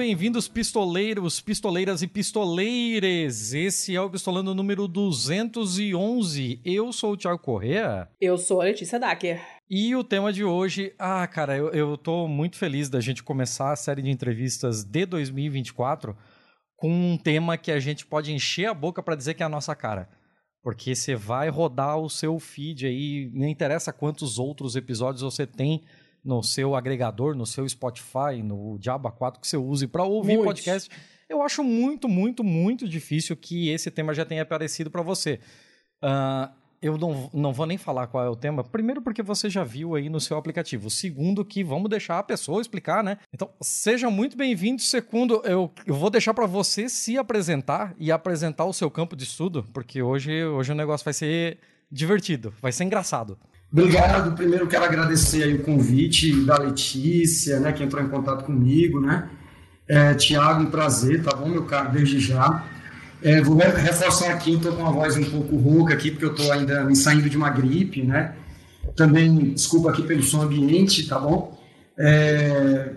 bem-vindos, pistoleiros, pistoleiras e pistoleires. Esse é o Pistolando número 211. Eu sou o Thiago Correa. Eu sou a Letícia Dacker. E o tema de hoje, ah, cara, eu, eu tô muito feliz da gente começar a série de entrevistas de 2024 com um tema que a gente pode encher a boca para dizer que é a nossa cara. Porque você vai rodar o seu feed aí, não interessa quantos outros episódios você tem no seu agregador, no seu Spotify, no Diaba 4 que você use para ouvir Muitos. podcast. Eu acho muito, muito, muito difícil que esse tema já tenha aparecido para você. Uh, eu não, não vou nem falar qual é o tema. Primeiro, porque você já viu aí no seu aplicativo. Segundo, que vamos deixar a pessoa explicar, né? Então, seja muito bem-vindo. Segundo, eu, eu vou deixar para você se apresentar e apresentar o seu campo de estudo, porque hoje, hoje o negócio vai ser divertido, vai ser engraçado. Obrigado. Primeiro quero agradecer o convite da Letícia, né, que entrou em contato comigo, né? É, Tiago, um prazer, tá bom, meu caro, desde já. É, vou reforçar aqui, estou com uma voz um pouco rouca aqui, porque eu estou ainda me saindo de uma gripe, né? Também, desculpa aqui pelo som ambiente, tá bom? É,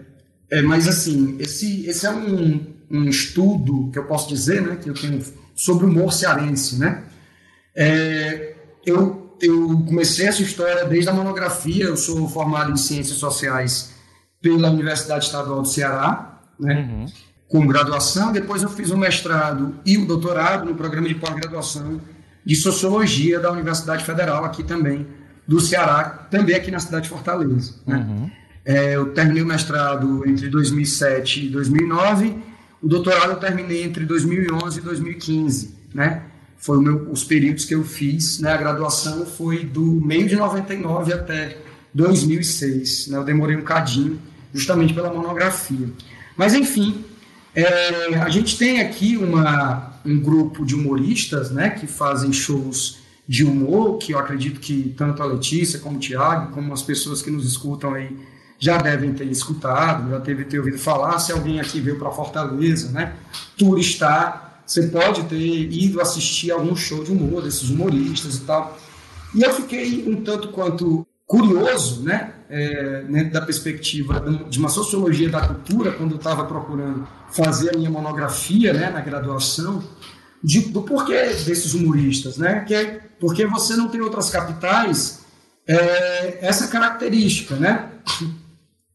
é, mas, assim, esse, esse é um, um estudo que eu posso dizer, né, que eu tenho sobre o humor cearense, né? É, eu eu comecei essa história desde a monografia. Eu sou formado em Ciências Sociais pela Universidade Estadual do Ceará, né? Uhum. Com graduação. Depois eu fiz o mestrado e o doutorado no programa de pós-graduação de Sociologia da Universidade Federal, aqui também, do Ceará, também aqui na cidade de Fortaleza. Né? Uhum. É, eu terminei o mestrado entre 2007 e 2009. O doutorado eu terminei entre 2011 e 2015, né? Foi meu, os períodos que eu fiz, né? A graduação foi do meio de 99 até 2006, né? Eu demorei um cadinho, justamente pela monografia. Mas, enfim, é, a gente tem aqui uma, um grupo de humoristas, né? Que fazem shows de humor, que eu acredito que tanto a Letícia como o Tiago, como as pessoas que nos escutam aí, já devem ter escutado, já teve ter ouvido falar. Se alguém aqui veio para Fortaleza, né? Turistar, você pode ter ido assistir algum show de humor desses humoristas e tal. E eu fiquei um tanto quanto curioso, né, é, dentro da perspectiva de uma sociologia da cultura, quando eu estava procurando fazer a minha monografia, né, na graduação, de, do porquê desses humoristas, né, que é porque você não tem outras capitais é, essa característica, né?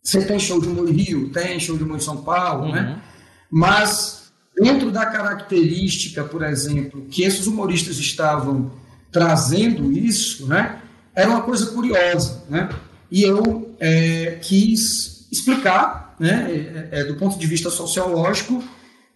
Você tem show de humor em Rio, tem show de humor em São Paulo, né? uhum. né? Mas Dentro da característica, por exemplo, que esses humoristas estavam trazendo isso, né, era uma coisa curiosa, né? E eu é, quis explicar, né, é, é, do ponto de vista sociológico,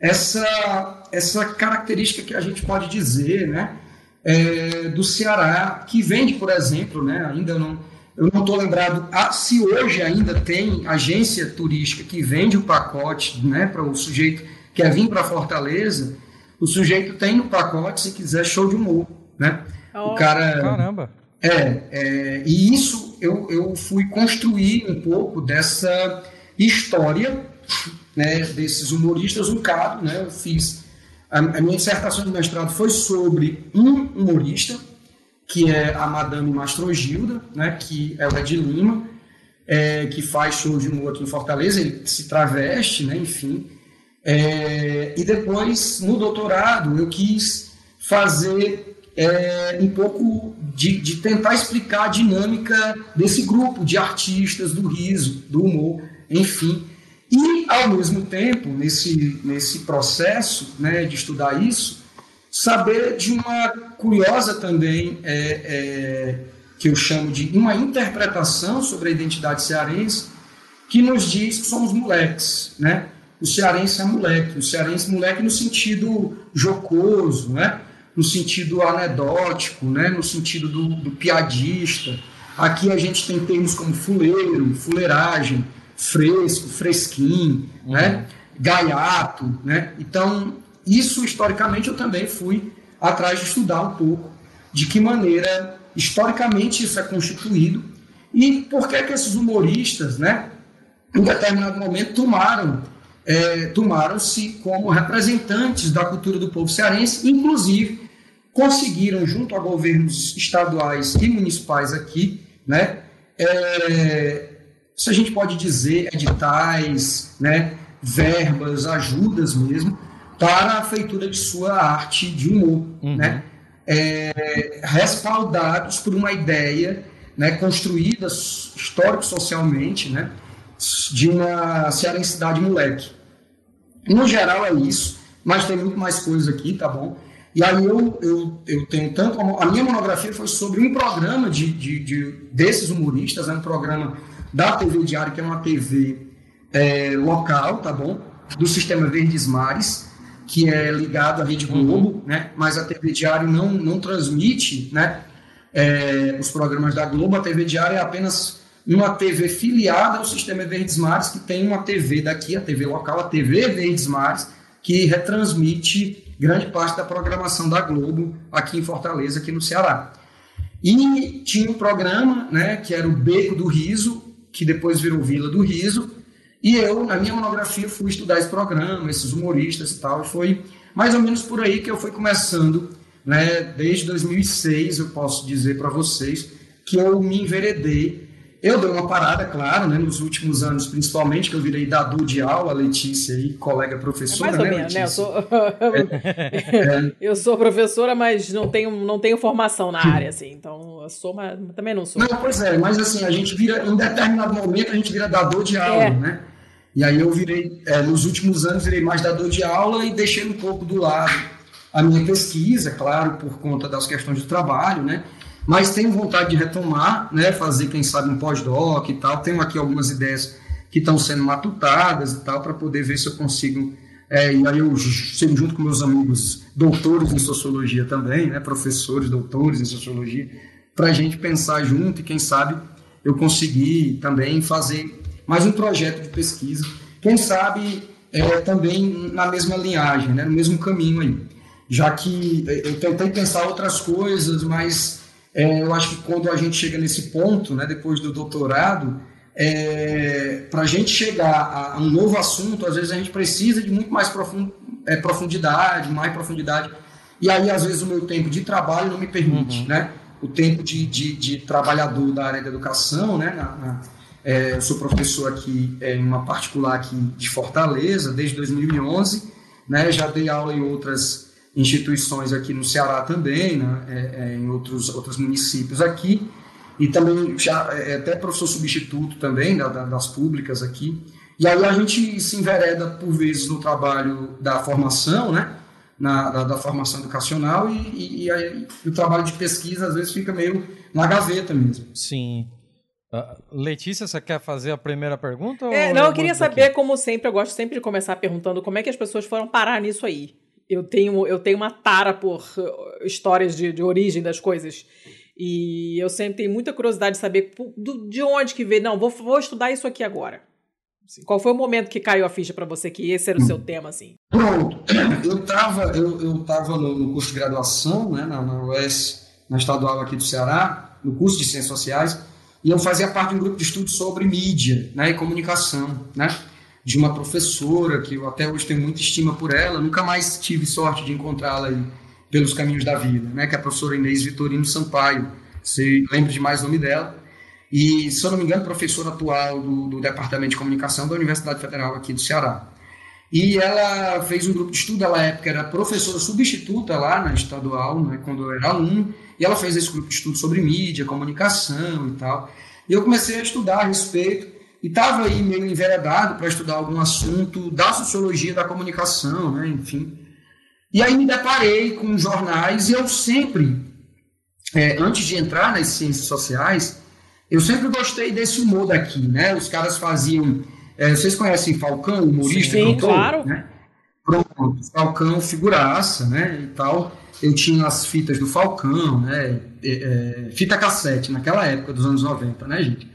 essa essa característica que a gente pode dizer, né, é, do Ceará, que vende, por exemplo, né, ainda não eu não estou lembrado ah, se hoje ainda tem agência turística que vende o pacote, né, para o sujeito quer vir para Fortaleza, o sujeito tem no pacote, se quiser, show de humor, né? Oh, o cara... Caramba! É, é, e isso eu, eu fui construir um pouco dessa história né, desses humoristas, um bocado, né? Eu fiz... A, a minha dissertação de mestrado foi sobre um humorista, que é a Madame Mastrogilda, né, que ela é de Lima, é, que faz show de humor aqui em Fortaleza, ele se traveste, né, enfim, é, e depois, no doutorado, eu quis fazer é, um pouco de, de, tentar explicar a dinâmica desse grupo de artistas do riso, do humor, enfim. E, ao mesmo tempo, nesse, nesse processo né, de estudar isso, saber de uma curiosa também, é, é, que eu chamo de uma interpretação sobre a identidade cearense, que nos diz que somos moleques, né? O cearense é moleque, o cearense é moleque no sentido jocoso, né? no sentido anedótico, né? no sentido do, do piadista. Aqui a gente tem termos como fuleiro, fuleiragem, fresco, fresquinho, uhum. né? gaiato. Né? Então, isso historicamente eu também fui atrás de estudar um pouco de que maneira historicamente isso é constituído e por que, que esses humoristas, né, em determinado momento, tomaram é, tomaram-se como representantes da cultura do povo cearense, inclusive conseguiram, junto a governos estaduais e municipais aqui, né, é, se a gente pode dizer, editais, né, verbas, ajudas mesmo, para a feitura de sua arte de humor, uhum. né? É, respaldados por uma ideia né, construída histórico-socialmente, né, de uma cearensidade moleque. No geral é isso, mas tem muito mais coisas aqui, tá bom? E aí eu, eu, eu tenho tanto. A minha monografia foi sobre um programa de, de, de desses humoristas, é um programa da TV Diário, que é uma TV é, local, tá bom? Do sistema Verdes Mares, que é ligado à Rede. Globo, uhum. né? Mas a TV Diário não, não transmite, né? É, os programas da Globo, a TV Diário é apenas uma TV filiada ao sistema Verdes Mares, que tem uma TV daqui, a TV local, a TV Verdes Mares, que retransmite grande parte da programação da Globo aqui em Fortaleza, aqui no Ceará. E tinha um programa, né, que era o Beco do Riso, que depois virou Vila do Riso, e eu, na minha monografia, fui estudar esse programa, esses humoristas e tal, e foi mais ou menos por aí que eu fui começando, né, desde 2006, eu posso dizer para vocês, que eu me enveredei eu dei uma parada, claro, né, nos últimos anos, principalmente, que eu virei dado de aula, Letícia e colega professora, é mais ou né, menos, né? Eu sou... é. eu sou professora, mas não tenho, não tenho formação na área, assim, então eu sou, mas também não sou. Não, pois é, mas assim, a gente vira, em determinado momento, a gente vira dador de aula, é. né? E aí eu virei, é, nos últimos anos, virei mais dador de aula e deixei um pouco do lado a minha pesquisa, claro, por conta das questões de trabalho, né? Mas tenho vontade de retomar, né, fazer, quem sabe, um pós-doc e tal. Tenho aqui algumas ideias que estão sendo matutadas e tal, para poder ver se eu consigo. É, e aí eu sempre junto com meus amigos doutores em sociologia também, né, professores, doutores em sociologia, para a gente pensar junto e quem sabe eu conseguir também fazer mais um projeto de pesquisa, quem sabe é, também na mesma linhagem, né, no mesmo caminho aí. Já que é, eu tentei pensar outras coisas, mas é, eu acho que quando a gente chega nesse ponto, né, depois do doutorado, é, para a gente chegar a, a, um novo assunto, às vezes a gente precisa de muito mais profund, é, profundidade, mais profundidade. E aí, às vezes, o meu tempo de trabalho não me permite, uhum. né? O tempo de, de, de, trabalhador da área da educação, né? Na, na, é, eu sou professor aqui é, em uma particular aqui de Fortaleza desde 2011, né? Já dei aula em outras instituições aqui no Ceará também, né, é, é, em outros, outros municípios aqui, e também já é, é até professor substituto também da, da, das públicas aqui. E aí a gente se envereda por vezes no trabalho da formação, né, na, da, da formação educacional, e, e, e aí o trabalho de pesquisa às vezes fica meio na gaveta mesmo. Sim. Uh, Letícia, você quer fazer a primeira pergunta? É, não, eu queria saber, como sempre, eu gosto sempre de começar perguntando como é que as pessoas foram parar nisso aí eu tenho, eu tenho uma tara por uh, histórias de, de origem das coisas. E eu sempre tenho muita curiosidade de saber do, de onde que veio. Não, vou, vou estudar isso aqui agora. Assim, qual foi o momento que caiu a ficha para você que esse era o seu tema, assim? Pronto. Eu estava eu, eu tava no, no, curso de graduação, né, na, na UES, na estadual aqui do Ceará, no curso de Ciências Sociais, e eu fazia parte de um grupo de estudo sobre mídia né, e comunicação, né? De uma professora que eu até hoje tenho muita estima por ela, nunca mais tive sorte de encontrá-la pelos caminhos da vida, né? Que é a professora Inês Vitorino Sampaio. Você lembra demais o nome dela? E, se eu não me engano, professora atual do, do Departamento de Comunicação da Universidade Federal aqui do Ceará. E ela fez um grupo de estudo, ela, época, era professora substituta lá na estadual, né, quando eu era aluno, e ela fez esse grupo de estudo sobre mídia, comunicação e tal. E eu comecei a estudar a respeito, e estava aí meio enveredado para estudar algum assunto da sociologia da comunicação, né, enfim. E aí me deparei com jornais e eu sempre, é, antes de entrar nas ciências sociais, eu sempre gostei desse humor daqui, né? Os caras faziam. É, vocês conhecem Falcão, humorista? Sim, cantor, claro. Né? Pronto, Falcão figuraça, né? E tal. Eu tinha as fitas do Falcão, né? É, fita cassete, naquela época dos anos 90, né, gente?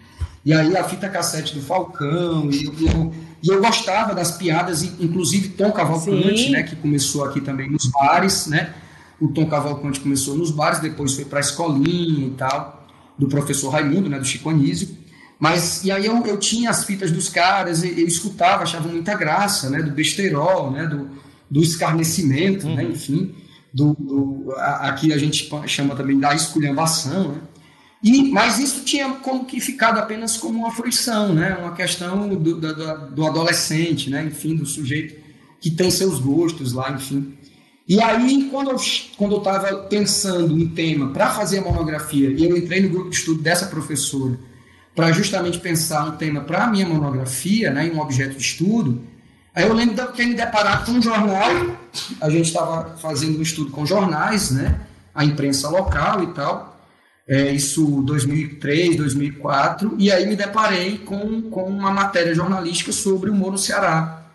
E aí a fita cassete do Falcão, e eu, e eu gostava das piadas, inclusive Tom Cavalcante, Sim. né, que começou aqui também nos bares, né? O Tom Cavalcante começou nos bares, depois foi para a escolinha e tal, do professor Raimundo, né, do Chico Anísio. Mas, e aí eu, eu tinha as fitas dos caras, eu, eu escutava, achava muita graça, né, do besteirol, né, do, do escarnecimento, né, uhum. né, enfim, do, do a, aqui a gente chama também da esculhambação, né. E, mas isso tinha como que ficado apenas como uma fruição, né? uma questão do, do, do adolescente, né? enfim, do sujeito que tem seus gostos lá, enfim. E aí, quando eu quando estava pensando em tema para fazer a monografia, e eu entrei no grupo de estudo dessa professora, para justamente pensar um tema para a minha monografia, né, um objeto de estudo, aí eu lembro de ter me deparado com um jornal, a gente estava fazendo um estudo com jornais, né, a imprensa local e tal, é, isso 2003, 2004, e aí me deparei com, com uma matéria jornalística sobre o humor no Ceará,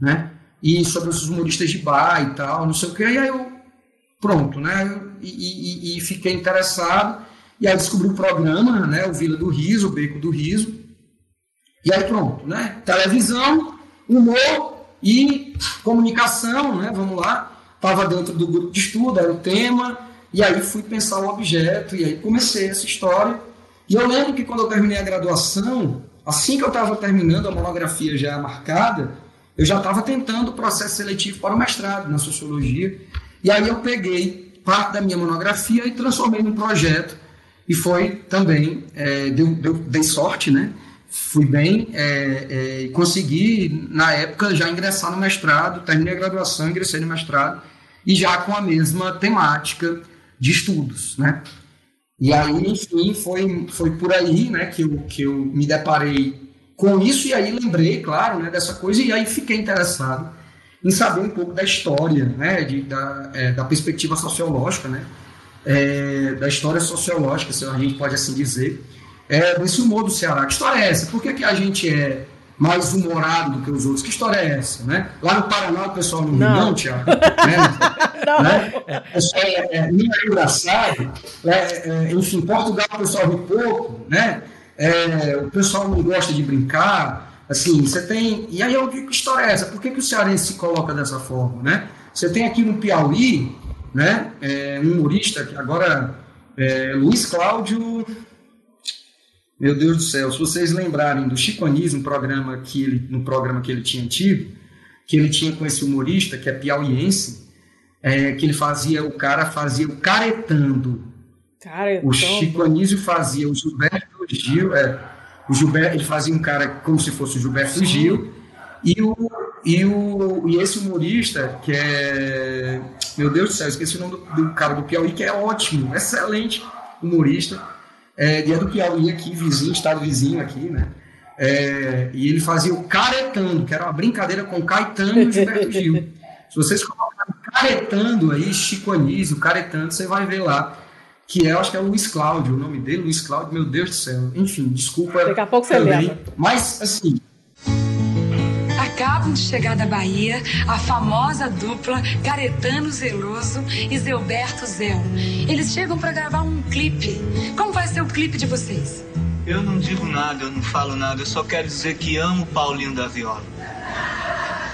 né? E sobre os humoristas de bar e tal, não sei o que, e aí eu, pronto, né? E, e, e fiquei interessado, e aí descobri o programa, né? O Vila do Riso, o Beco do Riso, e aí pronto, né? Televisão, humor e comunicação, né? Vamos lá, estava dentro do grupo de estudo, era o tema, e aí fui pensar o objeto, e aí comecei essa história. E eu lembro que quando eu terminei a graduação, assim que eu estava terminando a monografia já marcada, eu já estava tentando o processo seletivo para o mestrado na sociologia. E aí eu peguei parte da minha monografia e transformei num projeto. E foi também, é, deu, deu, dei sorte, né? Fui bem é, é, consegui, na época, já ingressar no mestrado, terminei a graduação, ingressei no mestrado, e já com a mesma temática de estudos, né? E aí, enfim, foi, foi por aí, né, que eu, que eu me deparei com isso e aí lembrei, claro, né, dessa coisa e aí fiquei interessado em saber um pouco da história, né, de, da, é, da perspectiva sociológica, né, é, da história sociológica, se a gente pode assim dizer, é, desse humor do Ceará. Que história é essa? Por que, que a gente é mais humorado do que os outros. Que história é essa, né? Lá no Paraná o pessoal não, não. não, Tiago. Né? não. Né? É, é, não é engraçado. É, é, enfim, Portugal o pessoal ri pouco, né? É, o pessoal não gosta de brincar. Assim, você tem... E aí eu digo, que história é essa? Por que, que o cearense se coloca dessa forma, né? Você tem aqui no Piauí, né? É, um humorista, que agora... Luiz Cláudio meu Deus do céu, se vocês lembrarem do Chico Anísio, um programa que ele, no programa que ele tinha tido, que ele tinha com esse humorista, que é piauiense, é, que ele fazia, o cara fazia o caretando. caretando. O Chico Anísio fazia o Gilberto Gil, é, o Gilberto, ele fazia um cara como se fosse o Gilberto. Gil, e, o, e, o, e esse humorista, que é. Meu Deus do céu, esqueci o nome do, do cara do Piauí, que é ótimo, excelente humorista é, dia do Piauí aqui, vizinho, estado vizinho aqui, né? É, e ele fazia o caretando, que era uma brincadeira com Caetano e Gilberto Gil. Se vocês colocarem caretando aí, Chico Anísio, caretando, você vai ver lá. Que é, acho que é o Luiz Cláudio, o nome dele, Luiz Cláudio, meu Deus do céu. Enfim, desculpa. Daqui a pouco você lembra. Mas, assim, acabam de chegar da Bahia a famosa dupla Caretano Zeloso e Zelberto Zel. Eles chegam para gravar um clipe. Como vai ser o clipe de vocês? Eu não digo nada, eu não falo nada, eu só quero dizer que amo Paulinho da Viola.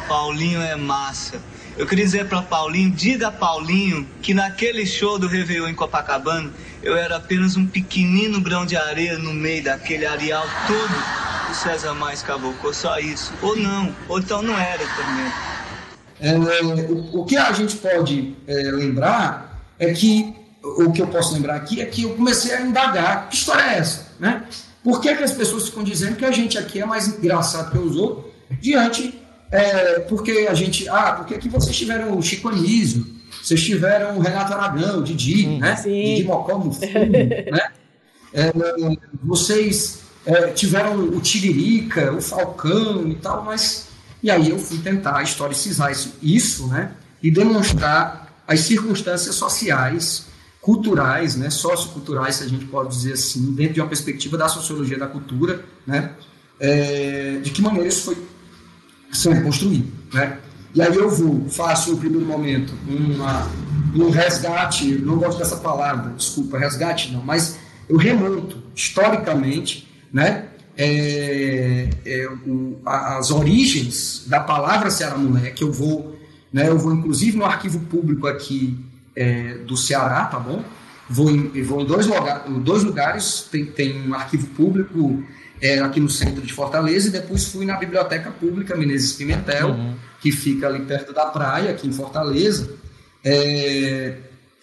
Paulinho é massa. Eu queria dizer para Paulinho, diga a Paulinho que naquele show do Réveillon em Copacabana, eu era apenas um pequenino grão de areia no meio daquele areal todo o César mais caboclo, só isso. Ou não, ou então não era também. É, o, o, que a gente pode é, lembrar é que, o que eu posso lembrar aqui é que eu comecei a indagar, que história é essa? Né? Por que, que as pessoas ficam dizendo que a gente aqui é mais engraçado que os outros, diante, é, porque a gente, ah, porque que vocês tiveram o Chico Anísio, vocês tiveram o Renato Aragão, o Didi, hum, né? Sim. Didi Mocó no fundo, né? É, vocês é, tiveram o Tiririca, o Falcão e tal, mas. E aí eu fui tentar historicizar isso, isso né? E demonstrar as circunstâncias sociais, culturais, né? Socioculturais, se a gente pode dizer assim, dentro de uma perspectiva da sociologia da cultura, né? É, de que maneira isso foi sendo construído, né? E aí eu vou, faço no primeiro momento uma, um resgate, não gosto dessa palavra, desculpa, resgate não, mas eu remonto historicamente né? É, é, o, as origens da palavra Ceará Moleque, eu vou, né, eu vou inclusive no arquivo público aqui é, do Ceará, tá bom? Vou em, vou em dois, lugar, dois lugares, tem, tem um arquivo público é, aqui no centro de Fortaleza e depois fui na Biblioteca Pública Menezes Pimentel, uhum. Que fica ali perto da praia, aqui em Fortaleza, é,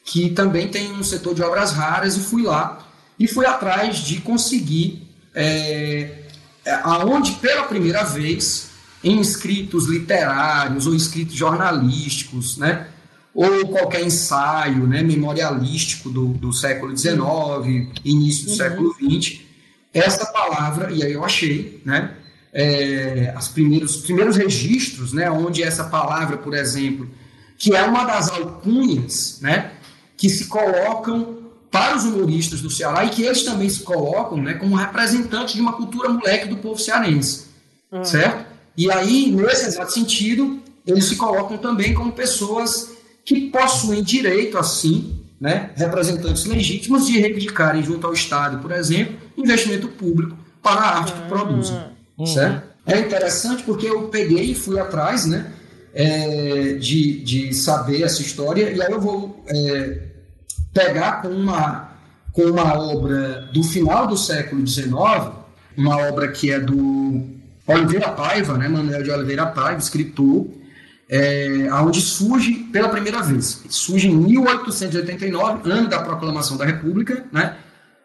que também tem um setor de obras raras e fui lá e fui atrás de conseguir é, aonde pela primeira vez em escritos literários ou escritos jornalísticos, né, ou qualquer ensaio né, memorialístico do, do século XIX, início do uhum. século XX, essa palavra, e aí eu achei, né, é, as primeiros, primeiros registros, né, onde essa palavra, por exemplo, que é uma das alcunhas né, que se colocam para os humoristas do Ceará e que eles também se colocam né, como representantes de uma cultura moleque do povo cearense, uhum. certo? E aí, nesse exato sentido, eles se colocam também como pessoas que possuem direito, assim, né, representantes legítimos de reivindicarem junto ao Estado, por exemplo, investimento público para a arte que ah. produzem. Uhum. Certo? É interessante porque eu peguei e fui atrás né, é, de, de saber essa história, e aí eu vou é, pegar com uma, com uma obra do final do século XIX, uma obra que é do Oliveira Paiva, né, Manuel de Oliveira Paiva, escritor, é, onde surge pela primeira vez. Surge em 1889, ano da proclamação da República, né?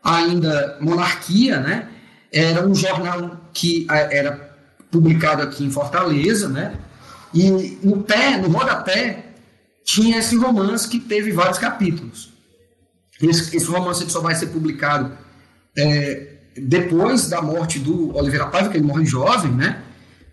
ainda monarquia, né? era um jornal que era publicado aqui em Fortaleza, né? e no pé, no rodapé, tinha esse romance que teve vários capítulos. Esse, esse romance só vai ser publicado é, depois da morte do Oliveira Paiva, que ele morre jovem, né?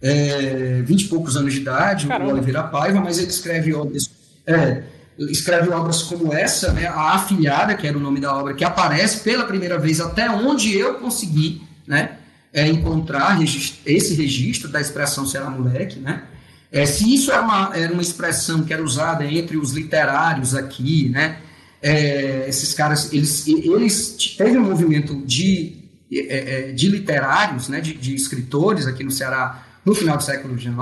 é, 20 e poucos anos de idade, Caramba. o Oliveira Paiva, mas ele escreve obras, é, escreve obras como essa, né, A Afilhada, que era o nome da obra, que aparece pela primeira vez até onde eu consegui né, é, encontrar esse registro da expressão Será Moleque, né? É, se isso era uma, era uma expressão que era usada entre os literários aqui, né? É, esses caras, eles, eles teve um movimento de, é, é, de literários, né? De, de escritores aqui no Ceará no final do século XIX,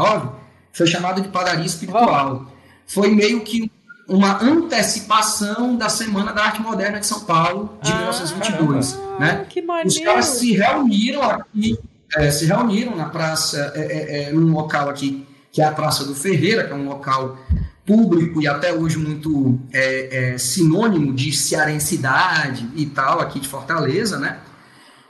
foi chamado de padaria espiritual. Foi meio que uma antecipação da Semana da Arte Moderna de São Paulo de ah, 1922. né? Os caras se reuniram aqui, é, se reuniram na praça, é, é, é, num local aqui que é a Praça do Ferreira, que é um local público e até hoje muito é, é, sinônimo de cearensidade e tal, aqui de Fortaleza, né?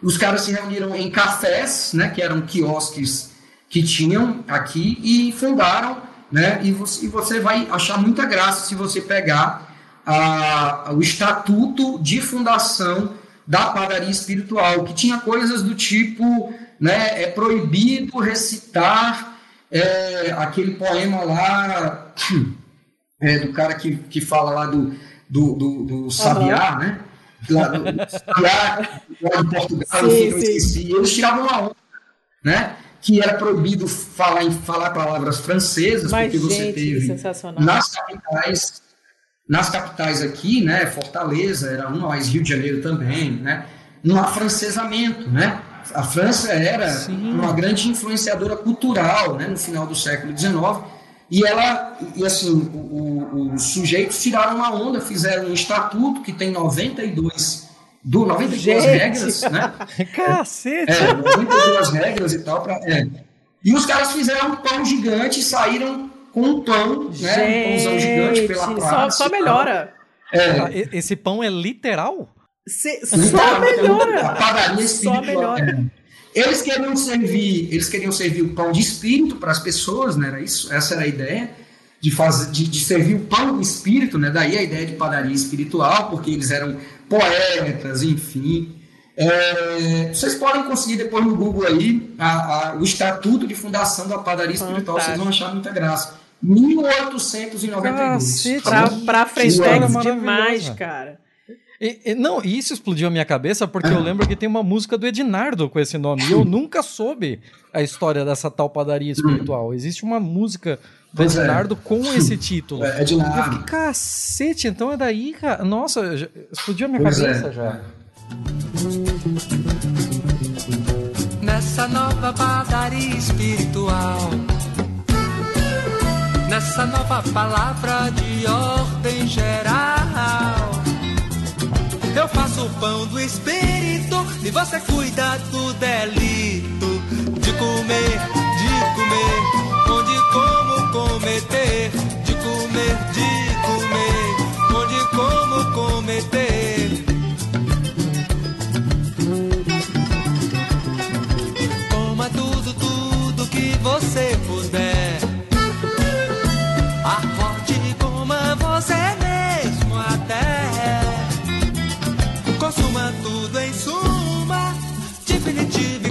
Os caras se reuniram em cafés, né, que eram quiosques que tinham aqui e fundaram, né? E você, e você vai achar muita graça se você pegar a, o estatuto de fundação da padaria espiritual, que tinha coisas do tipo, né? É proibido recitar é, aquele poema lá é, do cara que, que fala lá do, do, do, do Sabiá, uhum. né? Lá do, Sabiá, lá do Portugal, sim, eu esqueci. Eles tiravam a onda, né? Que era proibido falar falar palavras francesas, Mas, porque você gente, teve nas capitais, nas capitais aqui, né, Fortaleza era uma, mas Rio de Janeiro também, né, um afrancesamento, né? A França era Sim. uma grande influenciadora cultural, né, no final do século XIX, e ela, e assim, os sujeitos tiraram uma onda, fizeram um estatuto que tem 92 do 92 Gente. regras, né? Cacete! É, 92 regras e tal. Pra, é. E os caras fizeram um pão gigante e saíram com um pão, né? Um pãozão gigante pela praça. Só, só melhora. É. Esse pão é literal? Se, só melhora. A padaria espiritual. Só melhora. É. Eles queriam servir, eles queriam servir o pão de espírito para as pessoas, né? Era isso, essa era a ideia de fazer, de, de servir o pão do espírito, né? Daí a ideia de padaria espiritual, porque eles eram poetas, enfim. É, vocês podem conseguir depois no Google aí a, a, o estatuto de fundação da padaria espiritual, vocês vão achar muita graça. 1892. Pra, pra Frentex demais, cara. E, e, não, isso explodiu a minha cabeça porque eu lembro que tem uma música do Ednardo com esse nome. E eu nunca soube a história dessa tal padaria espiritual. Existe uma música do é. Ednardo é. com esse título. É, Ednardo. Eu fiquei, cacete, então é daí, cara. Nossa, já, explodiu a minha pois cabeça é. já. Nessa nova padaria espiritual, nessa nova palavra de ordem geral, eu faço o pão do espírito e você cuida do delito de comer, de comer como cometer, de comer, de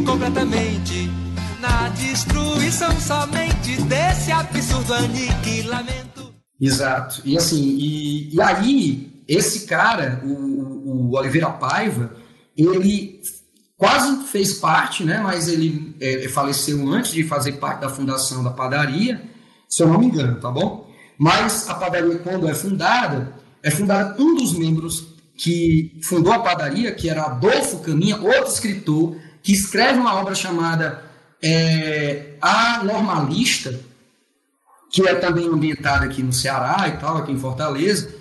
completamente na destruição somente desse absurdo aniquilamento. Exato. E assim, e, e aí, esse cara, o, o Oliveira Paiva, ele quase fez parte, né, mas ele é, faleceu antes de fazer parte da fundação da padaria, se eu não me engano, tá bom? Mas a padaria, quando é fundada, é fundada um dos membros que fundou a padaria, que era Adolfo Caminha, outro escritor, que escreve uma obra chamada é, A Normalista, que é também ambientada aqui no Ceará e tal, aqui em Fortaleza.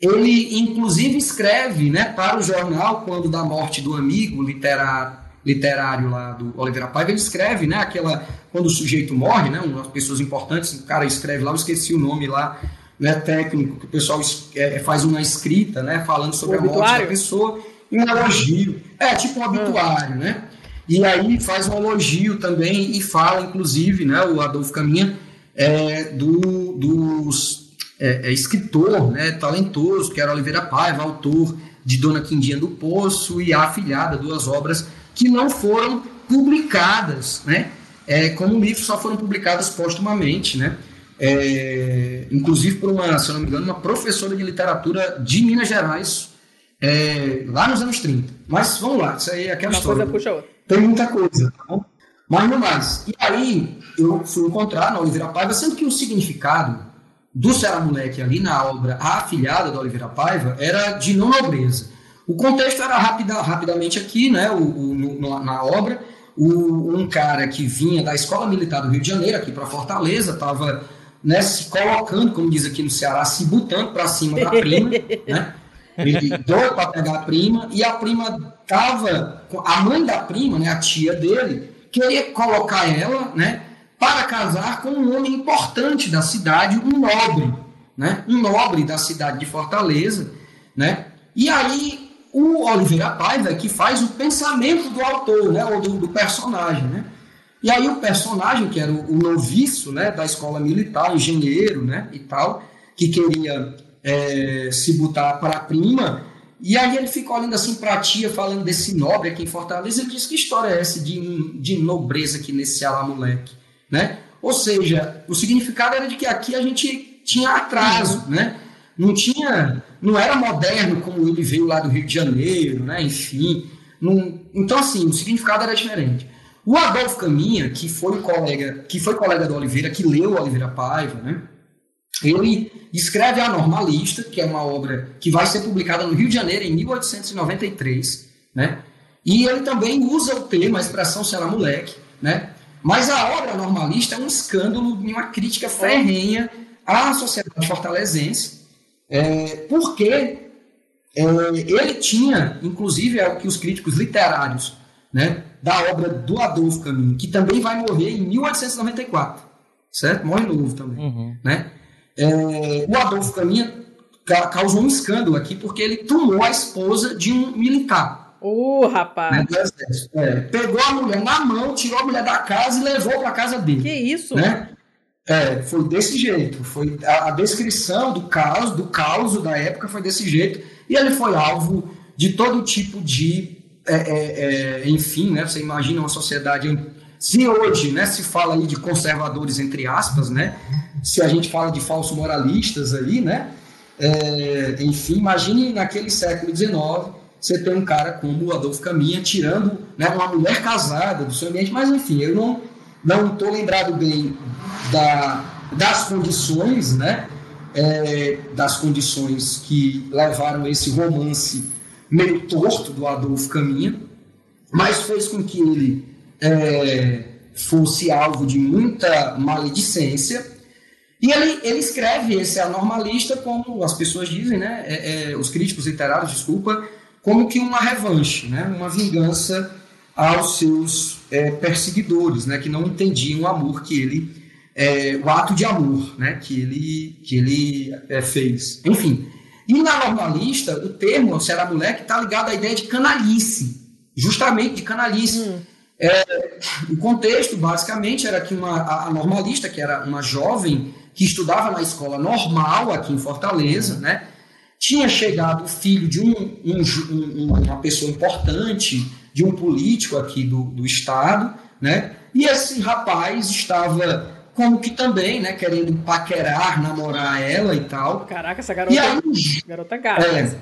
Ele, inclusive, escreve né, para o jornal, quando da morte do amigo literário, literário lá do Oliveira Paiva, ele escreve, né, aquela, quando o sujeito morre, né, umas pessoas importantes, o cara escreve lá, eu esqueci o nome lá, né, técnico, que o pessoal é, faz uma escrita, né, falando sobre o a morte da pessoa, um elogio. É, tipo um obituário, né? E aí faz um elogio também e fala, inclusive, né, o Adolfo Caminha, é, do, dos é, é, escritor né, talentoso, que era Oliveira Paiva, autor de Dona Quindinha do Poço e a afilhada, duas obras que não foram publicadas, né? É, como livro só foram publicadas postumamente, né? É, inclusive por uma, se eu não me engano, uma professora de literatura de Minas Gerais, é, lá nos anos 30. Mas vamos lá, isso aí é aquela uma história. Coisa puxa outra. Tem muita coisa, tá bom? Mas não mais. E aí eu fui encontrar na Oliveira Paiva, sendo que o significado do Ceará Moleque ali na obra A Afilhada da Oliveira Paiva era de não nobreza. O contexto era rapida, rapidamente aqui, né, o, o no, na obra, o, um cara que vinha da Escola Militar do Rio de Janeiro, aqui para Fortaleza, estava né, se colocando, como diz aqui no Ceará, se botando para cima da prima, né? Ele doido para pegar a prima, e a prima tava, a mãe da prima, né, a tia dele, queria colocar ela, né, para casar com um homem importante da cidade, um nobre, né, um nobre da cidade de Fortaleza, né, e aí o Oliveira Paiva é que faz o pensamento do autor, né, ou do, do personagem, né, e aí o personagem, que era o, o noviço, né, da escola militar, engenheiro, né, e tal, que queria é, se botar para a prima, e aí ele fica olhando assim para a tia, falando desse nobre aqui em Fortaleza, ele diz, que história é essa de, de nobreza aqui nesse Ceará, moleque? Né? Ou seja, o significado era de que aqui a gente tinha atraso, né? Não tinha, não era moderno como ele veio lá do Rio de Janeiro, né? Enfim, não, então assim, o significado era diferente. O Adolfo Caminha, que foi colega, que foi colega do Oliveira, que leu Oliveira Paiva, né? Ele escreve A Normalista, que é uma obra que vai ser publicada no Rio de Janeiro em 1893, né? E ele também usa o termo, a expressão será moleque, né? Mas a obra normalista é um escândalo e uma crítica ferrenha à sociedade fortalezense, é, porque é, ele tinha, inclusive, é o que os críticos literários né, da obra do Adolfo Caminho, que também vai morrer em 1894, certo? Morre novo também, uhum. né? É, o Adolfo Caminha causou um escândalo aqui porque ele tomou a esposa de um militar. Ô, uh, rapaz! Né, é, pegou a mulher na mão, tirou a mulher da casa e levou para casa dele. Que isso? Né? É, foi desse jeito. Foi a, a, descrição do caos, do caos da época foi desse jeito. E ele foi alvo de todo tipo de, é, é, é enfim, né? Você imagina uma sociedade se hoje, né, se fala aí de conservadores entre aspas, né? Se a gente fala de falsos moralistas aí, né? É, enfim, imagine naquele século XIX você tem um cara como o Adolfo Caminha tirando né, uma mulher casada do seu ambiente, mas enfim, eu não não estou lembrado bem da, das condições, né? É, das condições que levaram esse romance meio torto do Adolfo Caminha, mas fez com que ele é, fosse alvo de muita maledicência. E ele, ele escreve esse anormalista como as pessoas dizem, né? É, é, os críticos literários, desculpa, como que uma revanche, né? uma vingança aos seus é, perseguidores, né? que não entendiam o amor que ele, é, o ato de amor né? que ele, que ele é, fez. Enfim, e na normalista, o termo será moleque está ligado à ideia de canalice, justamente de canalice. Hum. É, o contexto, basicamente, era que uma, a normalista, que era uma jovem que estudava na escola normal aqui em Fortaleza, né, tinha chegado o filho de um, um, uma pessoa importante, de um político aqui do, do estado, né? E esse rapaz estava como que também, né, querendo paquerar, namorar ela e tal. Caraca, essa garota, e aí, garota gata. É,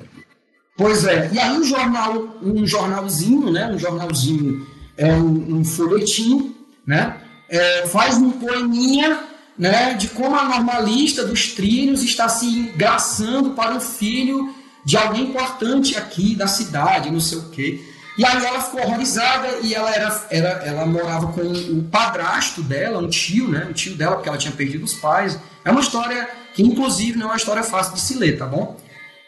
pois é. E aí um jornal, um jornalzinho, né, um jornalzinho, é um, um folhetim, né, é, faz um poeminha, né, de como a normalista dos trilhos está se engraçando para o filho de alguém importante aqui da cidade, não sei o quê. E aí ela ficou horrorizada e ela era, era ela morava com o padrasto dela, um tio, né? Um tio dela, porque ela tinha perdido os pais. É uma história que, inclusive, não é uma história fácil de se ler, tá bom?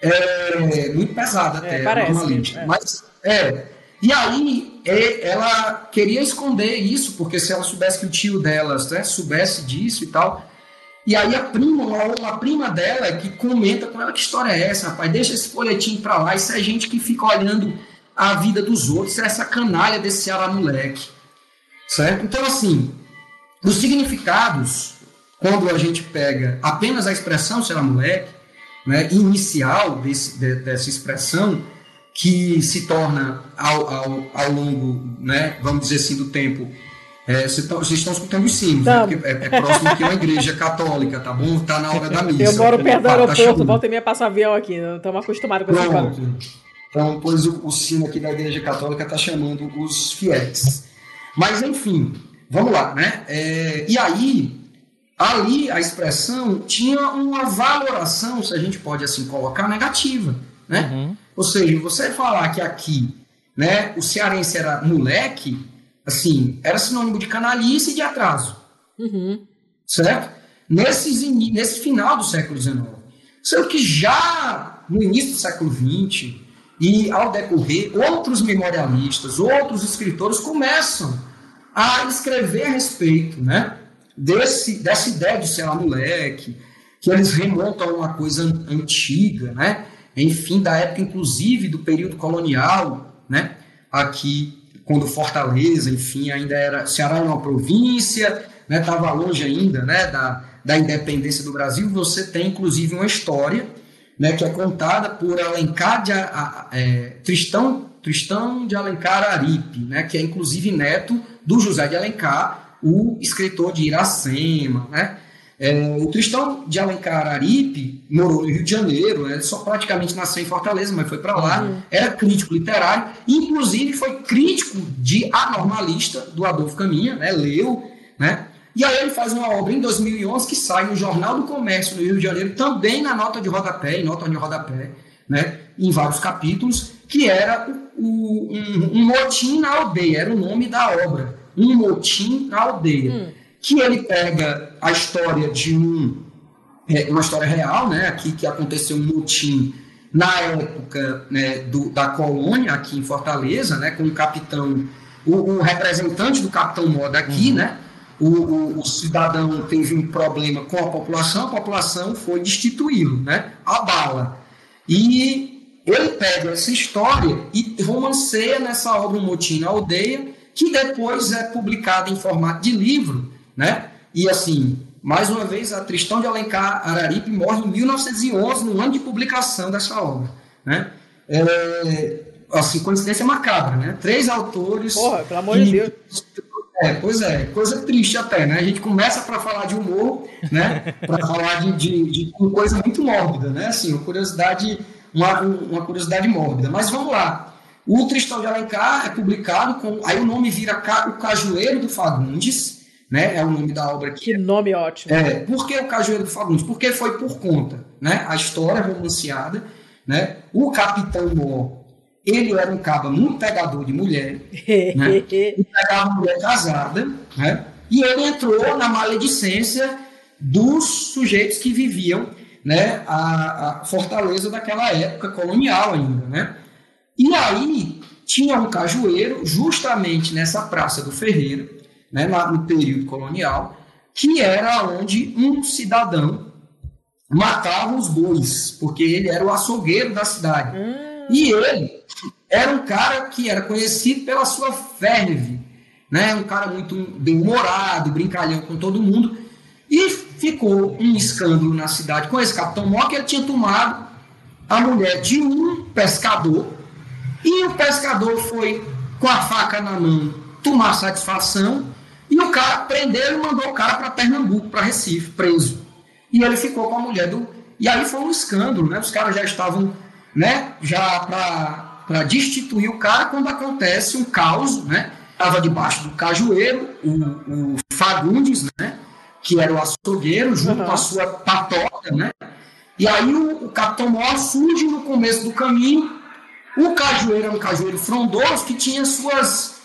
É muito pesada até, é, parece, é. Mas, é. E aí é, ela queria esconder isso, porque se ela soubesse que o tio dela né, soubesse disso e tal. E aí a prima, uma prima dela que comenta com ela que história é essa, rapaz, deixa esse folhetim pra lá, isso é gente que fica olhando a vida dos outros, essa canalha desse Ceará moleque. Certo? Então, assim, os significados, quando a gente pega apenas a expressão Ceará moleque, né, inicial desse, de, dessa expressão, que se torna ao, ao, ao longo, né, vamos dizer assim, do tempo. É, vocês, estão, vocês estão escutando os sinos, né, é, é, próximo aqui uma igreja católica, tá bom? Tá na hora da missa. Eu moro perto do aeroporto, tá volta e meia passa avião aqui, estamos acostumados com essa Pronto. Então, pois o, o sino aqui da Igreja Católica está chamando os fiéis. Mas, enfim, vamos lá, né? É, e aí, ali a expressão tinha uma valoração, se a gente pode assim colocar, negativa, né? Uhum. Ou seja, você falar que aqui, né, o cearense era moleque, assim, era sinônimo de canalice e de atraso. Uhum. Certo? Nesse, nesse final do século XIX. Sendo que já no início do século XX, e, ao decorrer, outros memorialistas, outros escritores começam a escrever a respeito né, desse, dessa ideia de ser lá moleque, que eles remontam a uma coisa antiga, né, enfim, da época, inclusive, do período colonial, né, aqui, quando Fortaleza, enfim, ainda era. Ceará era uma província, estava né, longe ainda né, da, da independência do Brasil. Você tem, inclusive, uma história né, que é contada por Alencar de a, é, Tristão, Tristão de Alencar Aripe, né, que é inclusive neto do José de Alencar, o escritor de Iracema. Né? É, o Tristão de Alencar Aripe morou no Rio de Janeiro, né, só praticamente nasceu em Fortaleza, mas foi para lá, uhum. era crítico literário, inclusive foi crítico de anormalista do Adolfo Caminha, né, leu, né, e aí ele faz uma obra em 2011 que sai no Jornal do Comércio no Rio de Janeiro, também na nota de rodapé, em nota de rodapé, né, em vários capítulos, que era o, um, um, motim na aldeia, era o nome da obra, um motim na aldeia, hum. que ele pega a história de um, é, uma história real, né, aqui que aconteceu um motim na época né, do, da colônia aqui em Fortaleza, né, com o capitão, o, o representante do capitão Moda aqui, uhum. né, o, o, o, cidadão teve um problema com a população, a população foi destituí-lo, né? A bala. E ele pega essa história e romanceia nessa obra Um Motim na Aldeia, que depois é publicada em formato de livro, né? E assim, mais uma vez, a Tristão de Alencar Araripe morre em 1911, no ano de publicação dessa obra, né? É, assim, coincidência macabra, né? Três autores... Porra, pelo amor de Deus é, pois é, coisa triste até, né? A gente começa para falar de humor, né? Para falar de, de, de, coisa muito mórbida, né? Assim, uma curiosidade, uma, uma curiosidade mórbida. Mas vamos lá. O Tristão de Alencar é publicado com. Aí o nome vira O Cajueiro do Fagundes, né? É o nome da obra aqui. Que nome ótimo. É, por que o Cajueiro do Fagundes? Porque foi por conta, né? A história romanceada, né? O Capitão Mó ele era um caba muito pegador de mulher, né? e pegava mulher casada, né? e ele entrou na maledicência dos sujeitos que viviam né, a, a, Fortaleza daquela época colonial ainda. Né? E aí tinha um cajueiro justamente nessa Praça do Ferreira, né, no período colonial, que era onde um cidadão matava os bois, porque ele era o açougueiro da cidade. Hum. E ele era um cara que era conhecido pela sua verve, né? um cara muito bem-humorado, brincalhão com todo mundo. E ficou um escândalo na cidade com esse Capitão Mó que ele tinha tomado a mulher de um pescador e o pescador foi com a faca na mão tomar satisfação e o cara prendeu e mandou o cara para Pernambuco, para Recife, preso. E ele ficou com a mulher do. E aí foi um escândalo, né? Os caras já estavam, né? Já para destituir o cara quando acontece um caos, né? Estava debaixo do cajueiro, o, o Fagundes, né? Que era o açougueiro, junto uhum. com a sua patota, né? E aí o, o Capitão Mó surge no começo do caminho. O cajueiro era um cajueiro frondoso que tinha suas,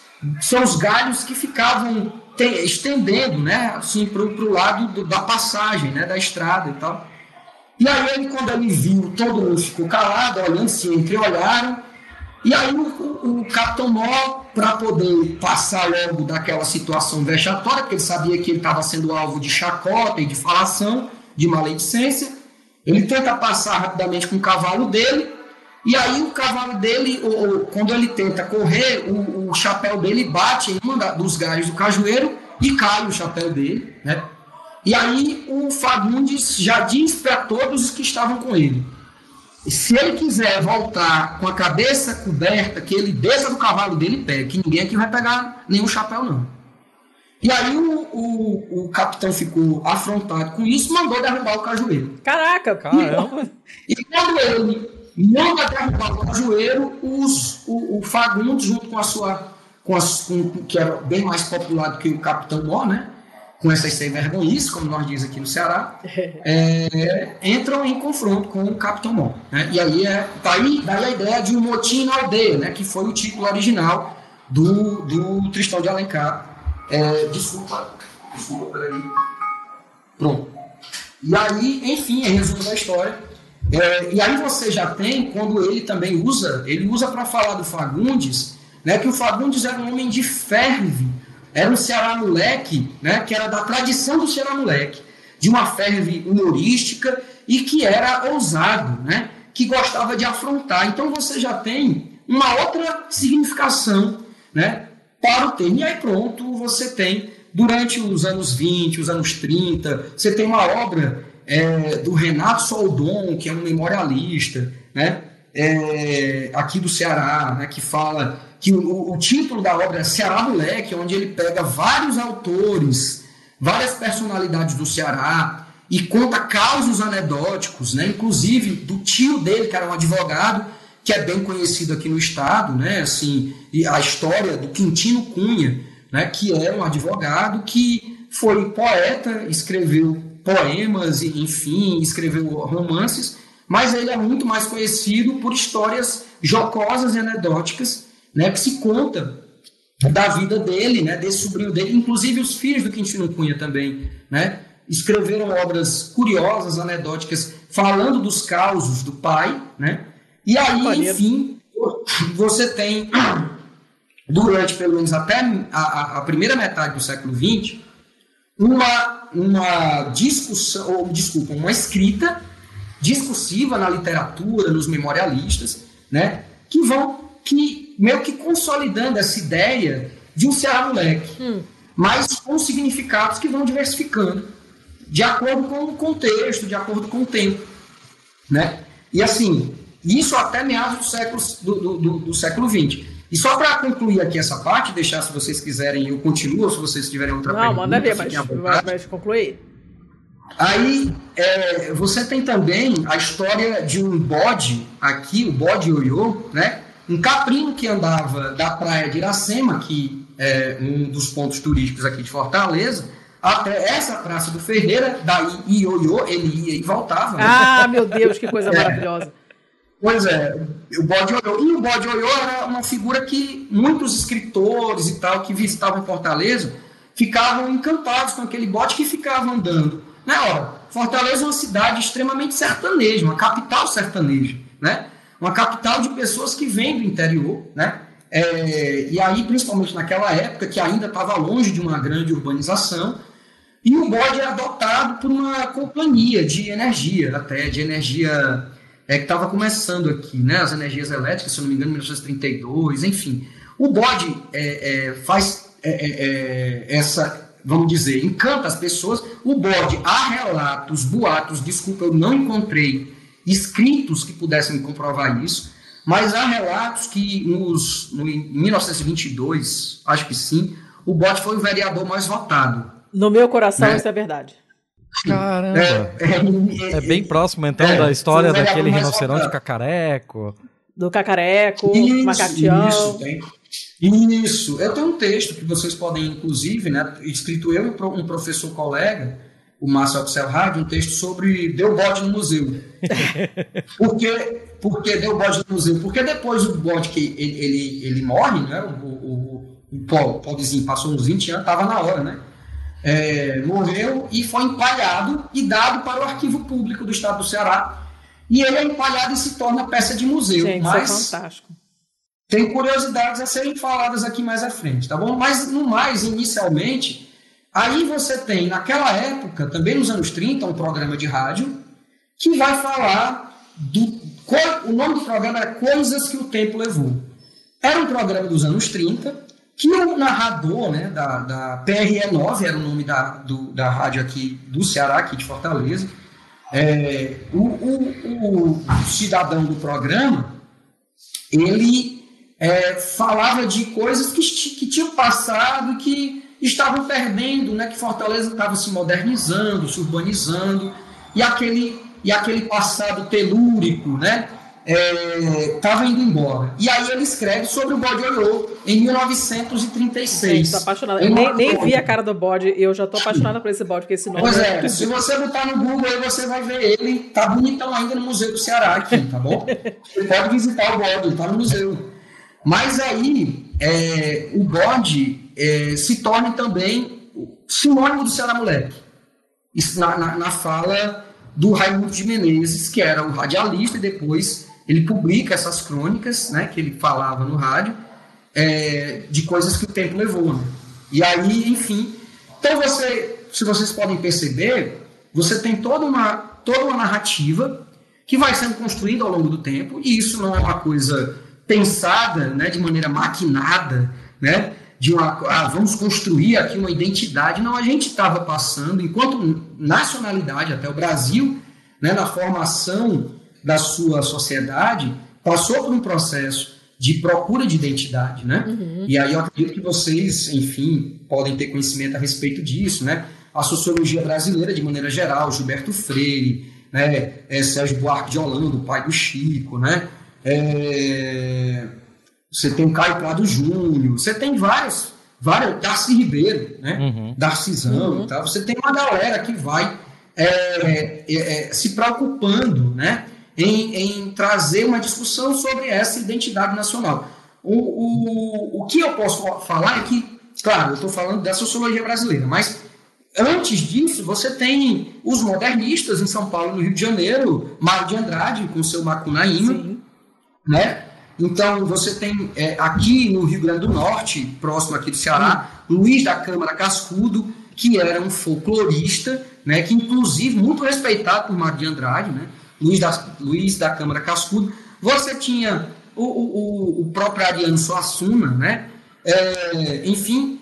seus galhos que ficavam te, estendendo, né? Assim, para o lado do, da passagem, né? Da estrada e tal. E aí ele, quando ele viu, todo mundo ficou calado, olhando, se entreolharam. E aí o, o, o Capitão para poder passar logo daquela situação vexatória, porque ele sabia que ele estava sendo alvo de chacota e de falação, de maledicência, ele tenta passar rapidamente com o cavalo dele, e aí o cavalo dele, ou, quando ele tenta correr, o, o chapéu dele bate em um dos galhos do cajueiro e cai o chapéu dele, né? E aí o Fagundes já diz para todos os que estavam com ele: se ele quiser voltar com a cabeça coberta, que ele desça do cavalo dele e pegue, que ninguém aqui vai pegar nenhum chapéu, não. E aí o, o, o capitão ficou afrontado com isso, mandou derrubar o cajueiro. Caraca, caramba! E, e quando ele manda derrubar o cajueiro, os, o, o Fagundes, junto com a sua. Com as, com, que era bem mais popular do que o capitão Mó, né? Com essas sem vergonhice, como nós dizemos aqui no Ceará, é, entram em confronto com o Capitão Mó. Né? E aí é daí, daí a ideia de um motim na aldeia, né? que foi o título original do, do Tristão de Alencar, é, desculpa, desculpa, peraí. Pronto. E aí, enfim, em resumo da história. É, e aí você já tem, quando ele também usa, ele usa para falar do Fagundes, né, que o Fagundes era um homem de ferve, era um Ceará moleque, né, que era da tradição do Ceará moleque, de uma ferve humorística e que era ousado, né, que gostava de afrontar. Então você já tem uma outra significação, né, para o termo. E aí pronto, você tem, durante os anos 20, os anos 30, você tem uma obra é, do Renato Soldon, que é um memorialista, né? É, aqui do Ceará, né, que fala que o, o, título da obra é Ceará Moleque, onde ele pega vários autores, várias personalidades do Ceará e conta causos anedóticos, né, inclusive do tio dele, que era um advogado, que é bem conhecido aqui no estado, né? Assim, e a história do Quintino Cunha, né? Que é um advogado que foi poeta, escreveu poemas, enfim, escreveu romances, mas ele é muito mais conhecido por histórias jocosas e anedóticas, né? Que se conta da vida dele, né? Desse sobrinho dele, inclusive os filhos do Quintino Cunha também, né? Escreveram obras curiosas, anedóticas, falando dos causos do pai, né? E aí, enfim, você tem, durante pelo menos até a, a primeira metade do século XX, uma, uma discussão, ou desculpa, uma escrita discursiva na literatura, nos memorialistas, né, que vão que meio que consolidando essa ideia de um Ceará moleque, hum. mas com significados que vão diversificando de acordo com o contexto, de acordo com o tempo, né? E assim, isso até meados do século, do, do, do século XX. E só para concluir aqui essa parte, deixar se vocês quiserem, eu continuo, se vocês tiverem outra Não, pergunta. Não, manda ver, mas, mas concluir. Aí é, você tem também a história de um bode aqui, o bode ioiô, né? Um caprino que andava da praia de Iracema, que é um dos pontos turísticos aqui de Fortaleza, até essa praça do Ferreira, daí ioiô, ele ia e voltava. Né? Ah, meu Deus, que coisa é. maravilhosa. Pois é, o bode Oiô. E o bode Oiô era uma figura que muitos escritores e tal que visitavam Fortaleza ficavam encantados com aquele bode que ficava andando. Né? Ora, Fortaleza é uma cidade extremamente sertaneja, uma capital sertaneja, né? Uma capital de pessoas que vêm do interior, né? É, e aí, principalmente naquela época, que ainda estava longe de uma grande urbanização, e o bode é adotado por uma companhia de energia, até de energia é, que estava começando aqui, né? As energias elétricas, se não me engano, em 1932, enfim. O bode é, é, faz é, é, é, essa, vamos dizer, encanta as pessoas. O bode, há relatos, boatos, desculpa, eu não encontrei escritos que pudessem comprovar isso, mas há relatos que nos, no, em 1922, acho que sim, o Bode foi o vereador mais votado. No meu coração, né? isso é verdade. Caramba! É, é, é bem próximo, então, é, da história daquele rinoceronte votado. cacareco. Do cacareco, isso, macaquião. Isso, tem, isso. Eu tenho um texto que vocês podem, inclusive, né, escrito eu e um professor colega, o Márcio Axel Rádio, um texto sobre Deu Bode no Museu. Por que, por que deu bode no museu? Porque depois do bode que ele, ele, ele morre, né, o, o, o, o Paulizinho passou uns 20 anos, estava na hora, né? É, morreu e foi empalhado e dado para o arquivo público do estado do Ceará. E ele é empalhado e se torna peça de museu. Gente, mas isso é fantástico. Tem curiosidades a serem faladas aqui mais à frente, tá bom? Mas no mais, inicialmente, Aí você tem, naquela época, também nos anos 30, um programa de rádio que vai falar do. O nome do programa era Coisas que o Tempo Levou. Era um programa dos anos 30 que o narrador né, da, da PRE9, era o nome da, do, da rádio aqui do Ceará, aqui de Fortaleza, é, o, o, o, cidadão do programa, ele é, falava de coisas que, que tinham passado, que estavam perdendo, né, que Fortaleza estava se modernizando, se urbanizando, e aquele, e aquele passado telúrico, né, estava é, indo embora. E aí ele escreve sobre o bode Oiô em 1936. Estou apaixonada. Eu nem, nem, vi a cara do bode e eu já estou apaixonada por esse bode, porque esse nome. Pois é, se você botar no Google aí você vai ver ele, tá bonitão ainda no Museu do Ceará aqui, tá bom? Você pode visitar o bode, tá no museu. Mas aí é, o bode é, se torne também sinônimo do Ceará Moleque. Isso na, na, na, fala do Raimundo de Menezes, que era o radialista, e depois ele publica essas crônicas, né, que ele falava no rádio, é, de coisas que o tempo levou. Né? E aí, enfim. Então, você, se vocês podem perceber, você tem toda uma, toda uma narrativa que vai sendo construída ao longo do tempo, e isso não é uma coisa pensada né, de maneira maquinada, né, de uma, ah, vamos construir aqui uma identidade. Não, a gente estava passando, enquanto nacionalidade, até o Brasil, né, na formação da sua sociedade, passou por um processo de procura de identidade, né? Uhum. E aí eu acredito que vocês, enfim, podem ter conhecimento a respeito disso, né? A sociologia brasileira, de maneira geral, Gilberto Freire, né? É, Sérgio Buarque de Holanda, o pai do Chico, né? É, você tem Caio Prado Júnior, você tem vários, vários Darcy Ribeiro, né? Uhum. Darcizão uhum. e tal. Você tem uma galera que vai é, é, é, se preocupando, né? Em, em, trazer uma discussão sobre essa identidade nacional. O, o, o que eu posso falar é que, claro, eu estou falando da sociologia brasileira, mas antes disso, você tem os modernistas em São Paulo, no Rio de Janeiro, Mário de Andrade com seu Macunaíma, né? Então, você tem é, aqui no Rio Grande do Norte, próximo aqui do Ceará, Luiz da Câmara Cascudo, que era um folclorista, né, que inclusive muito respeitado por Mário de Andrade, né, Luiz, da, Luiz da Câmara Cascudo. Você tinha o, o, o próprio Ariano Suassuna, né, é, enfim,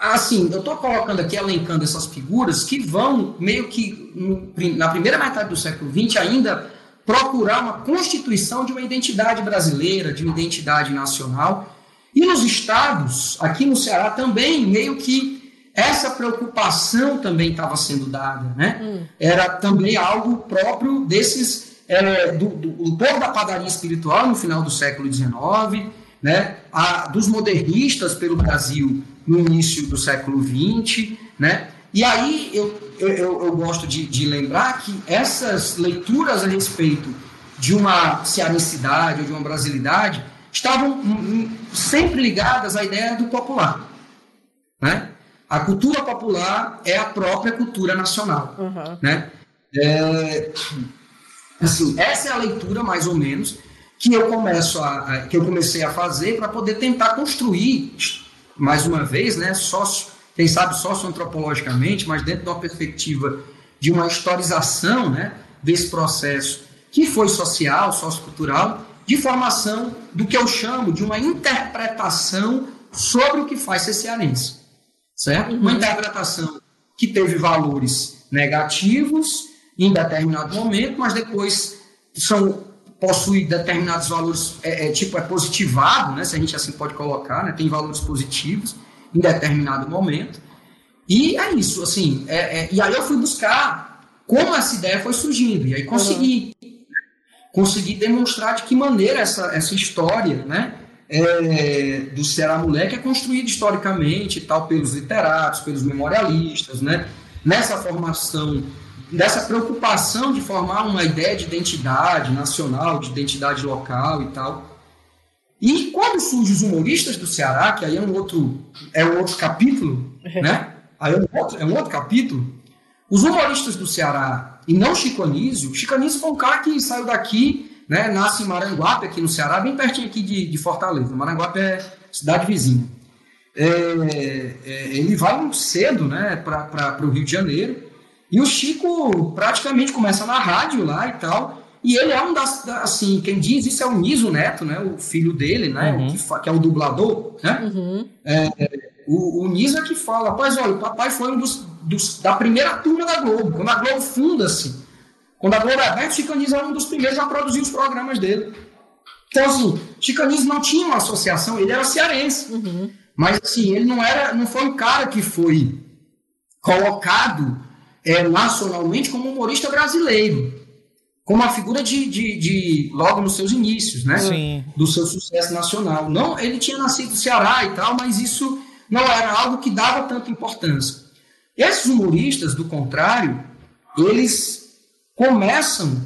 assim, eu estou colocando aqui, elencando essas figuras que vão meio que no, na primeira metade do século XX ainda procurar uma constituição de uma identidade brasileira, de uma identidade nacional. E nos estados, aqui no Ceará também, meio que essa preocupação também estava sendo dada, né? Hum. Era também algo próprio desses é, do, do, do povo da padaria espiritual no final do século XIX, né? A, dos modernistas pelo Brasil no início do século XX, né? E aí eu, eu, eu gosto de, de, lembrar que essas leituras a respeito de uma cearicidade ou de uma brasilidade estavam sempre ligadas à ideia do popular. Né? A cultura popular é a própria cultura nacional. Uhum. Né? É, assim, essa é a leitura, mais ou menos, que eu, começo a, a que eu comecei a fazer para poder tentar construir, mais uma vez, né, sócio quem sabe socioantropologicamente, mas dentro de uma perspectiva de uma historização né, desse processo que foi social, sociocultural, de formação do que eu chamo de uma interpretação sobre o que faz ser cearense. Certo? Uhum. Uma interpretação que teve valores negativos em determinado momento, mas depois são possui determinados valores, é, é, tipo, é positivado, né, se a gente assim pode colocar, né, tem valores positivos em determinado momento. E é isso, assim, é, é, e aí eu fui buscar como essa ideia foi surgindo, e aí consegui, uhum. consegui demonstrar de que maneira essa, essa história, né, é, do Ceará Moleque é construída historicamente tal, pelos literatos, pelos memorialistas, né, nessa formação dessa preocupação de formar uma ideia de identidade nacional, de identidade local e tal. E quando surgem os humoristas do Ceará, que aí é um outro, é um outro capítulo, né? Aí é um outro, é um outro capítulo. Os humoristas do Ceará, e não Chico Anísio, Chico Anísio foi um cara que saiu daqui, né? Nasce em Maranguape, aqui no Ceará, bem pertinho aqui de, de Fortaleza. Maranguape é cidade vizinha. É, é, ele vai cedo, né, para o Rio de Janeiro e o Chico praticamente começa na rádio lá e tal. E ele é um das, assim, quem diz isso é o Niso Neto, né? O filho dele, né? Uhum. Que, que, é o dublador, né? Uhum. É, o, o Niso é que fala, rapaz, olha, o papai foi um dos, dos, da primeira turma da Globo. Quando a Globo funda-se, quando a Globo é aberta, o Chico Anísio era um dos primeiros a produzir os programas dele. Então, assim, Chico Anísio não tinha uma associação, ele era cearense. Uhum. Mas, assim, ele não era, não foi um cara que foi colocado é, nacionalmente como humorista brasileiro, como a figura de, de, de, logo nos seus inícios, né? Sim. Do seu sucesso nacional. Não, ele tinha nascido no Ceará e tal, mas isso não era algo que dava tanta importância. Esses humoristas, do contrário, eles começam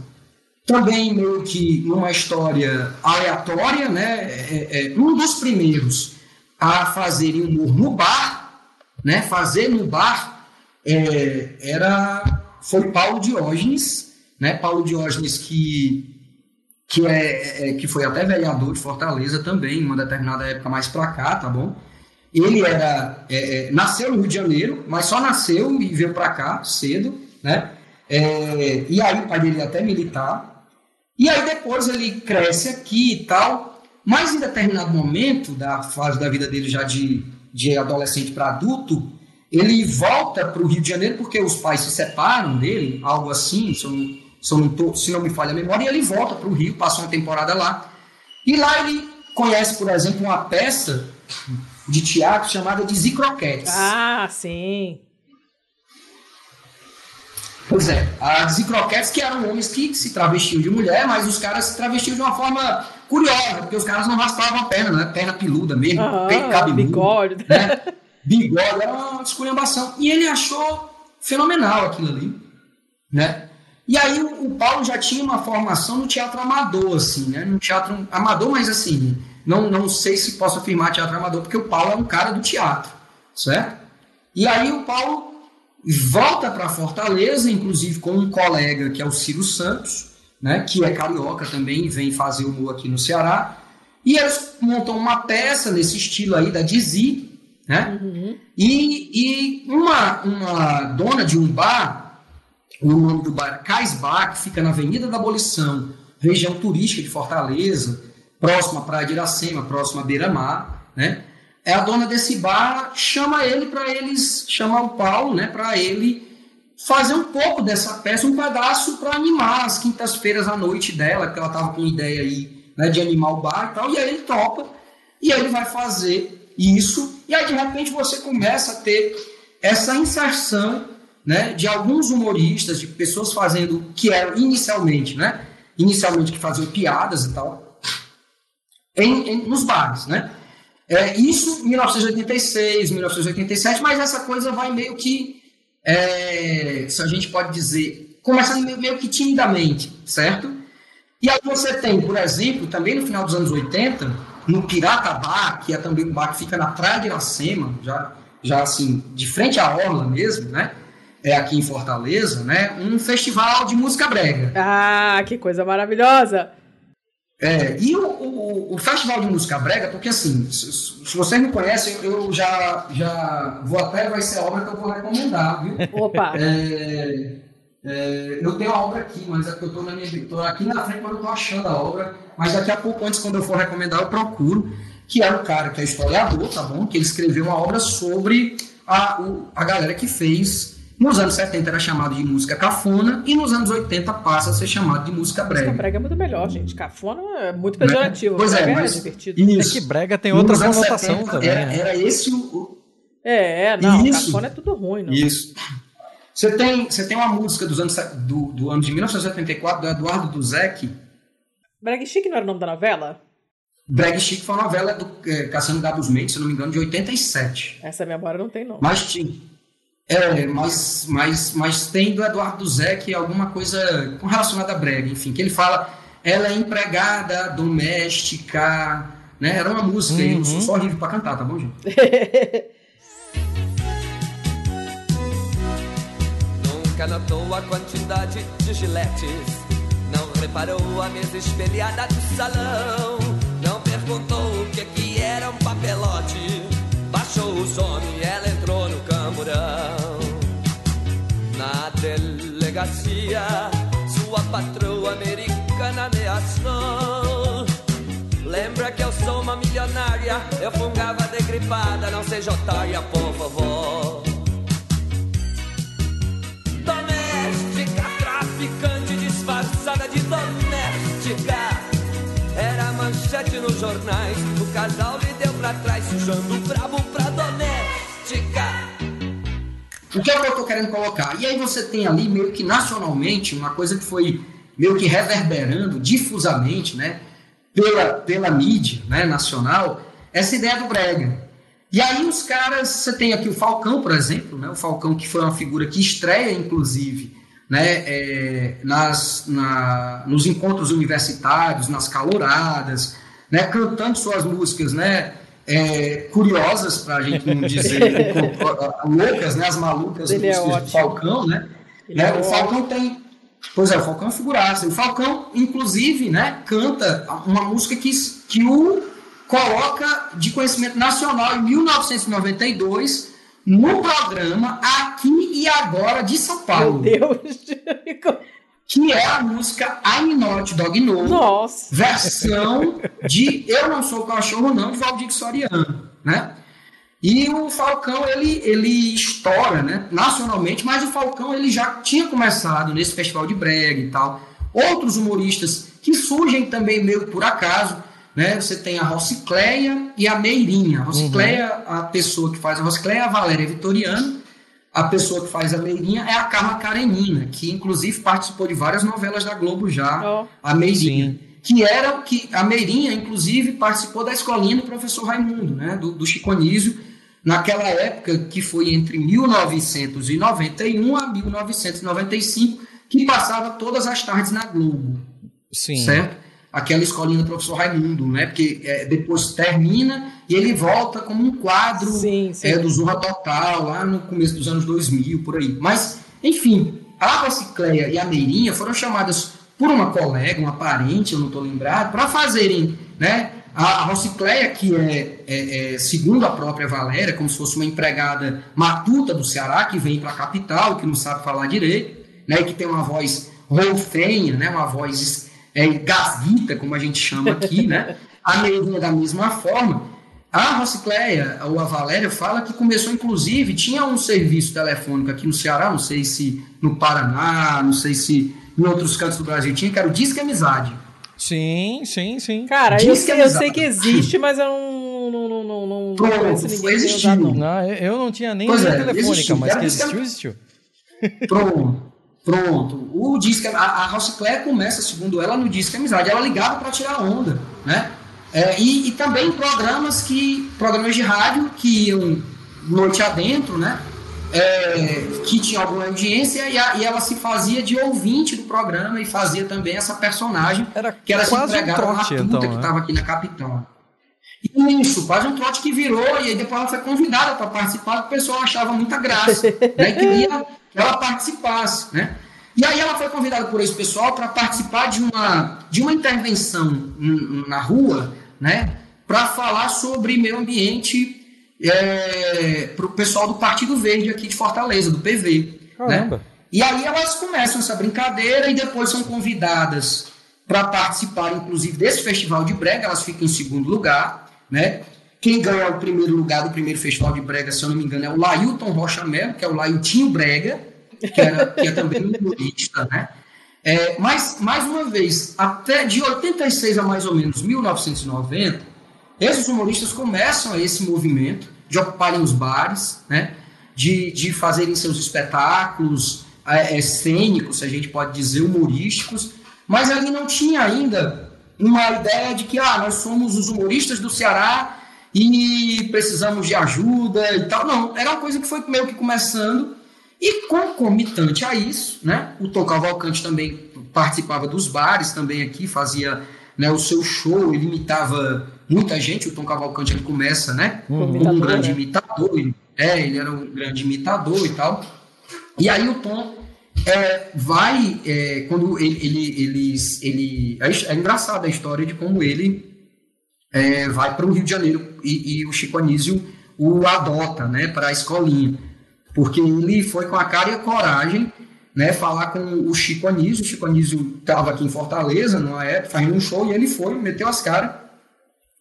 também meio que numa história aleatória, né? É, é, um dos primeiros a fazerem humor no bar, né? Fazer no bar é, era foi Paulo Diógenes, né? Paulo Diógenes que que é, é, que foi até vereador de Fortaleza também, uma determinada época mais para cá, tá bom? Ele era é, é, nasceu no Rio de Janeiro, mas só nasceu e veio para cá cedo, né? É, e aí o pai dele é até militar. E aí depois ele cresce aqui e tal, mas em determinado momento da fase da vida dele já de, de adolescente para adulto, ele volta para o Rio de Janeiro porque os pais se separam dele, algo assim, se, não, se, não, tô, se não me falha a memória, e ele volta para o Rio, passa uma temporada lá. E lá ele conhece, por exemplo, uma peça de teatro chamada de Zicroquetes. Ah, sim. Pois é, as Zicroquetes que eram homens que se travestiam de mulher, mas os caras se travestiam de uma forma curiosa, porque os caras não raspavam a perna, né? Perna peluda mesmo, ah, peito cabeludo. Bigode. Né? bigode, era uma esculhambação. E ele achou fenomenal aquilo ali, né? E aí o, o, Paulo já tinha uma formação no teatro amador, assim, né? No teatro amador, mas assim, não, não sei se posso afirmar teatro amador, porque o Paulo é um cara do teatro, certo? E aí o Paulo volta para Fortaleza, inclusive com um colega que é o Ciro Santos, né? Que é carioca também vem fazer humor aqui no Ceará. E eles montam uma peça nesse estilo aí da Dizzy, né? Uhum. E, e uma, uma dona de um bar, o nome do bar Cais Bar, que fica na Avenida da Abolição, região turística de Fortaleza, próxima à Praia de Iracema, próxima à Beira-Mar, né? É a dona desse bar, chama ele para eles, chama o Paulo, né, para ele fazer um pouco dessa peça, um pedaço para animar as quintas-feiras à noite dela, que ela tava com ideia aí, né, de animar o bar e tal, e aí ele topa, e aí ele vai fazer isso, e aí de repente você começa a ter essa inserção né, de alguns humoristas, de pessoas fazendo que eram inicialmente, né, inicialmente que faziam piadas e tal, em, em nos bares, né? É, isso 1986, 1987, mas essa coisa vai meio que, é, se a gente pode dizer, começando meio que timidamente, certo? E aí você tem, por exemplo, também no final dos anos 80, no Pirata Bar, que é também um bar que fica na Praia de Iracema, já, já assim, de frente à orla mesmo, né? É aqui em Fortaleza, né? Um festival de música brega. Ah, que coisa maravilhosa! É, e o, o, o, Festival de Música Brega, porque assim, se, se vocês me conhecem, eu já, já vou até, vai ser a obra que eu vou recomendar, viu? Opa! É, é, eu tenho a obra aqui, mas é que eu estou na minha. Tô aqui na frente quando eu estou achando a obra, mas daqui a pouco, antes, quando eu for recomendar, eu procuro, que é um cara que é historiador, tá bom? Que ele escreveu uma obra sobre a, o, a galera que fez Nos anos 70 era chamado de música cafona e nos anos 80 passa a ser chamado de música brega. Música brega é muito melhor, gente. Cafona é muito pejorativo. Pois é, brega mas divertido. isso. É que brega tem outra conotação 70 também. Era, né? era esse o, É, não, Isso. cafona é tudo ruim, não. Isso. Você tem, você tem uma música dos anos, do, do ano de 1974, do Eduardo Duzek. Brega Chique não era o nome da novela? Breg Chic foi uma novela do é, Cassiano Gabos Mendes, se não me engano, de 87. Essa memória não tem nome. Mas tinha. É, mas, mas, mas tem do Eduardo Duzek alguma coisa com relacionada a brega, enfim, que ele fala, ela é empregada doméstica, né? Era uma música, eu sou só horrível pra cantar, tá bom, gente? Nunca notou a quantidade de giletes. Não reparou a mesa espelhada do salão. Não perguntou o que, que era um papelote. Baixou o som e ela delegacia, sua patroa americana ameaçou. Lembra que eu sou uma milionária? Eu fungava de gripada, não seja otária, por favor. Doméstica, traficante disfarçada de doméstica. Era manchete nos jornais. O casal lhe deu pra trás, sujando o brabo pra doméstica. O que é que eu tô querendo colocar? E aí você tem ali meio que nacionalmente uma coisa que foi meio que reverberando difusamente, né, pela, pela mídia, né, nacional, essa ideia do brega. E aí os caras, você tem aqui o Falcão, por exemplo, né, o Falcão que foi uma figura que estreia, inclusive, né, é, nas, na, nos encontros universitários, nas caloradas, né, cantando suas músicas, né, é, curiosas, para a gente não dizer loucas, né, as malucas Ele é do. Falcão, né? Né, é o Falcão tem. Pois é, o Falcão é figuraça. O Falcão, inclusive, né, canta uma música que, que o coloca de conhecimento nacional em 1992 no programa Aqui e Agora de São Meu Paulo, Deus. que é a música I'm Not Dog No, Nossa. versão de Eu Não Sou Cachorro Não, de Valdir Soriano, né? E o Falcão, ele, ele estoura, né, nacionalmente, mas o Falcão, ele já tinha começado nesse festival de brega e tal. Outros humoristas que surgem também meio por acaso, né, você tem a Rocicleia e a Meirinha. A Rocicleia, a pessoa que faz a Rocicleia é a Valéria Vitoriano, a pessoa que faz a Meirinha é a Carla Karenina, que inclusive participou de várias novelas da Globo já, Ó. a Meirinha. Que era que a Meirinha, inclusive, participou da escolinha do professor Raimundo, né, do, do Chico Anísio, naquela época que foi entre 1991 a 1995, que passava todas as tardes na Globo Sim. certo? Aquela escolinha do professor Raimundo, né? Porque é, depois termina e ele volta como um quadro Sim, sim. é, do Zorra Total, lá no começo dos anos 2000, por aí. Mas, enfim, a Rocicleia e a Meirinha foram chamadas por uma colega, uma parente, eu não estou lembrado, para fazerem, né? A, a Rocicleia, que é, é- é, segundo a própria Valéria, como se fosse uma empregada matuta do Ceará, que vem para a capital, que não sabe falar direito, né? Que tem uma voz ronfenha, né? Uma voz é, gasguita, como a gente chama aqui, né? A Meirinha da mesma forma. A Rocicleia, ou a Valéria, fala que começou, inclusive, tinha um serviço telefônico aqui no Ceará, não sei se no Paraná, não sei se em outros cantos do Brasil tinha, que era o Disque Amizade. Sim, sim, sim. Cara, eu sei, é eu sei que existe, mas eu não, não, não, não, não, não Pronto, conheço ninguém existiu. usado, não. Não, eu- não tinha nem Pois linha é, telefônica, existiu. mas Era que existiu, existiu. Pronto, pronto. O Disque, a, a Rocicleia começa, segundo ela, no Disque Amizade. Ela ligava para tirar onda, né? É, e, e também programas que programas de rádio que iam noite adentro, né? É, que tinha alguma audiência e, a- e ela se fazia de ouvinte do programa e fazia também essa personagem Era que era quase um empregada trote, matuta então, que né? estava aqui na capital. Isso, quase um trote que virou, e aí depois ela foi convidada para participar, o pessoal achava muita graça, né? E queria que ela participasse, né? E aí ela foi convidada por esse pessoal para participar de uma, de uma intervenção na rua, né? Para falar sobre meio ambiente para o pessoal do Partido Verde aqui de Fortaleza, do PV. Caramba. Né? E aí elas começam essa brincadeira e depois são convidadas para participar, inclusive, desse festival de brega. Elas ficam em segundo lugar, né? Quem ganha o primeiro lugar do primeiro festival de brega, se eu não me engano, é o Lailton Rocha Melo, que é o Lailtinho Brega, que, era, que é também um humorista, né? É, mas, mais uma vez, até de 86 a mais ou menos 1990, esses humoristas começam esse movimento de ocuparem os bares, né? de, de fazerem seus espetáculos é, é, cênicos, se a gente pode dizer, humorísticos, mas ali não tinha ainda uma ideia de que ah, nós somos os humoristas do Ceará e precisamos de ajuda e tal. Não, era uma coisa que foi meio que começando e concomitante a isso, né? O Tom Cavalcante também participava dos bares também aqui, fazia né, o seu show, ele imitava muita gente. O Tom Cavalcante ele começa, né? Uhum. Como um grande né? imitador. É, ele era um grande imitador e tal. E aí o Tom é, vai, é, quando ele, ele, ele, ele é, é engraçada a história de como ele é, vai para o Rio de Janeiro e, e, o Chico Anísio o adota, né, para a escolinha, porque ele foi com a cara e a coragem, né, falar com o Chico Anísio, o Chico Anísio estava aqui em Fortaleza, numa época, fazendo um show, e ele foi, meteu as caras,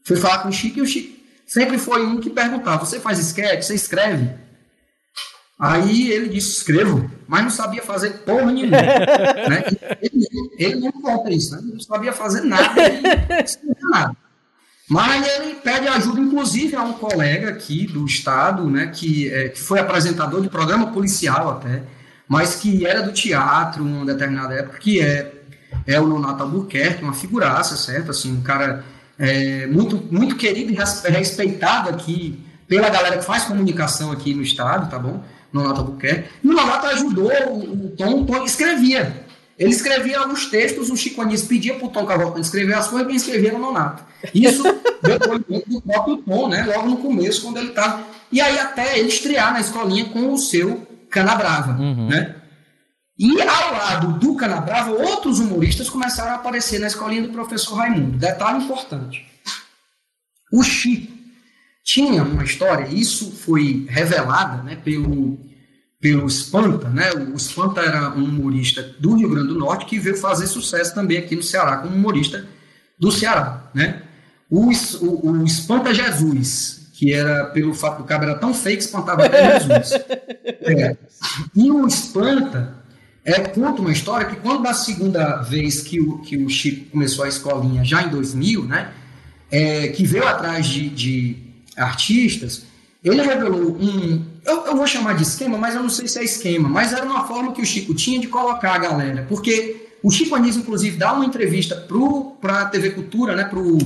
foi falar com o Chico, e o Chico sempre foi um que perguntava, você faz sketch, você escreve? Aí ele disse, escrevo, mas não sabia fazer porra nenhuma. né? ele, ele, não conta isso, né? não sabia fazer nada, nada. Mas ele pede ajuda, inclusive, a um colega aqui do Estado, né, que, é, que foi apresentador de programa policial até, mas que era do teatro em uma determinada época, que é, é o Nonato Albuquerque, uma figuraça, certo? Assim, um cara é, muito, muito querido e respeitado aqui pela galera que faz comunicação aqui no Estado, tá bom? Nonato Albuquerque. E o Nonato ajudou o, o Tom, o Tom escrevia. Ele escrevia alguns textos, o Chico Anísio pedia para o Tom Cavalcante escrever as coisas, quem escrevia era o Nonato. Isso depois do próprio Tom, né? logo no começo, quando ele estava. E aí até ele estrear na escolinha com o seu Canabrava. Uhum. Né? E ao lado do Canabrava, outros humoristas começaram a aparecer na escolinha do professor Raimundo. Detalhe importante. O Chico tinha uma história, isso foi revelada né, pelo, pelo Espanta, né? O Espanta era um humorista do Rio Grande do Norte que veio fazer sucesso também aqui no Ceará como humorista do Ceará, né? O, o, o Espanta Jesus, que era pelo fato do cabelo era tão feio que espantava até Jesus. É. E o Espanta é, conta uma história que quando da segunda vez que o, que o Chico começou a escolinha, já em 2000, né, é, que veio atrás de, de artistas, ele revelou um, eu, eu, vou chamar de esquema, mas eu não sei se é esquema, mas era uma forma que o Chico tinha de colocar a galera, porque o Chico Anísio, inclusive, dá uma entrevista para a TV Cultura, né, para o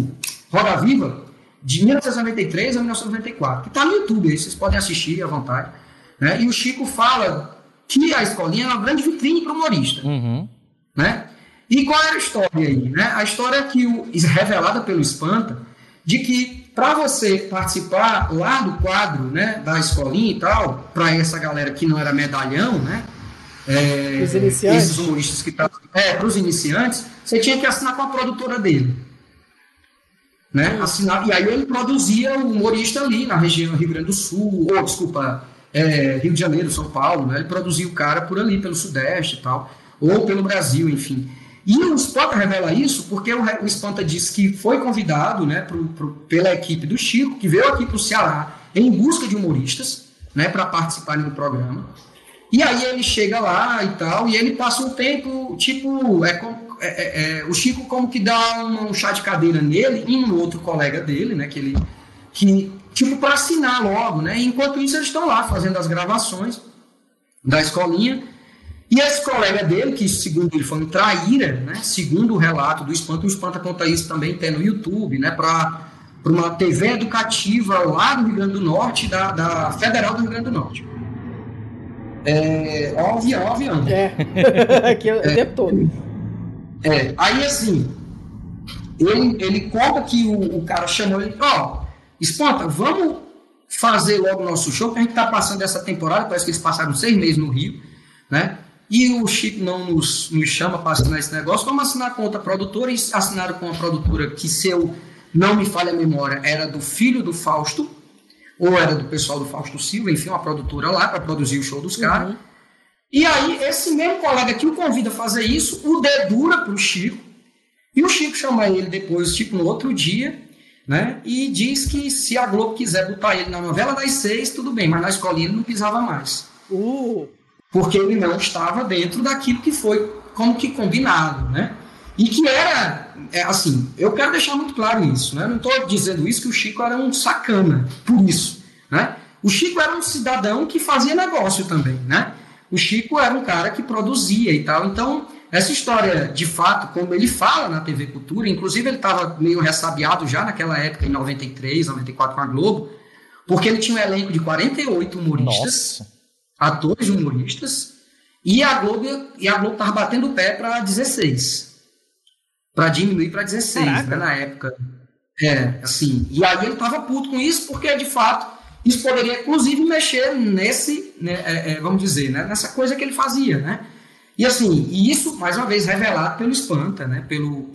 Roda Viva, de 1993 a 1994, que está no YouTube, aí vocês podem assistir à vontade, né, e o Chico fala que a escolinha é uma grande vitrine para o humorista. Uhum. Né? E qual é a história aí? Né? A história é que o, revelada pelo Espanta, de que para você participar lá do quadro né, da escolinha e tal, para essa galera que não era medalhão, né? É, os iniciantes. Esses humoristas que estavam. É, para os iniciantes, você tinha que assinar com a produtora dele. Né? Assinar, e aí ele produzia o humorista ali na região Rio Grande do Sul, ou desculpa, é, Rio de Janeiro, São Paulo, né? ele produzia o cara por ali, pelo Sudeste e tal, ou pelo Brasil, enfim. E o Espanta revela isso porque o, o Espanta diz que foi convidado né, pro, pro, pela equipe do Chico, que veio aqui para o Ceará em busca de humoristas né, para participarem do programa. E aí ele chega lá e tal, e ele passa um tempo, tipo, é, é, é, é o Chico como que dá um, um chá de cadeira nele e um outro colega dele, né, que ele que tipo para assinar logo, né? Enquanto isso eles estão lá fazendo as gravações da escolinha. E esse colega dele, que segundo ele foi um traíra, né? Segundo o relato do Espanta, o Espanta conta isso também tem no YouTube, né? Para uma TV educativa lá do Rio Grande do Norte, da, da Federal do Rio Grande do Norte. É, ó, o avião, ó, avião. É, aqui é o é, tempo todo. É, aí assim, ele, ele conta que o, o cara chamou ele, ó, Espanta, vamos fazer logo o nosso show, que a gente está passando essa temporada, parece que eles passaram seis meses no Rio, né? E o Chico não nos, nos chama para assinar esse negócio, vamos assinar com outra produtora, e assinaram com uma produtora que, se eu não me falha a memória, era do filho do Fausto, ou era do pessoal do Fausto Silva, enfim, uma produtora lá para produzir o show dos caras. Uhum. E aí, esse mesmo colega que o convida a fazer isso, o dedura para o Chico, e o Chico chama ele depois, tipo, no outro dia, né? E diz que se a Globo quiser botar ele na novela das seis, tudo bem, mas na escolinha ele não pisava mais. Uh. Porque ele não estava dentro daquilo que foi como que combinado, né? E que era, é, assim, eu quero deixar muito claro isso, né? Não estou dizendo isso que o Chico era um sacana, por isso, né? O Chico era um cidadão que fazia negócio também, né? O Chico era um cara que produzia e tal, então essa história, de fato, como ele fala na TV Cultura, inclusive ele estava meio ressabiado já naquela época, em 93, 94 com a Globo, porque ele tinha um elenco de 48 humoristas, Nossa. Atores humoristas, e a Globo e a Globo estava batendo o pé para 16. Para diminuir para 16, Caraca. né, na época. É, assim. E aí ele estava puto com isso, porque de fato isso poderia, inclusive, mexer nesse, né, é, é, vamos dizer, né, nessa coisa que ele fazia, né? E assim, e isso, mais uma vez, revelado pelo Espanta, né? Pelo,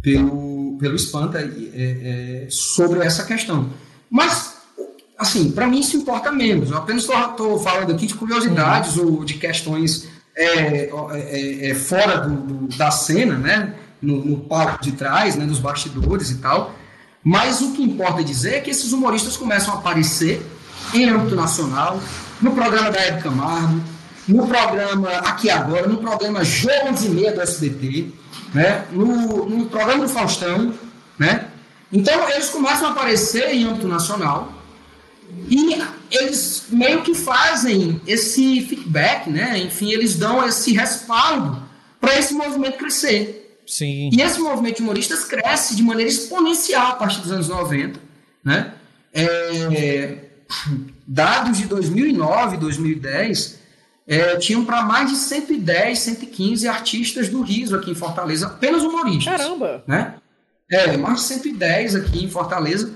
pelo, pelo Espanta é, é, sobre essa questão. Mas, assim, para mim isso importa menos. Eu apenas estou falando aqui de curiosidades ou de questões é, é, é, fora do, do- da cena, né? No, no palco de trás, né? Nos bastidores e tal. Mas o que importa dizer é que esses humoristas começam a aparecer em âmbito nacional, no programa da Hebe Camargo, no programa Aqui Agora, no programa Jogos e Meia do SBT, né? no, no programa do Faustão. Né? Então, eles começam a aparecer em âmbito nacional e eles meio que fazem esse feedback, né? enfim, eles dão esse respaldo para esse movimento crescer. Sim. E esse movimento de humoristas cresce de maneira exponencial a partir dos anos 90. Né? É, dados de 2009 e 2010 é, tinham para mais de 110, 115 artistas do riso aqui em Fortaleza, apenas humoristas. Caramba! Né? É, mais de 110 aqui em Fortaleza.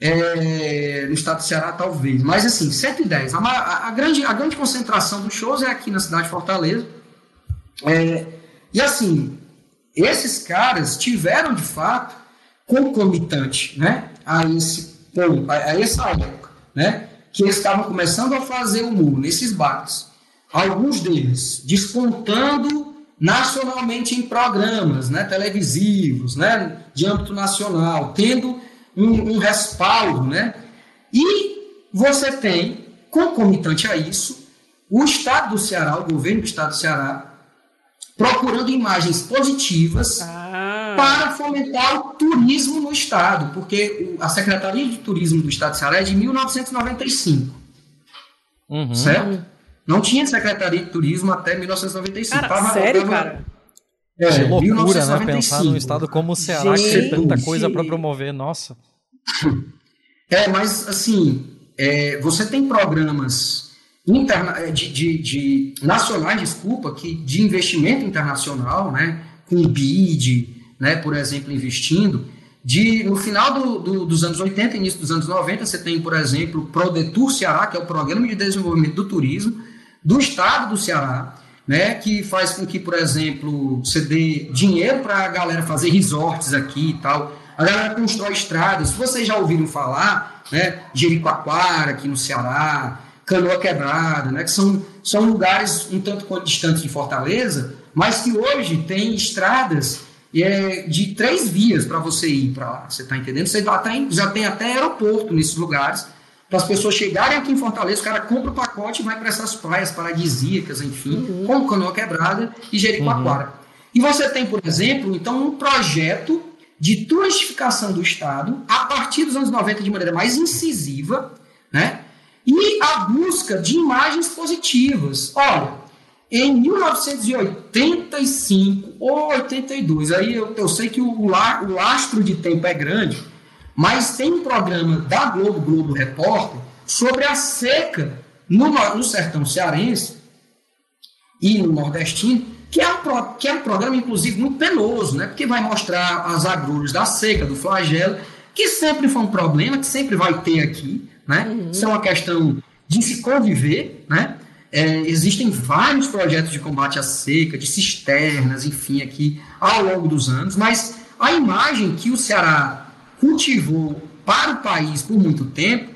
É, no estado do Ceará, talvez. Mas assim, 110. A, a- a grande, a grande concentração dos shows é aqui na cidade de Fortaleza. É, e assim, esses caras tiveram de fato concomitante né, a esse ponto, a, a essa época, né, que eles estavam começando a fazer humor nesses bares. Alguns deles despontando nacionalmente em programas né, televisivos, né, de âmbito nacional, tendo um, um respaldo. Né, e você tem, concomitante a isso, o Estado do Ceará, o governo do Estado do Ceará, procurando imagens positivas Ah, para fomentar o turismo no Estado, porque a Secretaria de Turismo do Estado do Ceará é de 1995, Uhum. certo? Não tinha Secretaria de Turismo até 1995. cara, Tava- sério, tava- cara? É, Que loucura, né? 1995. Pensar num estado como o Ceará, que tem Gente. tanta coisa para promover. Nossa. É, mas assim, é, você tem programas interna é, de, de, de- nacionais, desculpa, que de investimento internacional, né, com BID, né, por exemplo, investindo. De, no final do- do- dos anos 80, início dos anos 90, você tem, por exemplo, o Prodetur Ceará, que é o Programa de Desenvolvimento do Turismo do Estado do Ceará, né, que faz com que, por exemplo, você dê dinheiro para a galera fazer resorts aqui e tal. A galera constrói estradas. Se vocês já ouviram falar, né, Jericoacoara aqui no Ceará, Canoa Quebrada, né, que são, são lugares um tanto quanto distantes de Fortaleza, mas que hoje tem estradas é, de três vias para você ir para lá. Você está entendendo? Você já tem, já tem até aeroporto nesses lugares para as pessoas chegarem aqui em Fortaleza, o cara compra o pacote e vai para essas praias paradisíacas, enfim, como Canoa Quebrada e Jericoacoara. E você tem, por exemplo, então, um projeto de turistificação do Estado a partir dos anos 90 de maneira mais incisiva, né? E a busca de imagens positivas. Olha, em 1985 ou 82, aí eu, eu sei que o, la- o lastro de tempo é grande, mas tem um programa da Globo, Globo Repórter, sobre a seca no, no- sertão cearense e no nordestino, que é, um, que é um programa, inclusive, muito penoso, né? porque vai mostrar as agruras da seca, do flagelo, que sempre foi um problema, que sempre vai ter aqui. Né? Isso é uma questão de se conviver. Né? É, existem vários projetos de combate à seca, de cisternas, enfim, aqui ao longo dos anos, mas a imagem que o Ceará cultivou para o país por muito tempo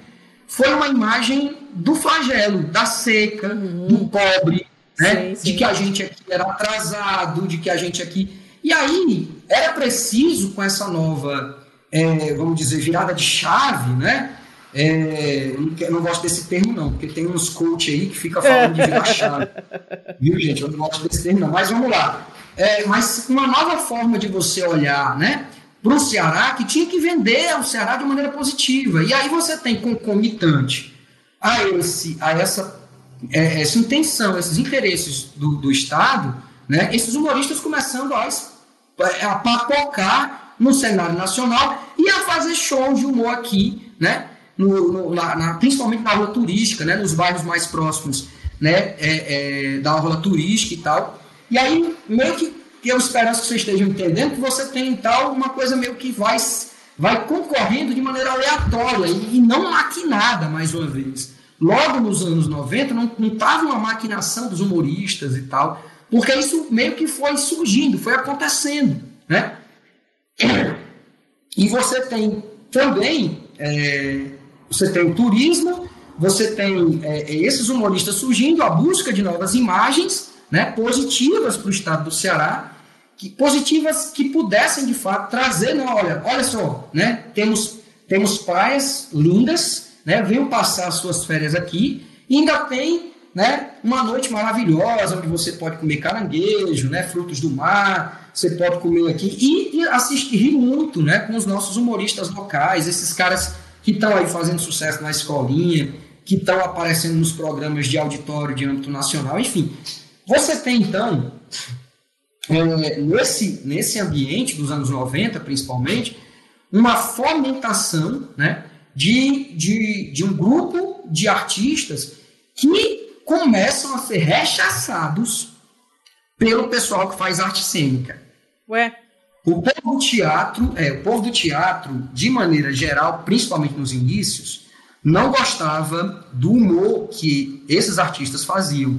foi uma imagem do flagelo, da seca, do pobre, né? Sim, sim. de que a gente aqui era atrasado, de que a gente aqui. E aí era preciso, com essa nova é, vamos dizer, virada de chave, né? É, eu não gosto desse termo, não, porque tem uns coach aí que fica falando de virar chave. Viu, gente? Eu não gosto desse termo, não. Mas vamos lá. É, mas uma nova forma de você olhar, né? Para o Ceará, que tinha que vender o Ceará de maneira positiva. E aí você tem concomitante a, esse, a essa, é, essa intenção, esses interesses do, do Estado, né? esses humoristas começando a, a papocar no cenário nacional e a fazer shows de humor aqui, né? no, no, na, na, principalmente na orla turística, né, nos bairros mais próximos né, é, é, da orla turística e tal. E aí, meio que eu espero que vocês estejam entendendo que você tem tal uma coisa meio que vai, vai concorrendo de maneira aleatória e, e não maquinada, mais uma vez. Logo nos anos 90, não estava uma maquinação dos humoristas e tal, porque isso meio que foi surgindo, foi acontecendo. Né? E você tem também é, você tem o turismo, você tem é, esses humoristas surgindo, a busca de novas imagens né, positivas para o estado do Ceará, que, positivas que pudessem de fato trazer, não, olha, olha só, né, temos, temos praias lindas, né, venham passar suas férias aqui, e ainda tem né, uma noite maravilhosa, onde você pode comer caranguejo, né, frutos do mar, você pode comer aqui, e, e assistir muito né, com os nossos humoristas locais, esses caras que estão aí fazendo sucesso na escolinha, que estão aparecendo nos programas de auditório de âmbito nacional, enfim. Você tem, então, é, nesse, nesse ambiente dos anos 90, principalmente, uma fomentação né, de, de, de um grupo de artistas que começam a ser rechaçados pelo pessoal que faz arte cênica. Ué? O povo do teatro, é, o povo do teatro, de maneira geral, principalmente nos inícios, não gostava do humor que esses artistas faziam.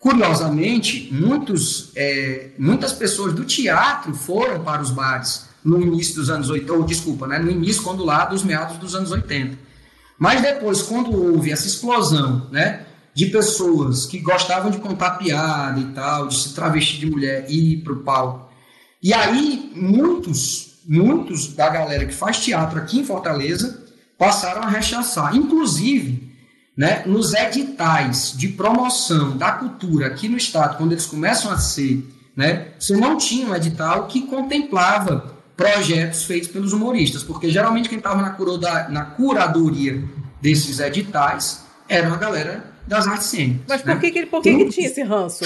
Curiosamente, muitos, é, muitas pessoas do teatro foram para os bares no início dos anos 80, ou desculpa, né, no início, quando lá dos meados dos anos 80. Mas depois, quando houve essa explosão né, de pessoas que gostavam de contar piada e tal, de se travestir de mulher e ir para o palco e aí, muitos, muitos da galera que faz teatro aqui em Fortaleza passaram a rechaçar. Inclusive, né, nos editais de promoção da cultura aqui no estado, quando eles começam a ser, né, você não tinha um edital que contemplava projetos feitos pelos humoristas, porque geralmente quem estava na, na curadoria desses editais era a galera das artes cênicas. Mas por né? que, que, por que, que tinha esse ranço?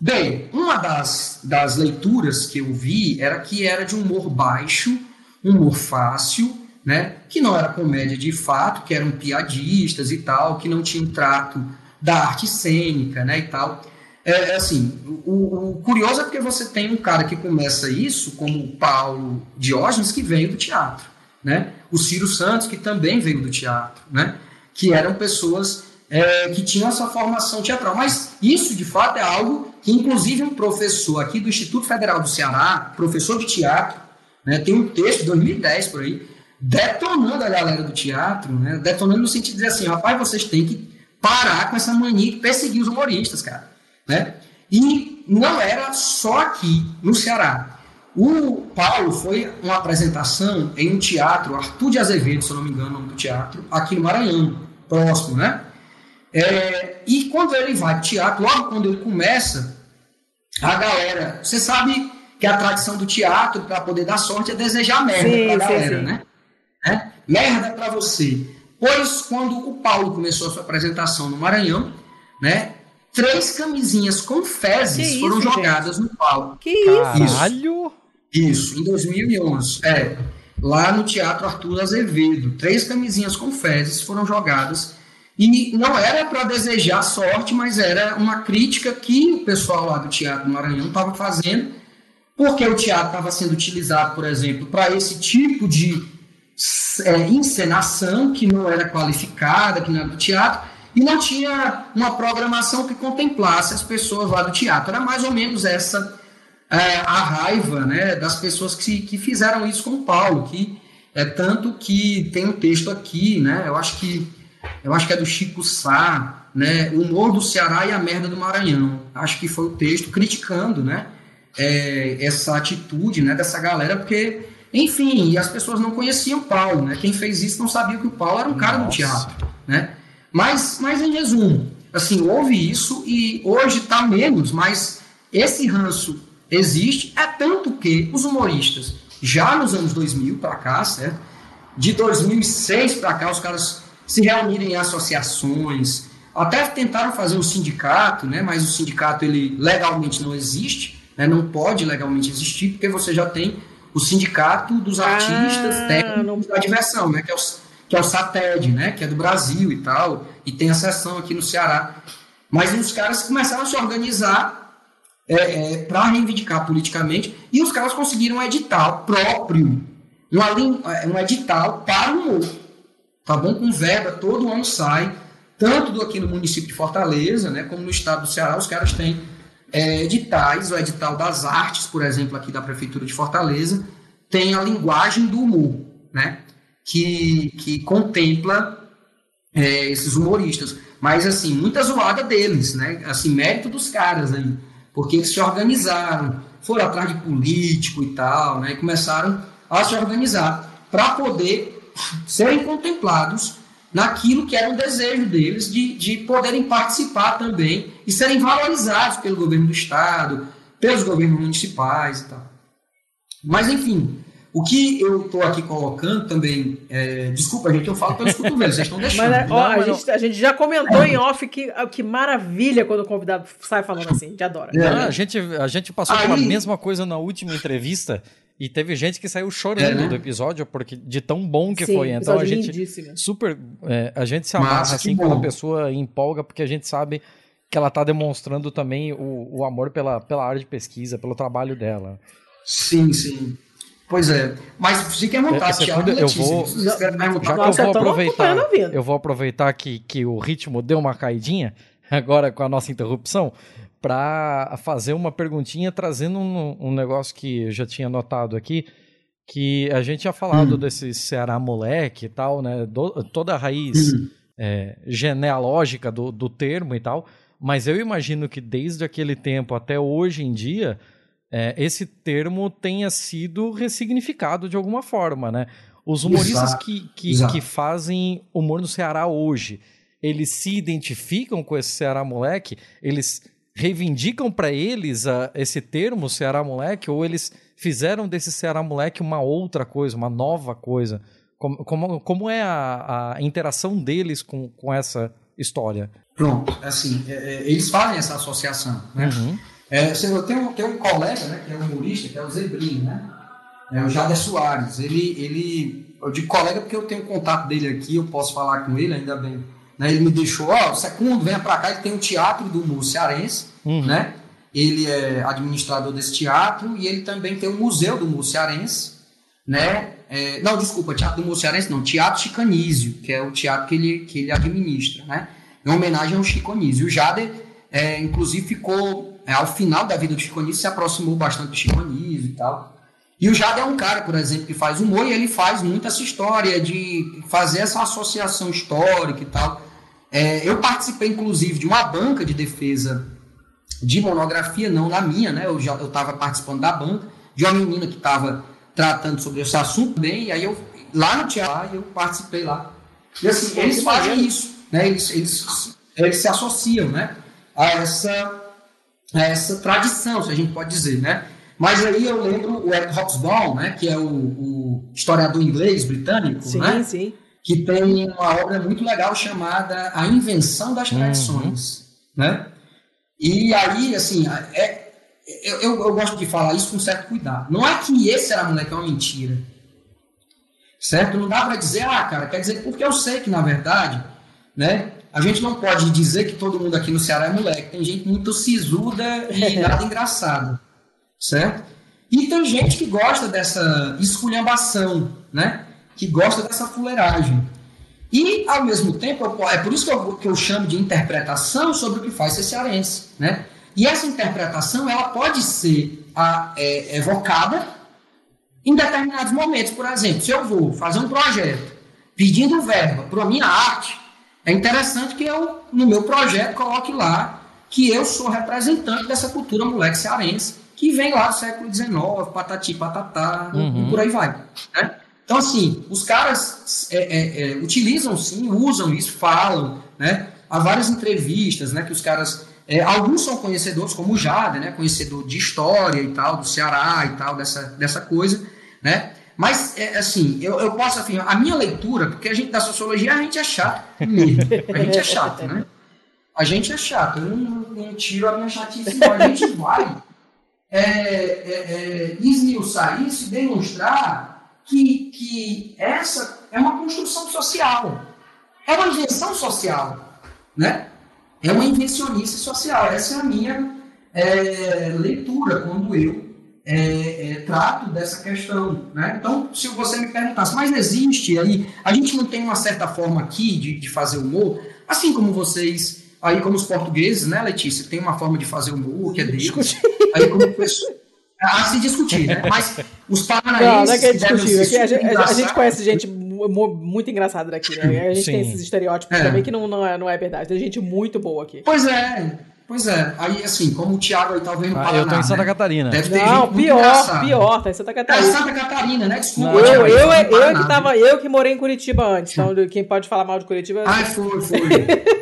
Bem, uma das, das leituras que eu vi era que era de humor baixo, humor fácil, né? Que não era comédia de fato, que eram piadistas e tal, que não tinham trato da arte cênica, né? E tal. É, é assim, o, o, curioso é porque você tem um cara que começa isso, como o Paulo Diógenes, que veio do teatro, né? O Ciro Santos, que também veio do teatro, né? Que eram pessoas é, que tinham essa formação teatral. Mas isso, de fato, é algo que, inclusive, um professor aqui do Instituto Federal do Ceará, professor de teatro, né, tem um texto de 2010 por aí, detonando a galera do teatro, né, detonando no sentido de dizer assim, rapaz, vocês têm que parar com essa mania de perseguir os humoristas, cara. Né? E não era só aqui, no Ceará. O Paulo foi uma apresentação em um teatro, Arthur de Azevedo, se eu não me engano, o nome do teatro, aqui no Maranhão, próximo, né? É, e quando ele vai para teatro, logo quando ele começa, a galera. Você sabe que a tradição do teatro, para poder dar sorte, é desejar merda para a galera, sim. né? É? Merda para você. Pois, quando o Paulo começou a sua apresentação no Maranhão, né? Três camisinhas com fezes que foram isso, jogadas gente? no palco. Que isso? Caralho! Isso, em 2011. É, lá no Teatro Arthur Azevedo. Três camisinhas com fezes foram jogadas e não era para desejar sorte, mas era uma crítica que o pessoal lá do Teatro Maranhão estava fazendo, porque o teatro estava sendo utilizado, por exemplo, para esse tipo de é, encenação que não era qualificada, que não era do teatro, e não tinha uma programação que contemplasse as pessoas lá do teatro. Era mais ou menos essa é, a raiva né, das pessoas que, que fizeram isso com o Paulo, que é tanto que tem um texto aqui, né, eu acho que eu acho que é do Chico Sá, né, o humor do Ceará e a merda do Maranhão. Acho que foi o texto criticando, né, é, essa atitude, né, dessa galera, porque Enfim, e as pessoas não conheciam Paulo, né? Quem fez isso não sabia que o Paulo era um cara Nossa. do teatro, né? Mas, mas em resumo, assim, houve isso e hoje está menos, mas esse ranço existe, é tanto que os humoristas, já nos anos 2000 para cá, certo? De 2006 para cá, os caras se reunirem em associações, até tentaram fazer um sindicato, né? Mas o sindicato ele legalmente não existe, né? Não pode legalmente existir porque você já tem o sindicato dos artistas ah, técnicos da diversão, né? Que é o, que é o SATED, né? Que é do Brasil e tal, e tem a seção aqui no Ceará. Mas os caras começaram a se organizar é, é, para reivindicar politicamente e os caras conseguiram um edital próprio, uma, é, um edital para o humor, tá bom? Com verba, todo ano sai, tanto do aqui no município de Fortaleza, né, como no estado do Ceará, os caras têm é, editais, o edital das artes, por exemplo, aqui da Prefeitura de Fortaleza, tem a linguagem do humor, né, que, que contempla é, esses humoristas. Mas, assim, muita zoada deles, né, assim, mérito dos caras aí, porque eles se organizaram, foram atrás de político e tal, né, e começaram a se organizar para poder serem contemplados naquilo que era um desejo deles de, de poderem participar também e serem valorizados pelo governo do Estado, pelos governos municipais e tal. Mas, enfim, o que eu estou aqui colocando também, é, desculpa, gente, eu falo pelos cotovelos, vocês estão deixando. Mas, ó, a, gente, a, gente, já comentou em off que, que maravilha quando o convidado sai falando assim, a gente adora. É. a, gente, a gente passou Aí... pela mesma coisa na última entrevista e teve gente que saiu chorando é, né? do episódio, porque de tão bom que Sim, foi. Então a gente lindíssimo. super. É, a gente se amarra Massa, assim quando a pessoa empolga, porque a gente sabe que ela está demonstrando também o, o amor pela, pela área de pesquisa, pelo trabalho dela. Sim, sim. Pois é. Mas fiquem à vontade, Thiago. Eu vou, já, já que eu vou aproveitar, eu vou aproveitar que, que o ritmo deu uma caidinha agora com a nossa interrupção para fazer uma perguntinha trazendo um, um, negócio que eu já tinha notado aqui, que a gente tinha falado hum. desse Ceará moleque e tal, né? Do, toda a raiz hum. é, genealógica do, do termo e tal, mas eu imagino que desde aquele tempo até hoje em dia, é, esse termo tenha sido ressignificado de alguma forma, né? Os humoristas exato, que, que, que fazem humor no Ceará hoje, eles se identificam com esse Ceará moleque? Eles reivindicam para eles a, esse termo Ceará Moleque ou eles fizeram desse Ceará Moleque uma outra coisa, uma nova coisa? Como, como, como é a, a interação deles com, com essa história? Pronto, assim, é, é, eles fazem essa associação, né? Uhum. É, eu tenho, tenho um colega, né, que é humorista, que é o Zebrinho, né? É o Jader Soares. Ele, ele, eu digo colega porque eu tenho contato dele aqui, eu posso falar com ele, ainda bem né? Ele me deixou, ó, oh, segundo, venha para cá, ele tem um teatro do humor cearense, uhum. né? Ele é administrador desse teatro e ele também tem o um museu do humor cearense, né? É, não, desculpa, teatro do humor cearense não, Teatro Chicanísio, que é o teatro que ele, que ele administra, né? Em homenagem ao Chico Anísio. O Jader, é, inclusive, ficou, é, ao final da vida do Chico Anísio, se aproximou bastante do Chico Anísio e tal. E o Jader é um cara, por exemplo, que faz humor e ele faz muito essa história de fazer essa associação histórica e tal. É, eu participei, inclusive, de uma banca de defesa de monografia, não na minha, né? Eu já estava participando da banca, de uma menina que estava tratando sobre esse assunto bem, e aí eu, lá no teatro, eu participei lá. E assim, eles fazem isso, né? Eles, eles, eles se associam, né? A essa, essa tradição, se a gente pode dizer, né? Mas aí eu lembro o Eric Hobsbawm, né? Que é o, o historiador inglês britânico, sim, né? Sim, que tem uma obra muito legal chamada A Invenção das Tradições, uhum. né? E aí, assim, é, eu, eu, eu, gosto de falar isso com certo cuidado. Não é que esse era moleque, é uma mentira. Certo? Não dá para dizer, ah, cara, quer dizer, porque eu sei que, na verdade, né, a gente não pode dizer que todo mundo aqui no Ceará é moleque. Tem gente muito sisuda e nada engraçado. Certo? E tem gente que gosta dessa esculhambação, né? que gosta dessa fuleiragem. E, ao mesmo tempo, é por isso que eu, que eu chamo de interpretação sobre o que faz ser cearense. Né? E essa interpretação ela pode ser a, é, evocada em determinados momentos. Por exemplo, se eu vou fazer um projeto pedindo verba para a minha arte, é interessante que eu, no meu projeto, coloque lá que eu sou representante dessa cultura moleque cearense que vem lá do século XIX, patati patatá, Uhum. e por aí vai. Né? Então, assim, os caras é, é, é, utilizam sim, usam isso, falam, né? Há várias entrevistas, né, que os caras... é, alguns são conhecedores, como o Jade, né, conhecedor de história e tal, do Ceará e tal, dessa, dessa coisa, né? Mas, é, assim, eu, eu posso afirmar, a minha leitura, porque a gente da sociologia, a gente é chato mesmo, a gente é chato, né? A gente é chato, eu não, não tiro a minha chatice, não. A gente vai é, é, é, esmiuçar isso e demonstrar que, que essa é uma construção social. É uma invenção social, né? É uma invencionice social. Essa é a minha é, leitura quando eu é, é, trato dessa questão. Né? Então, se você me perguntasse, mas existe aí, a gente não tem uma certa forma aqui de, de fazer humor, assim como vocês, aí como os portugueses, né, Letícia, tem uma forma de fazer humor que é deles. Aí como pessoa, a se discutir, né? Mas os paranaenses... Não, não é que é discutível. é que a, gente, a gente conhece gente mu- mu- muito engraçada daqui, né? A gente tem Sim. esses estereótipos É. também que não, não, é, não é verdade. Tem gente muito boa aqui. Pois é, pois é. Aí, assim, como o Thiago aí talvez no Ah, Paraná, eu tô em Santa né? Catarina. Deve ter Não, pior, pior. Tá em Santa É, Catarina. Santa Catarina, né? Desculpa. Não. Eu, Thiago, eu, eu, Paraná. que tava, eu que morei em Curitiba antes, então quem pode falar mal de Curitiba. Ai, foi, foi.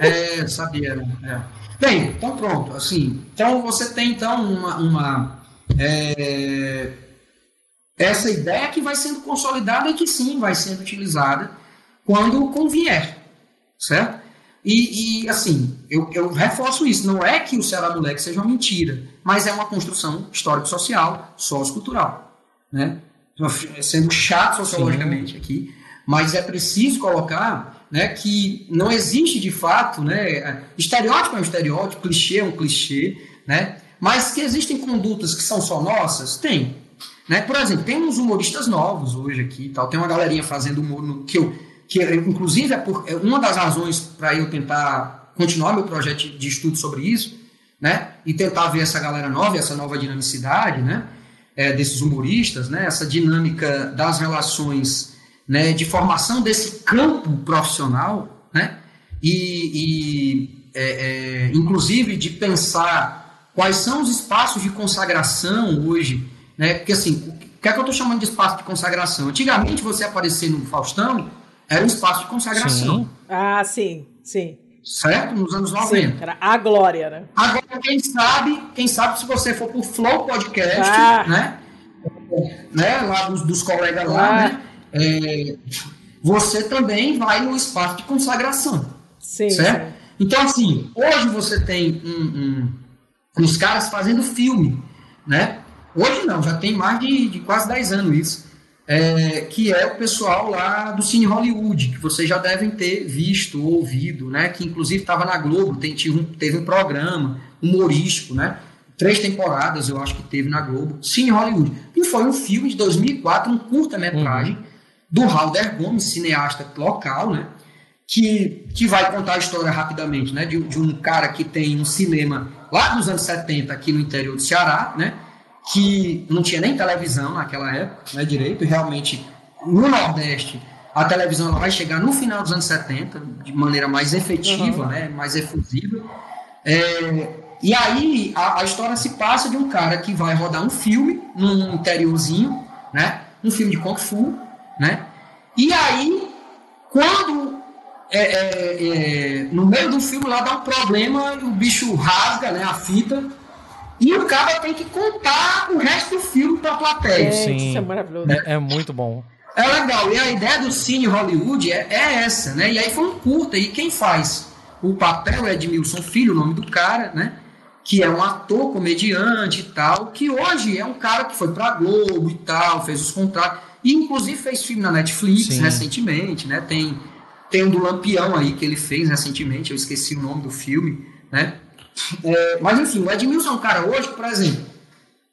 É, sabia, né? É. Bem, então pronto, assim. Então você tem então uma. uma, é, essa ideia que vai sendo consolidada e que sim vai sendo utilizada quando convier, certo? E, e, assim, eu, eu reforço isso, não é que o Ceará Moleque seja uma mentira, mas é uma construção histórico-social, sociocultural, né? Sendo chato sociologicamente aqui, mas é preciso colocar né, que não existe de fato, né, estereótipo é um estereótipo, clichê é um clichê, né, mas que existem condutas que são só nossas, tem. Né? Por exemplo, tem uns humoristas novos hoje aqui, tal, tem uma galerinha fazendo humor no, que eu, que inclusive é, por, é uma das razões para eu tentar continuar meu projeto de, estudo sobre isso, né, e tentar ver essa galera nova, essa nova dinamicidade, né, é, desses humoristas, né, essa dinâmica das relações né, de formação desse campo profissional, né, e, e é, é, inclusive de pensar quais são os espaços de consagração hoje, né, porque assim, o que é que eu estou chamando de espaço de consagração? Antigamente você aparecer no Faustão era um espaço de consagração, Sim. Ah, sim, sim. Certo? Nos anos Sim, 90. era a glória, né? Agora, quem sabe, quem sabe se você for pro Flow Podcast, Ah. né? né? Lá dos, dos colegas lá, Ah. né? É, você também vai no espaço de consagração, Sim, certo? sim. Então, assim, hoje você tem um, um- uns caras fazendo filme, né? Hoje não, já tem mais de, de quase 10 anos isso. É, que é o pessoal lá do Cine Hollywood, que vocês já devem ter visto ou ouvido, né? Que inclusive estava na Globo, tem, um- teve um programa humorístico, né? Três temporadas, eu acho que teve na Globo. Cine Hollywood. E foi um filme de 2004, um curta-metragem, do Halder Gomes, cineasta local, né? que, que vai contar a história rapidamente, né? De, de um cara que tem um cinema lá nos anos 70 aqui no interior do Ceará, né? Que não tinha nem televisão naquela época, né? Direito, e realmente no Nordeste a televisão vai chegar no final dos anos 70 de maneira mais efetiva, né? Mais efusiva. É, e aí a, a história se passa de um cara que vai rodar um filme num interiorzinho, né? Um filme de Kung Fu, né? E aí, quando é, é, é, no meio do filme lá dá um problema, o bicho rasga né, a fita, e o cara tem que contar o resto do filme pra plateia. Gente, Sim. isso é maravilhoso. É, é muito bom. É legal. E a ideia do Cine Hollywood é, é essa, né? E aí foi um curta. E quem faz o papel é Edmilson Filho, o nome do cara, né? Que é um ator, comediante e tal, que hoje é um cara que foi pra Globo e tal, fez os contratos. E inclusive fez filme na Netflix Sim. recentemente, né? Tem, tem um do Lampião aí que ele fez recentemente, eu esqueci o nome do filme, né? É, mas enfim, o Edmilson é um cara hoje, por exemplo,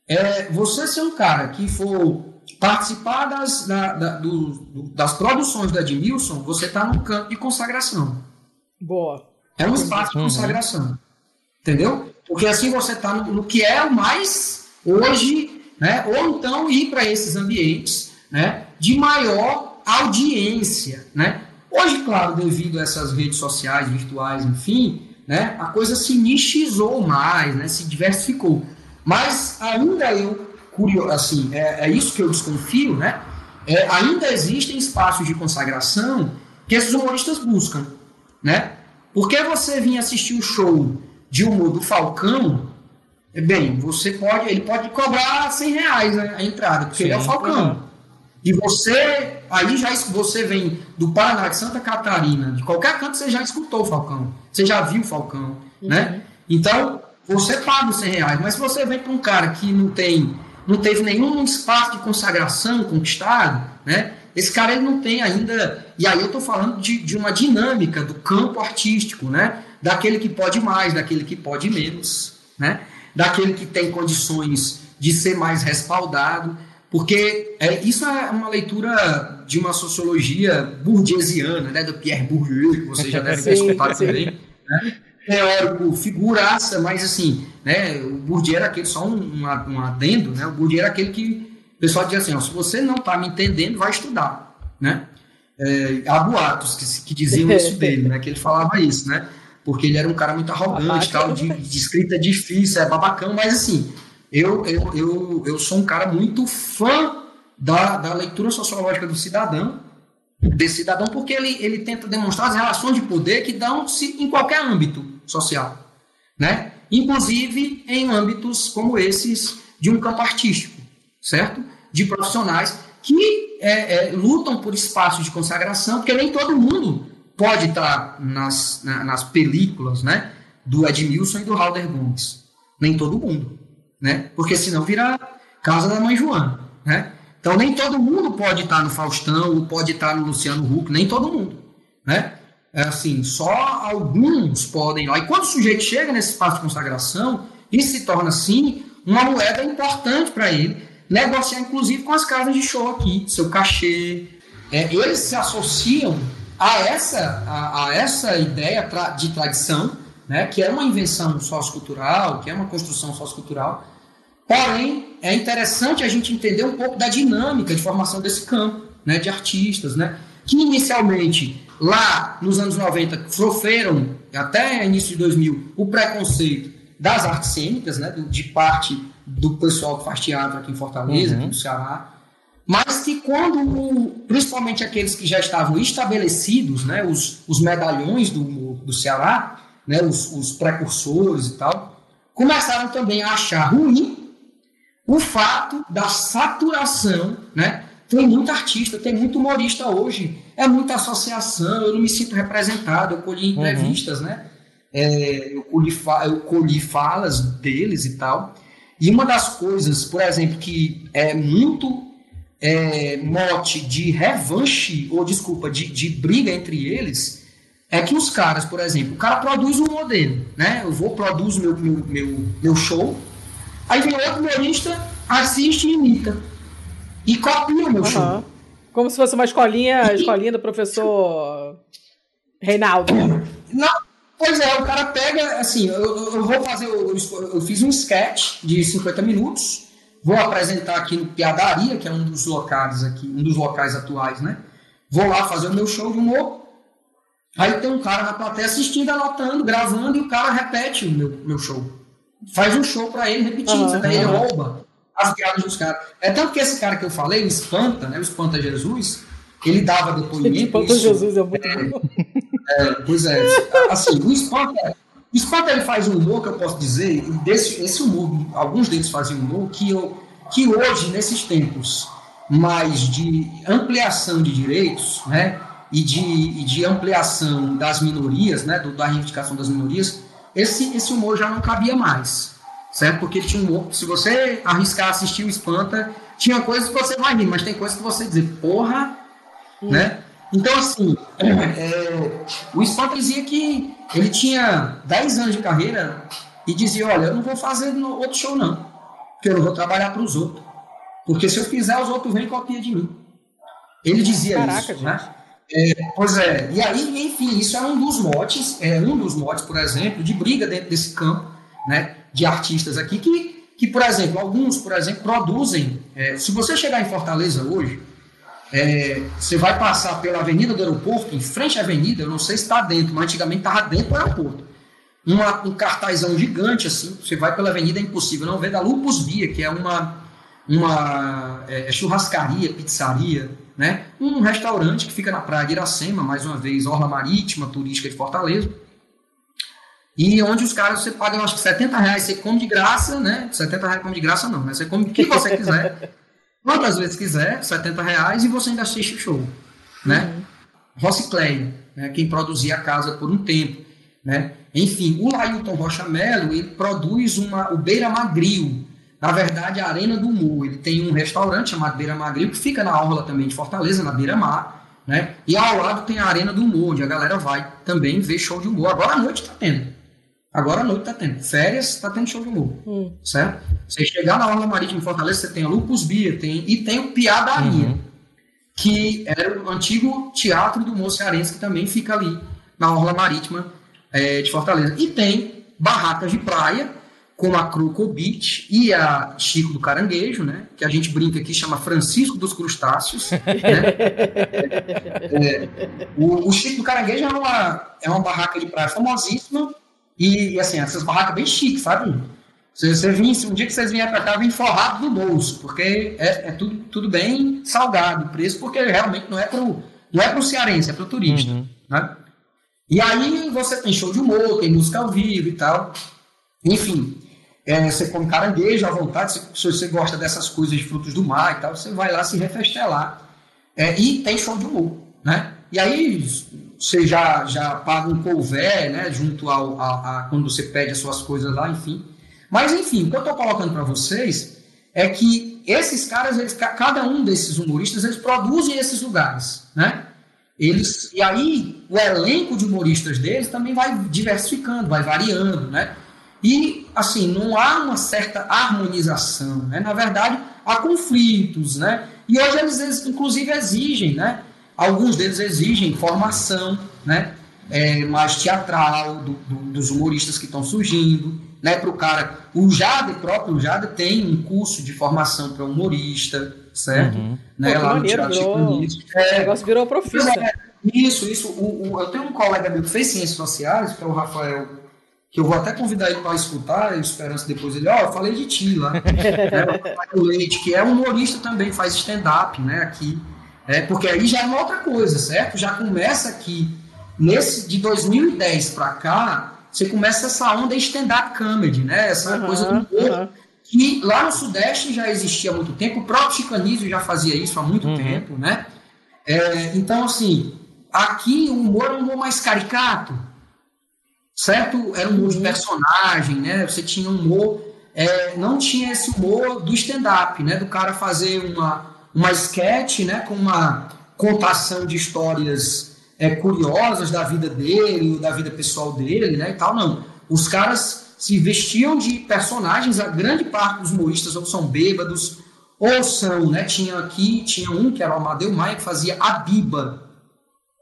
é, você ser um cara que for participar das, da- da- do- do- das produções do Edmilson, você está num campo de consagração. Boa. É um espaço de Uhum. consagração. Entendeu? Porque assim você está no, no que é o mais hoje, né? Ou então ir para esses ambientes, né? De maior audiência, né? Hoje, claro, devido a essas redes sociais, virtuais, enfim, né? A coisa se nichizou mais, né? Se diversificou. Mas ainda eu, curioso, assim, é, é isso que eu desconfio, né? É, ainda existem espaços de consagração que esses humoristas buscam, né? Porque você vir assistir o show de humor do Falcão, bem, você pode, ele pode cobrar 100 reais né, a entrada, porque Sim, ele é o Falcão. E você, aí já você vem do Paraná, de Santa Catarina, de qualquer canto você já escutou o Falcão, você já viu o Falcão, uhum. né? Então, você paga os 100 reais, mas se você vem para um cara que não tem, não teve nenhum espaço de consagração conquistado, né? Esse cara ele não tem ainda, e aí eu estou falando de, de uma dinâmica do campo artístico, né? Daquele que pode mais, daquele que pode menos, né? Daquele que tem condições de ser mais respaldado. Porque é, isso é uma leitura de uma sociologia burguesiana, né, do Pierre Bourdieu, que você já deve ter escutado também. Né? Teórico, figuraça, mas assim, né, o Bourdieu era aquele, só um, um, um adendo, né, o Bourdieu era aquele que o pessoal dizia assim, ó, se você não está me entendendo, vai estudar. Né? É, há boatos que, que diziam isso dele, né, que ele falava isso, né? porque ele era um cara muito arrogante, tal, de, de escrita difícil, é babacão, mas assim, eu, eu, eu, eu sou um cara muito fã da, da leitura sociológica do cidadão, desse cidadão, porque ele, ele tenta demonstrar as relações de poder que dão-se em qualquer âmbito social, né? Inclusive em âmbitos como esses de um campo artístico, certo? De profissionais que é, é, lutam por espaços de consagração, porque nem todo mundo pode estar nas, nas películas, né? Do Edmilson e do Halder Gomes. Nem todo mundo né? Porque senão vira casa da mãe Joana, né? Então nem todo mundo pode estar no Faustão, ou pode estar no Luciano Huck, nem todo mundo, né? É assim, só alguns podem lá. E quando o sujeito chega nesse espaço de consagração, isso se torna, assim, uma moeda importante para ele, negociar inclusive com as casas de show aqui, seu cachê. É, eles se associam a essa, a, a essa ideia de tradição, né, que é uma invenção sociocultural, que é uma construção sociocultural, Porém, é interessante a gente entender um pouco da dinâmica de formação desse campo, né, de artistas, né, que inicialmente, lá nos anos 90, sofreram, até início de 2000, o preconceito das artes cênicas, né, de parte do pessoal que faz teatro aqui em Fortaleza, uhum. aqui no Ceará, mas que quando, principalmente aqueles que já estavam estabelecidos, né, os, os medalhões do, do Ceará, né, os, os precursores e tal, começaram também a achar ruim o fato da saturação, né? Tem muito artista, tem muito humorista hoje, é muita associação, eu não me sinto representado, eu colhi uhum. entrevistas, uhum. né? É, eu, colhi eu colhi falas deles e tal. E uma das coisas, por exemplo, que é muito é, mote de revanche, ou desculpa, de, de briga entre eles, é que os caras, por exemplo, o cara produz um modelo, né? Eu vou, produzo meu, meu, meu, meu show, Aí vem outro humorista, assiste e imita. E copia o meu uhum. show. Como se fosse uma escolinha, escolinha do professor Reinaldo. Não, pois é, o cara pega, assim, eu, eu vou fazer, eu, eu, fiz um sketch de 50 minutos, vou apresentar aqui no Piadaria, que é um dos locais aqui, um dos locais atuais, né? Vou lá fazer o meu show de humor. Aí tem um cara na plateia assistindo, anotando, gravando, e o cara repete o meu, meu show faz um show para ele repetindo, uhum, daí ele rouba as piadas dos caras. É tanto que esse cara que eu falei, o Espanta, né, o Espanta Jesus, ele dava depoimento. Espanta Jesus é muito é, bom. É, pois é, assim, o Espanta, o Espanta ele faz um humor que eu posso dizer, desse, esse humor, alguns deles fazem humor que, eu, que hoje, nesses tempos mais de ampliação de direitos, né, e de, e de ampliação das minorias, né, do, da reivindicação das minorias, esse, esse humor já não cabia mais, certo? Porque tinha humor, se você arriscar assistir o Espanta, tinha coisas que você vai rir, mas tem coisas que você dizer, porra, né? Então, assim, é, o Espanta dizia que ele tinha 10 anos de carreira e dizia, olha, eu não vou fazer outro show não, porque eu não vou trabalhar para os outros. Porque se eu fizer, os outros vêm e copiam de mim. Ele dizia Caraca, isso, gente. né? É, pois é, e aí, enfim, isso é um dos motes, é um dos motes, por exemplo, de briga dentro desse campo, né, de artistas aqui, que, que por exemplo, alguns, por exemplo, produzem, é, se você chegar em Fortaleza hoje, é, você vai passar pela Avenida do Aeroporto, em frente à avenida, eu não sei se está dentro, mas antigamente estava dentro do aeroporto. uma, um cartazão gigante, assim, você vai pela avenida, é impossível não ver, da Lupus Bia, que é uma, uma é, churrascaria, pizzaria, né? Um restaurante que fica na praia de Iracema, mais uma vez, orla marítima, turística de Fortaleza. E onde os caras, você paga, eu acho que 70 reais, você come de graça, né? 70 reais come de graça não, né? Você come o que você quiser, quantas vezes quiser, 70 reais, e você ainda assiste o show, né? Uhum. Rossi né? quem produzia a casa por um tempo, né? Enfim, o Lailton Rocha Melo, ele produz uma, o Beira Magril, na verdade, a Arena do Humor. Ele tem um restaurante chamado Beira Magril, que fica na orla também de Fortaleza, na Beira Mar, né? E ao lado tem a Arena do Humor, onde a galera vai também ver show de humor. Agora à noite está tendo. Agora à noite está tendo. Férias está tendo show de humor. Hum. Certo? Você chegar na Orla Marítima de Fortaleza, você tem a Lupus Bia, tem, e tem o Piá da uhum. que era o antigo teatro do humor cearense, que também fica ali na Orla Marítima é, de Fortaleza. E tem barracas de praia, como a Croco Beach e a Chico do Caranguejo, né? Que a gente brinca aqui, chama Francisco dos Crustáceos. Né? é, o, o, Chico do Caranguejo é uma, é uma barraca de praia famosíssima e, assim, essas barracas bem chiques, sabe? Se você vir, um dia que vocês vierem para cá, vem forrado no bolso, porque é, é, tudo, tudo bem salgado o preço, porque realmente não é para o não é pro cearense, é para o turista, uhum. né? E aí você tem show de humor, tem música ao vivo e tal. Enfim, é, você come caranguejo à vontade, se, se, você gosta dessas coisas de frutos do mar e tal, você vai lá se refestelar. É, e tem show de humor, né? E aí você já, já paga um couvé, né? Junto ao, a, a, quando você pede as suas coisas lá, enfim. Mas, enfim, o que eu estou colocando para vocês é que esses caras, eles, cada um desses humoristas, eles produzem esses lugares, né? Eles, e aí o elenco de humoristas deles também vai diversificando, vai variando, né? E, assim, não há uma certa harmonização, né? Na verdade, há conflitos, né? E hoje eles, inclusive, exigem, né? Alguns deles exigem formação, né? É, mais teatral do, do, dos humoristas que estão surgindo, né? Para o cara, o Jade próprio, o Jade tem um curso de formação para humorista, certo? Uhum. Né? Pô, lá no Teatro virou... É, o negócio virou profissão. É, isso, isso. O, o, eu tenho um colega meu que fez ciências sociais, que é o Rafael que eu vou até convidar ele para escutar, esperança depois ele, ó, oh, eu falei de ti lá, é, o Leite, que é humorista também, faz stand-up, né, aqui, é, porque aí já é uma outra coisa, certo? Já começa aqui, nesse, de 2010 para cá, você começa essa onda stand-up comedy, né, essa uhum, coisa do humor, uhum. que lá no Sudeste já existia há muito tempo, o próprio Chicanísio já fazia isso há muito uhum. tempo, né, é, então, assim, aqui o humor é um humor mais caricato, certo? Era um humor de uhum. personagem, né? Você tinha um humor, é, não tinha esse humor do stand-up, né? Do cara fazer uma, uma sketch, né? Com uma contação de histórias é, curiosas da vida dele, da vida pessoal dele, né? E tal, não. Os caras se vestiam de personagens, a grande parte dos humoristas ou são bêbados, ou são, né? Tinha aqui, tinha um que era o Amadeu Maia, que fazia a Biba,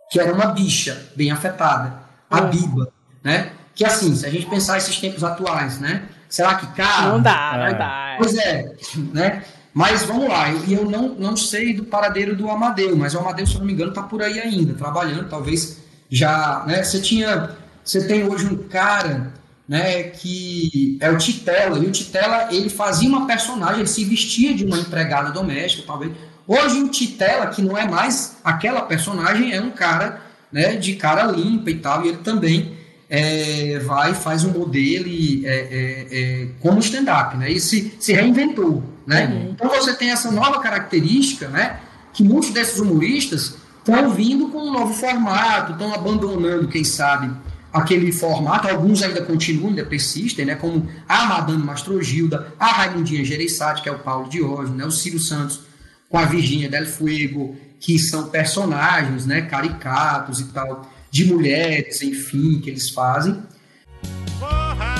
que era uma bicha bem afetada. A uhum. Biba né? Que assim, se a gente pensar esses tempos atuais, né? Será que cara? Não dá, é. não dá. Pois é, né? Mas vamos lá, e eu, eu, não, não sei do paradeiro do Amadeu, mas o Amadeu, se eu não me engano, está por aí ainda, trabalhando, talvez já, né? Você tinha, você tem hoje um cara, né, que é o Titela, e o Titela, ele fazia uma personagem, ele se vestia de uma empregada doméstica, talvez. Hoje o Titela, que não é mais aquela personagem, é um cara, né, de cara limpa e tal, e ele também é, vai faz um modelo e, é, é, é, como stand-up, né? E se, se reinventou, né? Uhum. Então você tem essa nova característica, né? Que muitos desses humoristas estão vindo com um novo formato, estão abandonando, quem sabe, aquele formato. Alguns ainda continuam, ainda persistem, né? Como a Madame Mastrogilda, a Raimundinha Gereissati, que é o Paulo Diógenes, né? O Ciro Santos com a Virgínia Del Fuego, que são personagens, né? Caricatos e tal de mulheres, enfim, que eles fazem. Eu,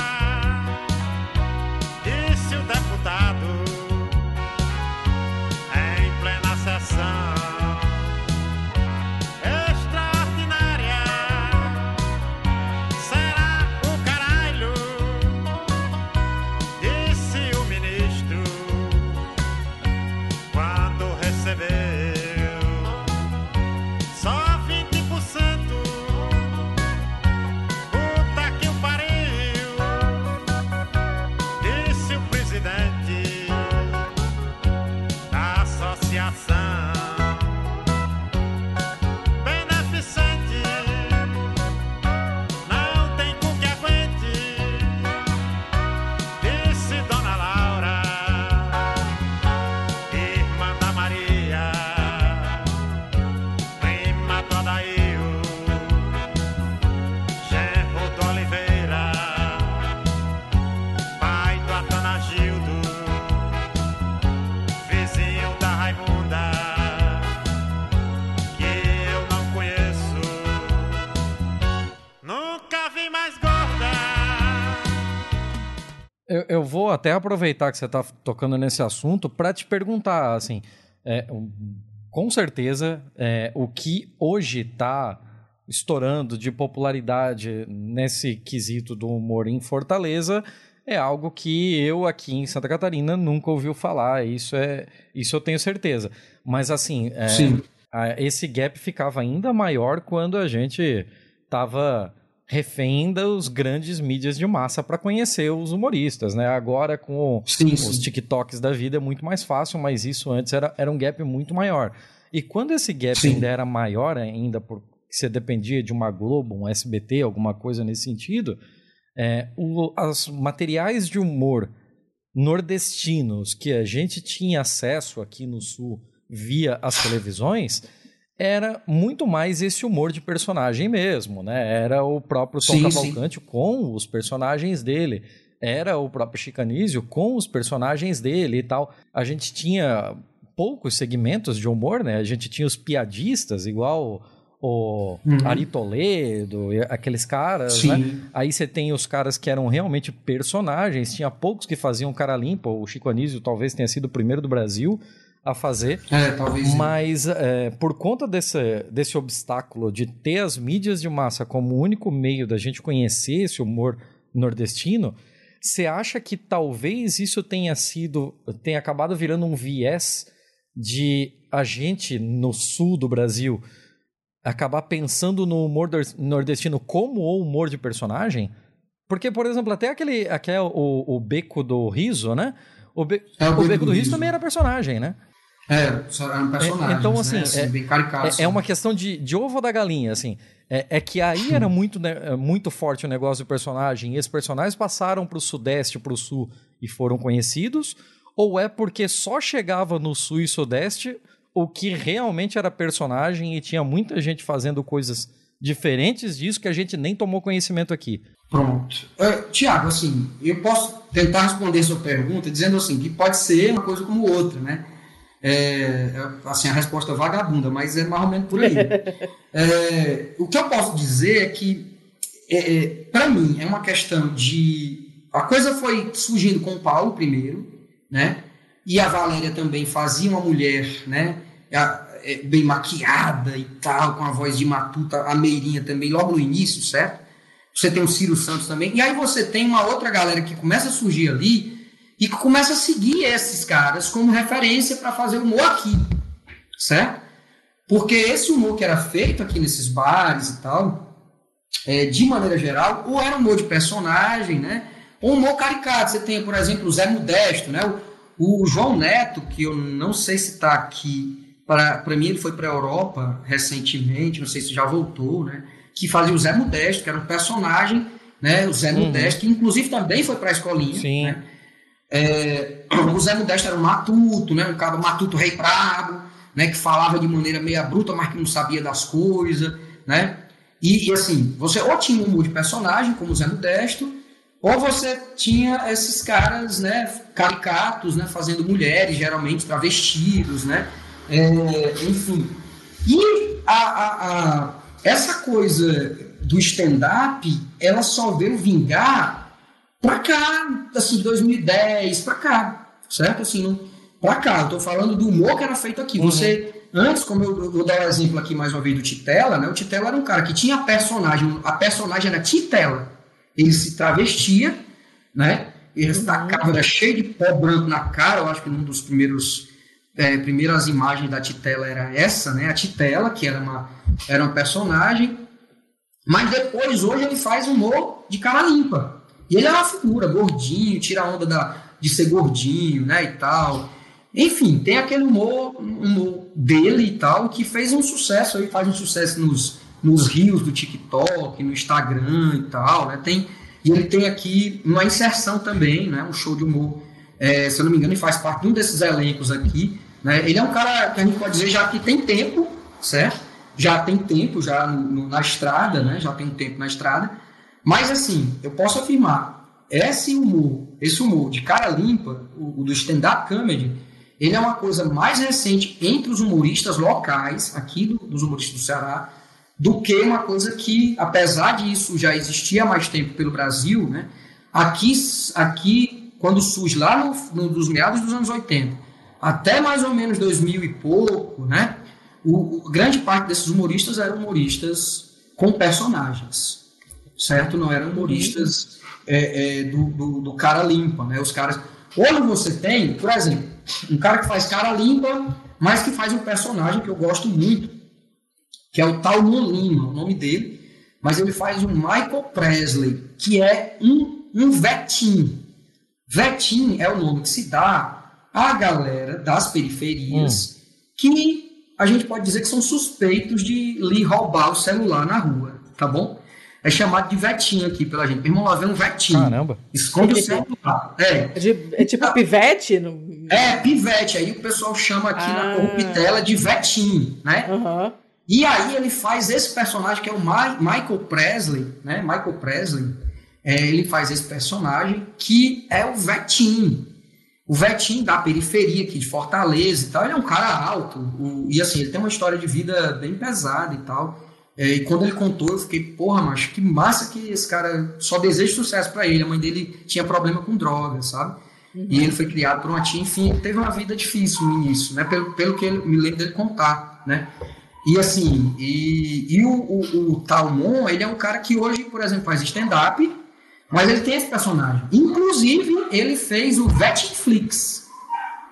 eu vou até aproveitar que você está tocando nesse assunto para te perguntar, assim, é, com certeza, é, o que hoje está estourando de popularidade nesse quesito do humor em Fortaleza é algo que eu aqui em Santa Catarina nunca ouviu falar. Isso é, isso eu tenho certeza. Mas assim, é, a, esse gap ficava ainda maior quando a gente estava refém dos grandes mídias de massa para conhecer os humoristas, né? Agora com sim, os sim. TikToks da vida é muito mais fácil, mas isso antes era, era um gap muito maior. E quando esse gap sim. ainda era maior ainda, porque você dependia de uma Globo, um SBT, alguma coisa nesse sentido, é, os materiais de humor nordestinos que a gente tinha acesso aqui no Sul via as televisões era muito mais esse humor de personagem mesmo, né? Era o próprio Tom sim, Cavalcante sim. com os personagens dele. Era o próprio Chicanísio com os personagens dele e tal. A gente tinha poucos segmentos de humor, né? A gente tinha os piadistas, igual o uhum. Ari Toledo, aqueles caras, Sim. né? Aí você tem os caras que eram realmente personagens, tinha poucos que faziam cara limpa, o Chico Anísio talvez tenha sido o primeiro do Brasil, a fazer. É, talvez. Mas é, por conta desse, desse obstáculo de ter as mídias de massa como o único meio da gente conhecer esse humor nordestino, você acha que talvez isso tenha sido, tenha acabado virando um viés de a gente no sul do Brasil acabar pensando no humor nordestino como o humor de personagem? Porque, por exemplo, até aquele, aquele o, o beco do riso, né? O, be, é, o, o beco do riso também era personagem, né? É, eram personagens. Então, assim, né? assim é, bem é, é, uma questão de, de ovo da galinha, assim. É, é que aí era muito, né, muito forte o negócio do personagem, e esses personagens passaram para o sudeste, para o sul e foram conhecidos, ou é porque só chegava no sul e sudeste o que realmente era personagem e tinha muita gente fazendo coisas diferentes disso que a gente nem tomou conhecimento aqui? Pronto. Uh, Tiago, assim, eu posso tentar responder sua pergunta dizendo assim, que pode ser uma coisa como outra, né? É, assim, a resposta vagabunda, mas é mais ou menos por aí. é, o que eu posso dizer é que, é, é para mim, é uma questão de. A coisa foi surgindo com o Paulo primeiro, né? E a Valéria também fazia uma mulher, né? É, bem maquiada e tal, com a voz de matuta, a Meirinha também, logo no início, certo? Você tem o Ciro Santos também. E aí você tem uma outra galera que começa a surgir ali, e começa a seguir esses caras como referência para fazer humor aqui, certo? Porque esse humor que era feito aqui nesses bares e tal, é, de maneira geral, ou era humor de personagem, né? Ou humor caricato. Você tem, por exemplo, o Zé Modesto, né? O, o João Neto, que eu não sei se está aqui, para mim ele foi para a Europa recentemente, não sei se já voltou, né? Que fazia o Zé Modesto, que era um personagem, né? O Zé uhum. Modesto, que inclusive também foi para a escolinha, Sim. né? É, o Zé Modesto era um matuto, né? um cara matuto rei prago, né? que falava de maneira meia bruta, mas que não sabia das coisas. Né? E, e assim, você ou tinha um humor de personagem, como o Zé Modesto, ou você tinha esses caras né, caricatos, né, fazendo mulheres, geralmente travestidos, né? É, enfim. E a, a, a, essa coisa do stand-up, ela só veio vingar para cá, assim, 2010, para cá, certo? Assim, para cá, eu tô falando do humor que era feito aqui. Uhum. Você, antes, como eu vou dar um exemplo aqui mais uma vez do Titela, né? O Titela era um cara que tinha personagem, a personagem era Titela. Ele se travestia, né? Ele uhum. era cheio de pó branco na cara, eu acho que um dos primeiros é, primeiras imagens da Titela era essa, né? A Titela, que era uma, era um personagem. Mas depois, hoje, ele faz humor de cara limpa. E ele é uma figura, gordinho, tira a onda da, de ser gordinho, né, e tal. Enfim, tem aquele humor, humor dele e tal, que fez um sucesso aí, faz um sucesso nos, nos rios do TikTok, no Instagram e tal, né, tem... E ele tem aqui uma inserção também, né, um show de humor, é, se eu não me engano, ele faz parte de um desses elencos aqui, né, ele é um cara que a gente pode dizer já que tem tempo, certo? Já tem tempo já no, no, na estrada, né, já tem tempo na estrada, mas assim, eu posso afirmar, esse humor, esse humor de cara limpa, o, o do stand-up comedy, ele é uma coisa mais recente entre os humoristas locais, aqui do, dos humoristas do Ceará, do que uma coisa que, apesar disso já existia há mais tempo pelo Brasil, né, aqui, aqui quando surge lá no, no, dos meados dos anos 80, até mais ou menos 2000 e pouco, né? O, grande parte desses humoristas eram humoristas com personagens, certo? Não eram humoristas é, é, do, do, do, cara limpa, né? Os caras. Hoje você tem, por exemplo, um cara que faz cara limpa, mas que faz um personagem que eu gosto muito, que é o Tal Lima, o nome dele, mas ele faz um Michael Presley, que é um, um vetinho. Vetinho é o nome que se dá à galera das periferias hum. que a gente pode dizer que são suspeitos de lhe roubar o celular na rua, tá bom? É chamado de vetinho aqui pela gente. Irmão, lá vem um vetinho. Caramba. Esconde o celular. É. É, de, é tipo ah, pivete? No... É, pivete. Aí o pessoal chama aqui ah. na corruptela de vetinho, né? Uhum. E aí ele faz esse personagem que é o Ma Michael Presley, né? Michael Presley. É, ele faz esse personagem que é o Vetinho. O Vetinho da periferia aqui de Fortaleza e tal, ele é um cara alto. O, e assim, ele tem uma história de vida bem pesada e tal. É, e quando ele contou, eu fiquei, porra, macho, que massa que esse cara só deseja sucesso para ele. A mãe dele tinha problema com drogas, sabe? Uhum. E ele foi criado por uma tia, enfim, teve uma vida difícil no início, né? Pelo, pelo que ele me lembro dele contar, né? E assim, e, e o, o, o Talmon, ele é um cara que hoje, por exemplo, faz stand-up, mas ele tem esse personagem. Inclusive, ele fez o Vetinflix.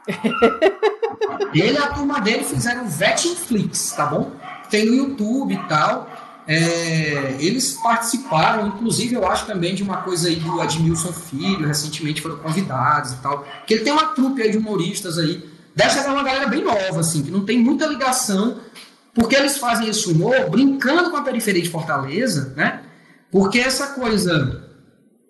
ele e a turma dele fizeram o Vetinflix, tá bom? Tem no YouTube e tal. É, eles participaram, inclusive, eu acho também de uma coisa aí do Admilson Filho, recentemente foram convidados e tal. Que ele tem uma trupe aí de humoristas aí. Dessa é uma galera bem nova, assim, que não tem muita ligação, porque eles fazem esse humor brincando com a periferia de Fortaleza, né? Porque essa coisa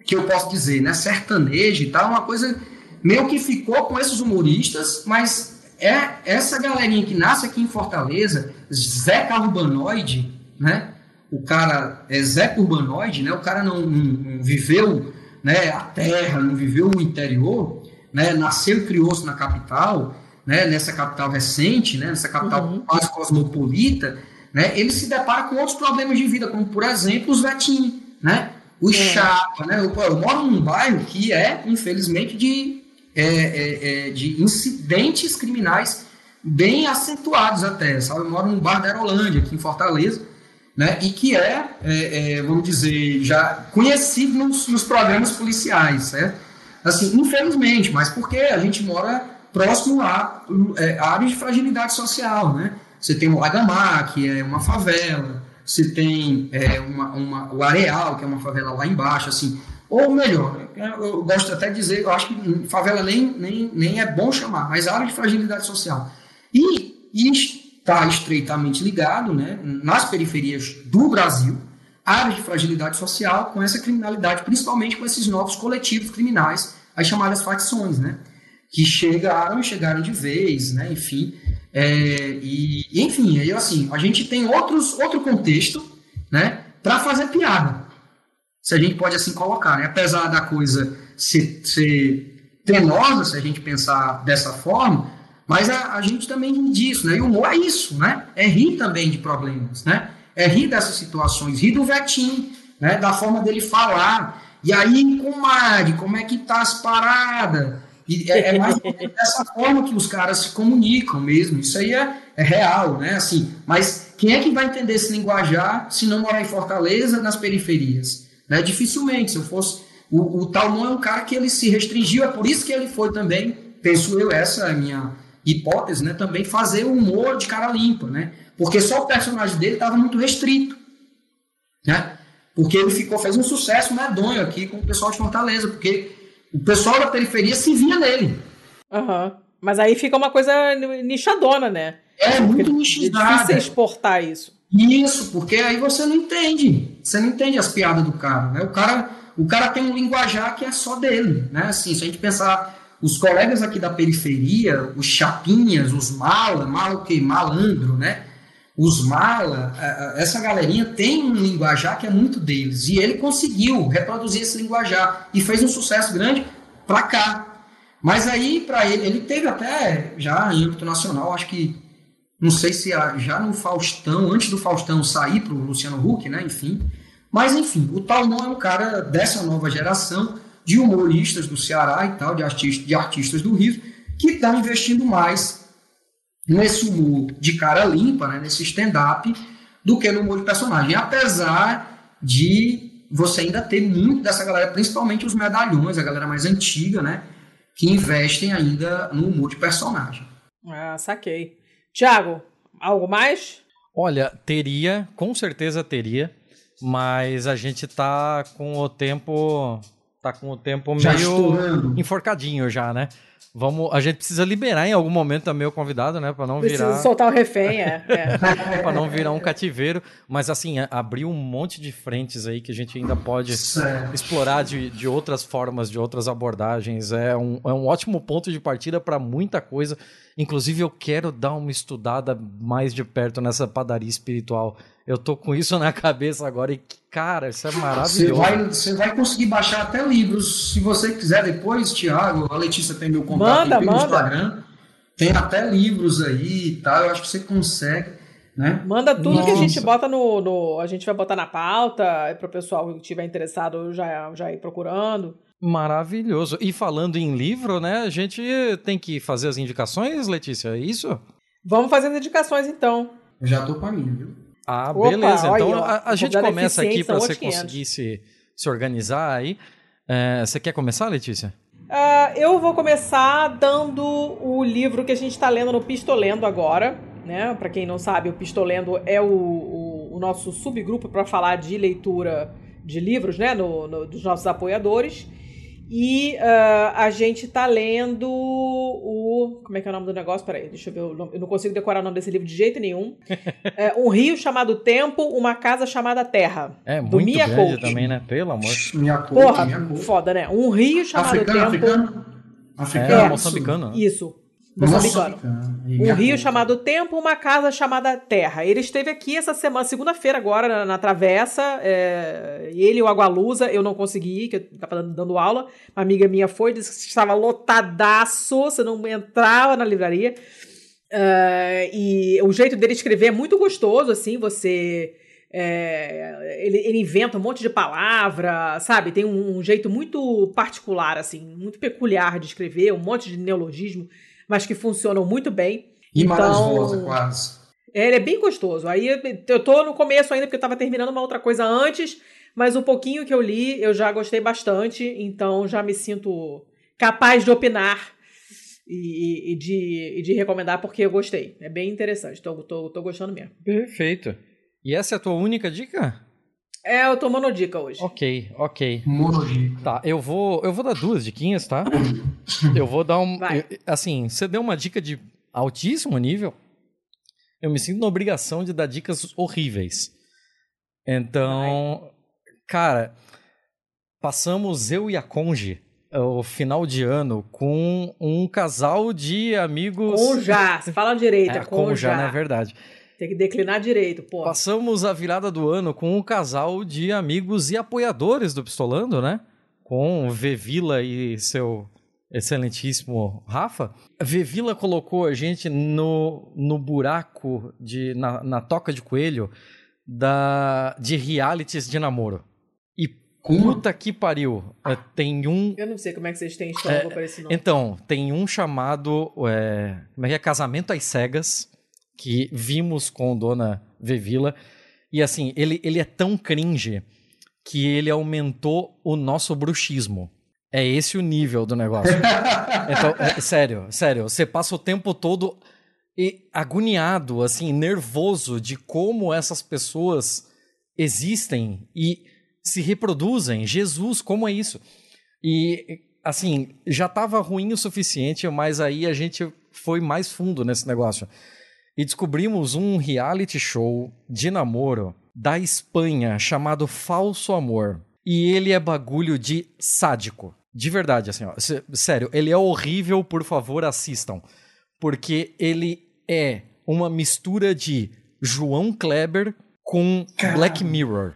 que eu posso dizer, né, sertanejo e tal, é uma coisa meio que ficou com esses humoristas, mas é essa galerinha que nasce aqui em Fortaleza, Zé Urbanoide, né? O cara é Zé Urbanoide, né? O cara não, não, não, viveu né, a terra, não viveu o interior, né? Nasceu e criou-se na capital, né? Nessa capital recente, né? Nessa capital uhum. quase cosmopolita, né? Ele se depara com outros problemas de vida, como por exemplo os vetinhos, né? o é. chapa, né? Eu, eu, moro num bairro que é, infelizmente, de, é, é, é, de incidentes criminais bem acentuados até, sabe? Eu moro num bairro da Aerolândia, aqui em Fortaleza, né? E que é, é, é vamos dizer, já conhecido nos, nos programas policiais, certo? Assim, infelizmente, mas porque a gente mora próximo a, a áreas de fragilidade social, né? Você tem o Lagamar, que é uma favela, você tem é, uma, uma, o Areal, que é uma favela lá embaixo, assim. Ou melhor, eu gosto até de dizer, eu acho que favela nem, nem, nem é bom chamar, mas área de fragilidade social. E, e está estreitamente ligado, né, nas periferias do Brasil, áreas de fragilidade social com essa criminalidade, principalmente com esses novos coletivos criminais, as chamadas facções, né, que chegaram e chegaram de vez, né, enfim, é, e, enfim, aí, assim, a gente tem outros, outro contexto né, para fazer piada. Se a gente pode assim colocar, né? apesar da coisa ser, ser penosa, se a gente pensar dessa forma, mas a, a gente também ri disso, né? E o humor é isso, né? É rir também de problemas, né? É rir dessas situações, rir do Vetim, né? Da forma dele falar. E aí, comadre, como é que tá as paradas? E é, é mais dessa forma que os caras se comunicam mesmo. Isso aí é, é, real, né? Assim, mas quem é que vai entender esse linguajar se não morar em Fortaleza, nas periferias? Né? Dificilmente. Se eu fosse. O, o Talmon é um cara que ele se restringiu, é por isso que ele foi também, penso eu, essa é a minha hipótese, né? Também fazer o humor de cara limpa, né? Porque só o personagem dele estava muito restrito, né? Porque ele ficou, fez um sucesso medonho aqui com o pessoal de Fortaleza, porque o pessoal da periferia se via nele. Uhum. Mas aí fica uma coisa nichadona, né? É, muito nichadona. É difícil exportar isso. Isso, porque aí você não entende. Você não entende as piadas do cara, né? O cara, o cara tem um linguajar que é só dele, né? Assim, se a gente pensar os colegas aqui da periferia, os chapinhas, os mala, mala o quê? Malandro, né? os mala, essa galerinha tem um linguajar que é muito deles. E ele conseguiu reproduzir esse linguajar e fez um sucesso grande para cá. Mas aí, para ele, ele teve até, já em âmbito nacional, acho que, não sei se já no Faustão, antes do Faustão sair para o Luciano Huck, né? Enfim. Mas, enfim, o Talmon é um cara dessa nova geração, de humoristas do Ceará e tal, de artistas, de artistas do Rio, que estão investindo mais nesse humor de cara limpa, né, nesse stand-up, do que no humor de personagem. Apesar de você ainda ter muito dessa galera, principalmente os medalhões, a galera mais antiga, né, que investem ainda no humor de personagem. Ah, saquei. Tiago, algo mais? Olha, teria, com certeza teria, mas a gente tá com o tempo tá com o tempo Já meio estourando. enforcadinho já, né? Vamos, a gente precisa liberar em algum momento também o convidado, né, para não Preciso virar soltar o refém, é. é. para não virar um cativeiro, mas assim, a- abriu um monte de frentes aí que a gente ainda pode Certo. explorar de, de outras formas, de outras abordagens. É um, é um ótimo ponto de partida para muita coisa. Inclusive, eu quero dar uma estudada mais de perto nessa padaria espiritual. Eu tô com isso na cabeça agora e, cara, isso é Você maravilhoso. vai, você vai conseguir baixar até livros. Se você quiser depois, Thiago, a Letícia tem meu contato Manda, no manda. Instagram. Tem até livros aí e tal. Eu acho que você consegue, né? Manda tudo que a Nossa. gente bota no, no- A gente vai botar na pauta, é pro pessoal que estiver interessado já, já ir procurando. Maravilhoso. E falando em livro, né, a gente tem que fazer as indicações, Letícia, é isso? Vamos fazer as indicações então. Eu já tô com a minha, viu? Ah, Opa, beleza. Então ó, a, a gente começa aqui para você outros 500. conseguir se, se organizar aí. É, você quer começar, Letícia? Ah, eu vou começar dando o livro que a gente está lendo no Pistolendo agora, né? Para quem não sabe, o Pistolendo é o, o, o nosso subgrupo para falar de leitura de livros, né? No, no- dos nossos apoiadores. E ah, a gente tá lendo o. Como é que é o nome do negócio? Peraí, deixa eu ver o nome. Eu não consigo decorar o nome desse livro de jeito nenhum. É, um rio chamado Tempo, uma casa chamada Terra. É do muito Mia grande Couto. também, né? Pelo amor. Minha cor, Porra, foda, né? Um rio chamado Africano, Tempo. africano? É, Africano. moçambicano. né? Isso. Moçambicano. E Um rio chamado Tempo, uma casa chamada Terra. Ele esteve aqui essa semana, segunda-feira agora, na, na Travessa. é, ele e o Agualusa, eu não consegui que eu estava dando, aula. Uma amiga minha foi, disse que estava lotadaço, você não entrava na livraria. É, e o jeito dele escrever é muito gostoso, assim, você... é, ele, ele inventa um monte de palavra, sabe? Tem um, um jeito muito particular, assim, muito peculiar de escrever, um monte de neologismo, mas que funcionam muito bem. E Então- Rosa, quase. É, Ele é bem gostoso. Aí eu- eu tô no começo ainda, porque eu tava terminando uma outra coisa antes, mas o pouquinho que eu li eu já gostei bastante, então já me sinto capaz de opinar e, e de, e de recomendar porque eu gostei. É bem interessante, tô, tô, tô gostando mesmo. Perfeito. E essa é a tua única dica? É, eu tô monodica hoje. Ok, ok. Monodica. Tá, eu vou, eu vou dar duas diquinhas, tá? Eu vou dar um. Vai. eu- assim, você deu uma dica de altíssimo nível. Eu me sinto na obrigação de dar dicas horríveis. Então, cara, passamos eu e a Conge o final de ano com um casal de amigos. Conja, você fala direito, é, Conja, conja. não é verdade. Tem que declinar direito, pô. Passamos a virada do ano com um casal de amigos e apoiadores do Pistolando, né? Com Vevila e seu excelentíssimo Rafa. Vevila colocou a gente no, no buraco, de, na, na toca de coelho da, de realities de namoro. E puta que pariu. é, Tem um Eu não sei como é que vocês têm estômago pra esse nome. então, tem um chamado é, como é que é? Casamento às Cegas, que vimos com Dona Vevila. E assim, ele, ele é tão cringe que ele aumentou o nosso bruxismo. É esse o nível do negócio. Então, é, sério, sério, você passa o tempo todo e agoniado, assim, nervoso de como essas pessoas existem e se reproduzem. Jesus, como é isso? E, assim, já estava ruim o suficiente, mas aí a gente foi mais fundo nesse negócio. E descobrimos um reality show de namoro da Espanha chamado Falso Amor. E ele é bagulho de sádico. De verdade, assim, ó. Sério, ele é horrível, por favor, assistam. Porque ele é uma mistura de João Kleber com Black Mirror.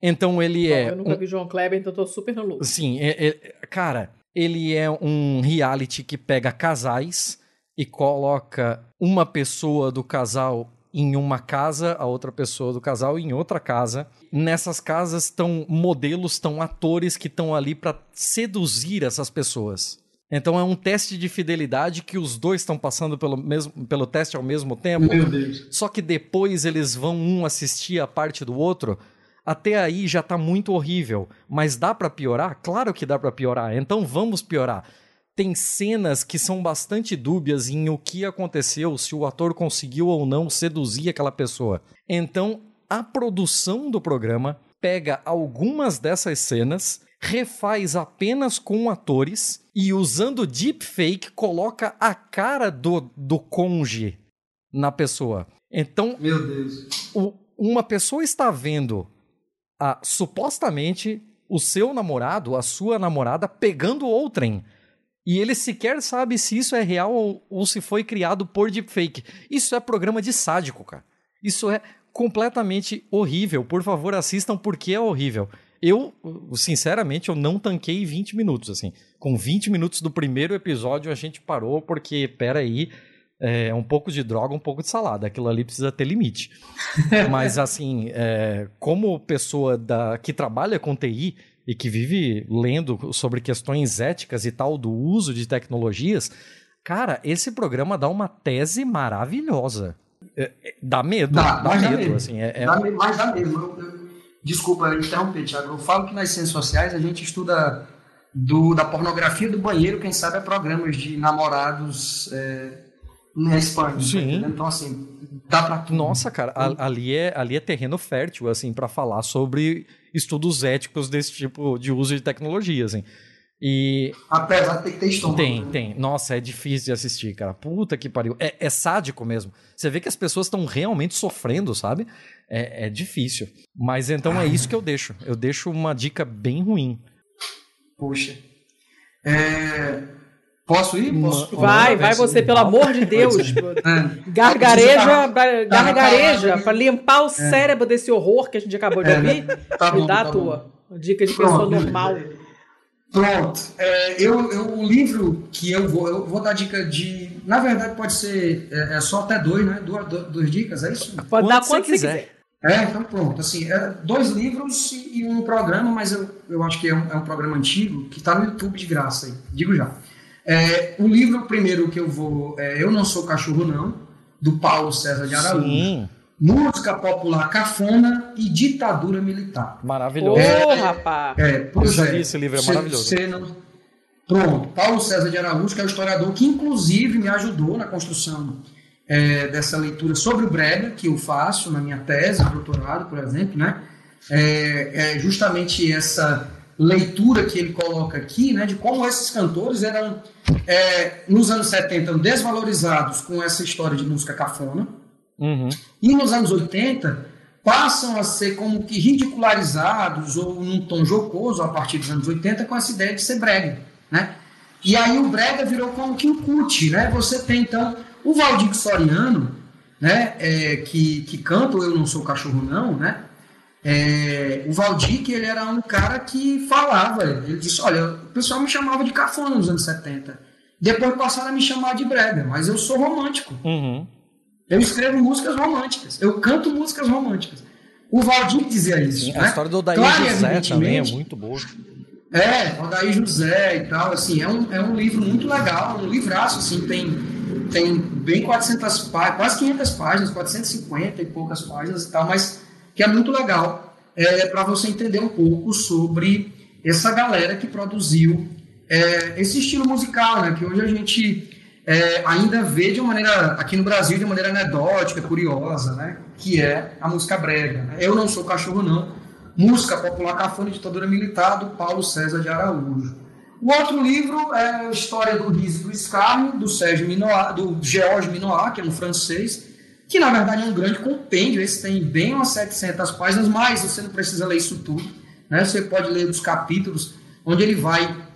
Então ele Bom, é. eu nunca vi João Kleber, então eu tô super no lucro. Sim, é- é- cara, ele é um reality que pega casais e coloca uma pessoa do casal em uma casa, a outra pessoa do casal em outra casa. Nessas casas estão modelos, estão atores que estão ali para seduzir essas pessoas. Então é um teste de fidelidade que os dois estão passando pelo, mesmo, pelo teste ao mesmo tempo. Meu Deus. Só que depois eles vão um assistir a parte do outro. Até aí já tá muito horrível, mas dá para piorar? Claro que dá para piorar. Então vamos piorar. Tem cenas que são bastante dúbias em o que aconteceu, se o ator conseguiu ou não seduzir aquela pessoa. Então, a produção do programa pega algumas dessas cenas, refaz apenas com atores e usando deepfake coloca a cara do, do conge na pessoa. Então, Meu Deus. o- uma pessoa está vendo a, supostamente o seu namorado, a sua namorada, pegando outrem. E ele sequer sabe se isso é real ou, ou se foi criado por deepfake. Isso é programa de sádico, cara. Isso é completamente horrível. Por favor, assistam porque é horrível. Eu, sinceramente, eu não tanquei 20 minutos, assim. Com 20 minutos do primeiro episódio, a gente parou porque, peraí, é um pouco de droga, um pouco de salada. Aquilo ali precisa ter limite. Mas, assim, é, como pessoa da, que trabalha com TI e que vive lendo sobre questões éticas e tal do uso de tecnologias, cara, esse programa dá uma tese maravilhosa. É, é, dá medo, Dá, dá, dá medo, medo. assim. É, é- Dá mas dá mesmo. Eu- eu- desculpa interromper, Thiago. Eu falo que nas ciências sociais a gente estuda do, da pornografia do banheiro, quem sabe é programas de namorados é, na Espanha. tá Sim. entendendo? Então, assim, dá pra tudo. Nossa, cara, a- ali é, ali é terreno fértil, assim, para falar sobre estudos éticos desse tipo de uso de tecnologia, assim. E Apesar de ter que ter estômago. tem, né? tem. Nossa, é difícil de assistir, cara. Puta que pariu. É, é sádico mesmo. Você vê que as pessoas estão realmente sofrendo, sabe? É, é difícil. Mas então é isso que eu deixo. Eu deixo uma dica bem ruim. Poxa. É, Posso ir? Posso? Vai, vai você, pelo amor de Deus. É. Gargareja, pra- Tá, gargareja, tá, pra limpar o cérebro desse horror que a gente acabou de É, ouvir. Tá Me bom, dá tá a bom. tua. Dica de pessoa Pronto. normal. Pronto. É, eu, eu- o livro que eu vou, eu vou dar dica de. Na verdade, pode ser é, é só até dois, né? Duas, du- duas dicas, é isso? Pode dar quanto você quiser. quiser. É, então pronto. Assim, é dois livros e e um programa, mas eu, eu acho que é um, é um programa antigo que está no YouTube de graça aí. Digo já. É, o livro primeiro que eu vou. É, eu não sou cachorro, não, do Paulo César de Araújo. Sim, Música popular cafona e ditadura militar. Ô, maravilhoso. rapaz. É, pois Eu já é. li esse livro, é Cê- maravilhoso. cê não- Pronto, Paulo César de Araújo, que é o historiador que inclusive me ajudou na construção é, dessa leitura sobre o Brega, que eu faço na minha tese, doutorado, por exemplo, né? É, é justamente essa leitura que ele coloca aqui, né, de como esses cantores eram, é, nos anos 70, desvalorizados com essa história de música cafona, Uhum. e nos anos 80 passam a ser como que ridicularizados ou num tom jocoso a partir dos anos 80 com essa ideia de ser brega, né? E aí o brega virou como que um cut, né? Você tem então o Valdir Soriano, né? é, que, que canta o Eu Não Sou Cachorro Não, né? É, o Valdir, que ele era um cara que falava, ele disse, olha, o pessoal me chamava de cafona nos anos 70. Depois passaram a me chamar de brega, mas eu sou romântico. Uhum. Eu escrevo músicas românticas. Eu canto músicas românticas. O Valdir dizia isso. Sim, né? a história do Odair Claro José também é muito boa. É, Odair José e tal. Assim, é, um, é um livro muito legal, um livraço. Assim, tem, tem bem 400 páginas, quase 500 páginas, 450 e poucas páginas e tal, mas que é muito legal é, para você entender um pouco sobre essa galera que produziu é, esse estilo musical, né? Que hoje a gente é, ainda vê de uma maneira, aqui no Brasil, de uma maneira anedótica, curiosa, né? Que é a música brega. né? Eu não sou cachorro, não. Música popular cafona ditadura militar, do Paulo César de Araújo. O outro livro é a História do Riso e do Escárnio, do Sérgio Minoir, do Georges Minoir, que é um francês, que na verdade é um grande compêndio. Esse tem bem umas 700 páginas, mas você não precisa ler isso tudo. Né? Você pode ler os capítulos onde ele vai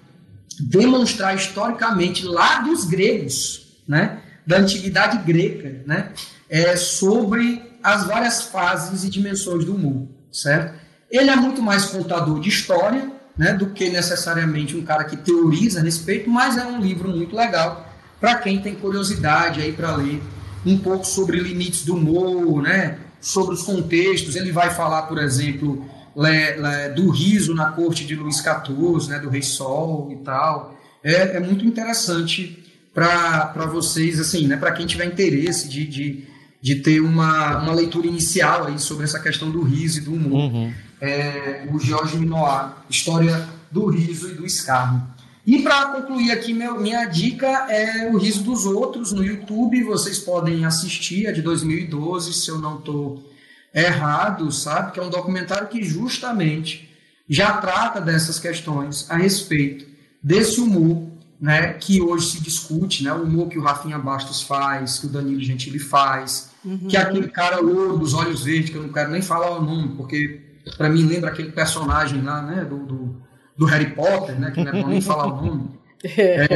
demonstrar historicamente lá dos gregos, né, da antiguidade grega, né, é, sobre as várias fases e dimensões do humor, certo? Ele é muito mais contador de história, né, do que necessariamente um cara que teoriza a respeito, mas é um livro muito legal para quem tem curiosidade aí para ler um pouco sobre limites do humor, né? sobre os contextos. Ele vai falar, por exemplo, le, le, do riso na corte de Luís XIV, né? do Rei Sol e tal. É, é muito interessante para vocês, assim, né? para quem tiver interesse de, de, de ter uma, uma leitura inicial aí sobre essa questão do riso e do humor. Uhum. É, o Jorge Minoir, História do Riso e do Escarno. E para concluir aqui, meu, minha dica é o Riso dos Outros no YouTube. Vocês podem assistir, é de 2012, se eu não estou errado, sabe? Que é um documentário que justamente já trata dessas questões a respeito desse humor né, que hoje se discute, né, o humor que o Rafinha Bastos faz, que o Danilo Gentili faz, uhum. que aquele cara louro dos olhos verdes, que eu não quero nem falar o nome, porque para mim lembra aquele personagem lá, né, do, do do Harry Potter, né? Que não é bom nem falar o nome. É,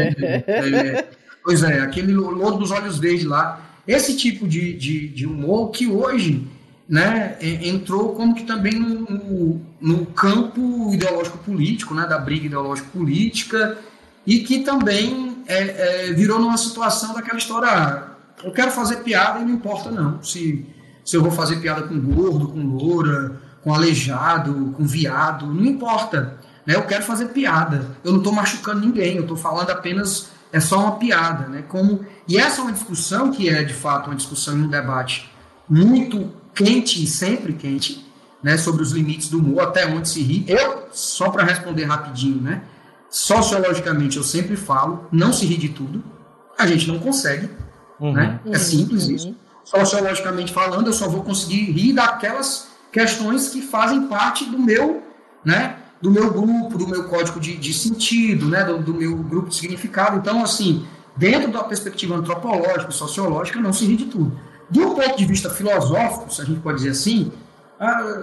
é, pois é, aquele louro dos olhos verdes lá. Esse tipo de, de, de, humor que hoje né, entrou como que também no, no campo ideológico político, né, da briga ideológico política, e que também é, é, virou numa situação daquela história, ah, eu quero fazer piada e não importa não, se, se eu vou fazer piada com gordo, com loura, com aleijado, com viado, não importa. Né? Eu quero fazer piada. Eu não estou machucando ninguém, eu estou falando apenas. É só uma piada. Né? Como, e essa é uma discussão que é, de fato, uma discussão e um debate muito quente e sempre quente, né, sobre os limites do humor, até onde se ri. Eu, só para responder rapidinho, né, sociologicamente eu sempre falo, não se ri de tudo, a gente não consegue, uhum. né, é simples uhum. isso. Sociologicamente falando, eu só vou conseguir rir daquelas questões que fazem parte do meu, né, do meu grupo, do meu código de, de sentido, né, do, do, meu grupo de significado. Então, assim, dentro da perspectiva antropológica, sociológica, não se ri de tudo. Do ponto de vista filosófico, se a gente pode dizer assim,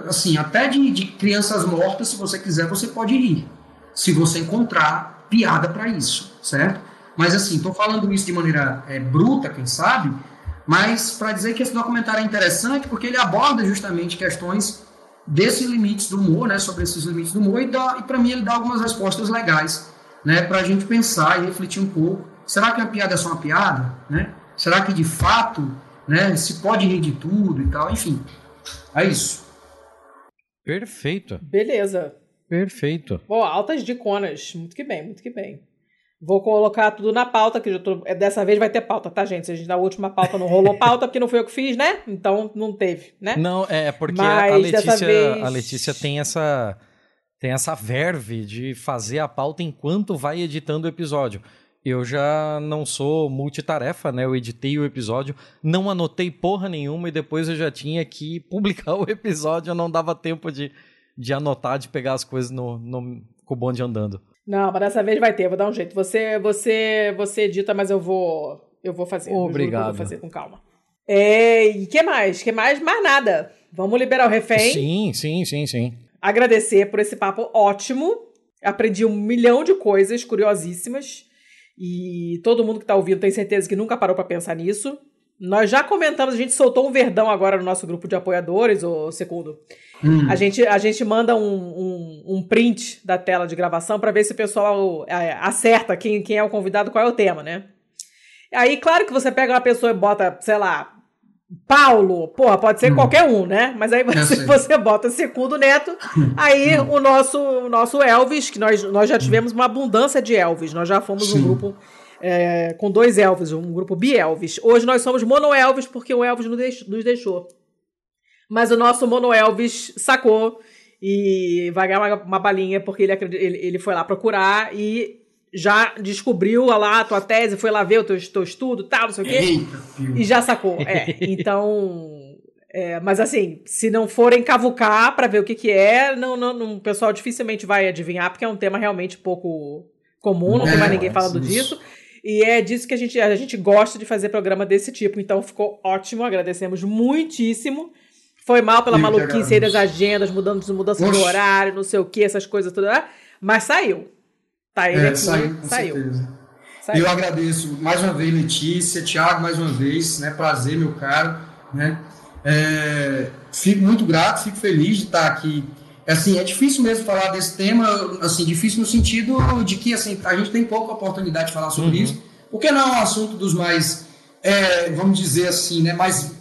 assim até de, de crianças mortas, se você quiser, você pode rir, se você encontrar piada para isso, certo? Mas assim, estou falando isso de maneira é, bruta, quem sabe, mas para dizer que esse documentário é interessante porque ele aborda justamente questões desses limites do humor, né, sobre esses limites do humor, e, e para mim ele dá algumas respostas legais, né, para a gente pensar e refletir um pouco. Será que a piada é só uma piada? Né? Será que de fato né, se pode rir de tudo e tal? Enfim, é isso. Perfeito. Beleza. Perfeito. Bom, altas diconas. Muito que bem, muito que bem. Vou colocar tudo na pauta, que tô... É, dessa vez vai ter pauta, tá, gente? Se a gente da última pauta não rolou pauta, porque não foi eu que fiz, né? Então não teve, né? Não, é porque Mas, a, Letícia, vez... a Letícia tem essa tem essa verve de fazer a pauta enquanto vai editando o episódio. Eu já não sou multitarefa, né? Eu editei o episódio, não anotei porra nenhuma e depois eu já tinha que publicar o episódio, eu não dava tempo de, de anotar, de pegar as coisas no, no, com o bonde andando. Não, mas dessa vez vai ter, vou dar um jeito. Você, você, você edita, mas eu vou, eu vou fazer. Obrigado. Eu vou fazer com calma. É, e que mais? Que mais? Mais nada. Vamos liberar o refém. Sim, sim, sim, sim. Agradecer por esse papo ótimo. Aprendi um milhão de coisas curiosíssimas. E todo mundo que está ouvindo tem certeza que nunca parou para pensar nisso. Nós já comentamos, a gente soltou um verdão agora no nosso grupo de apoiadores, o Segundo. Hum. A, gente, a gente manda um, um, um, print da tela de gravação para ver se o pessoal é, acerta quem, quem é o convidado, qual é o tema, né? Aí, claro que você pega uma pessoa e bota, sei lá, Paulo, porra, pode ser hum. qualquer um, né? Mas aí você, você bota Segundo Neto, aí hum. o nosso, o nosso Elvis, que nós, nós já tivemos uma abundância de Elvis, nós já fomos Sim. um grupo é, com dois Elvis, um grupo bi-Elvis. Hoje nós somos mono-Elvis porque o Elvis nos deixou. Mas o nosso mono-Elvis sacou e vai ganhar uma, uma balinha porque ele, ele, ele foi lá procurar e já descobriu lá a tua tese, foi lá ver o teu, teu estudo, tal, não sei o quê, Eita, e já sacou. É, então... É, mas assim, se não forem cavucar para ver o que que é, não, não, não, o pessoal dificilmente vai adivinhar, porque é um tema realmente pouco comum, não é, tem mais ninguém falando isso. disso. E é disso que a gente, a gente gosta de fazer programa desse tipo. Então ficou ótimo, agradecemos muitíssimo. Foi mal pela Eu maluquice aí das agendas, mudança, mudança do horário, não sei o que, essas coisas tudo. Né? Mas saiu. Tá ele é, aqui, saiu. Com saiu. Certeza. Saiu. Eu agradeço mais uma vez, Letícia, Thiago, mais uma vez, né? Prazer, meu caro. Né? É, fico muito grato, fico feliz de estar aqui assim, é difícil mesmo falar desse tema, assim, difícil no sentido de que assim, a gente tem pouca oportunidade de falar sobre uhum. isso, porque não é um assunto dos mais é, vamos dizer assim, né, mais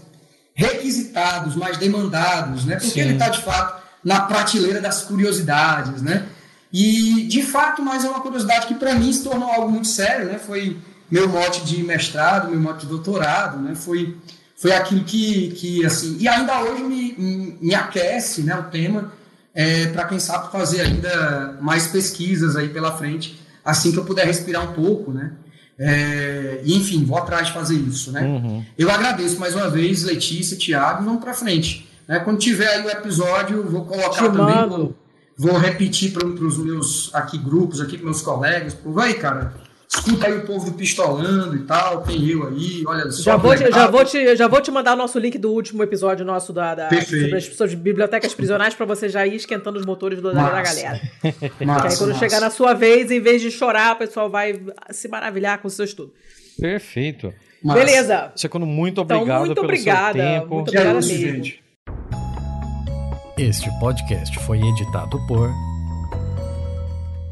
requisitados, mais demandados, né? Porque Sim. ele está de fato na prateleira das curiosidades, né? E de fato, mas é uma curiosidade que para mim se tornou algo muito sério, né? Foi meu mote de mestrado, meu mote de doutorado, né? Foi foi aquilo que, que assim, e ainda hoje me, me aquece, né, o tema, é, para quem sabe fazer ainda mais pesquisas aí pela frente, assim que eu puder respirar um pouco, né? É, enfim, vou atrás de fazer isso, né? Uhum. Eu agradeço mais uma vez, Letícia, Tiago, vamos para frente. Né? Quando tiver aí o episódio, vou colocar também, vou, vou, repetir para os meus aqui grupos, aqui para meus colegas, aí, cara, escuta aí o povo do Pistolando e tal, tem eu aí, olha só. Já vou, te, já, vou te, já vou te mandar o nosso link do último episódio nosso da, da sobre as pessoas de bibliotecas prisionais para você já ir esquentando os motores do, da galera. Massa, aí quando massa. chegar na sua vez, em vez de chorar, o pessoal vai se maravilhar com o seu estudo. Perfeito. Massa. Beleza. Segundo, muito então, obrigado então, muito pelo obrigada, seu tempo. Muito obrigada mesmo. Gente. Este podcast foi editado por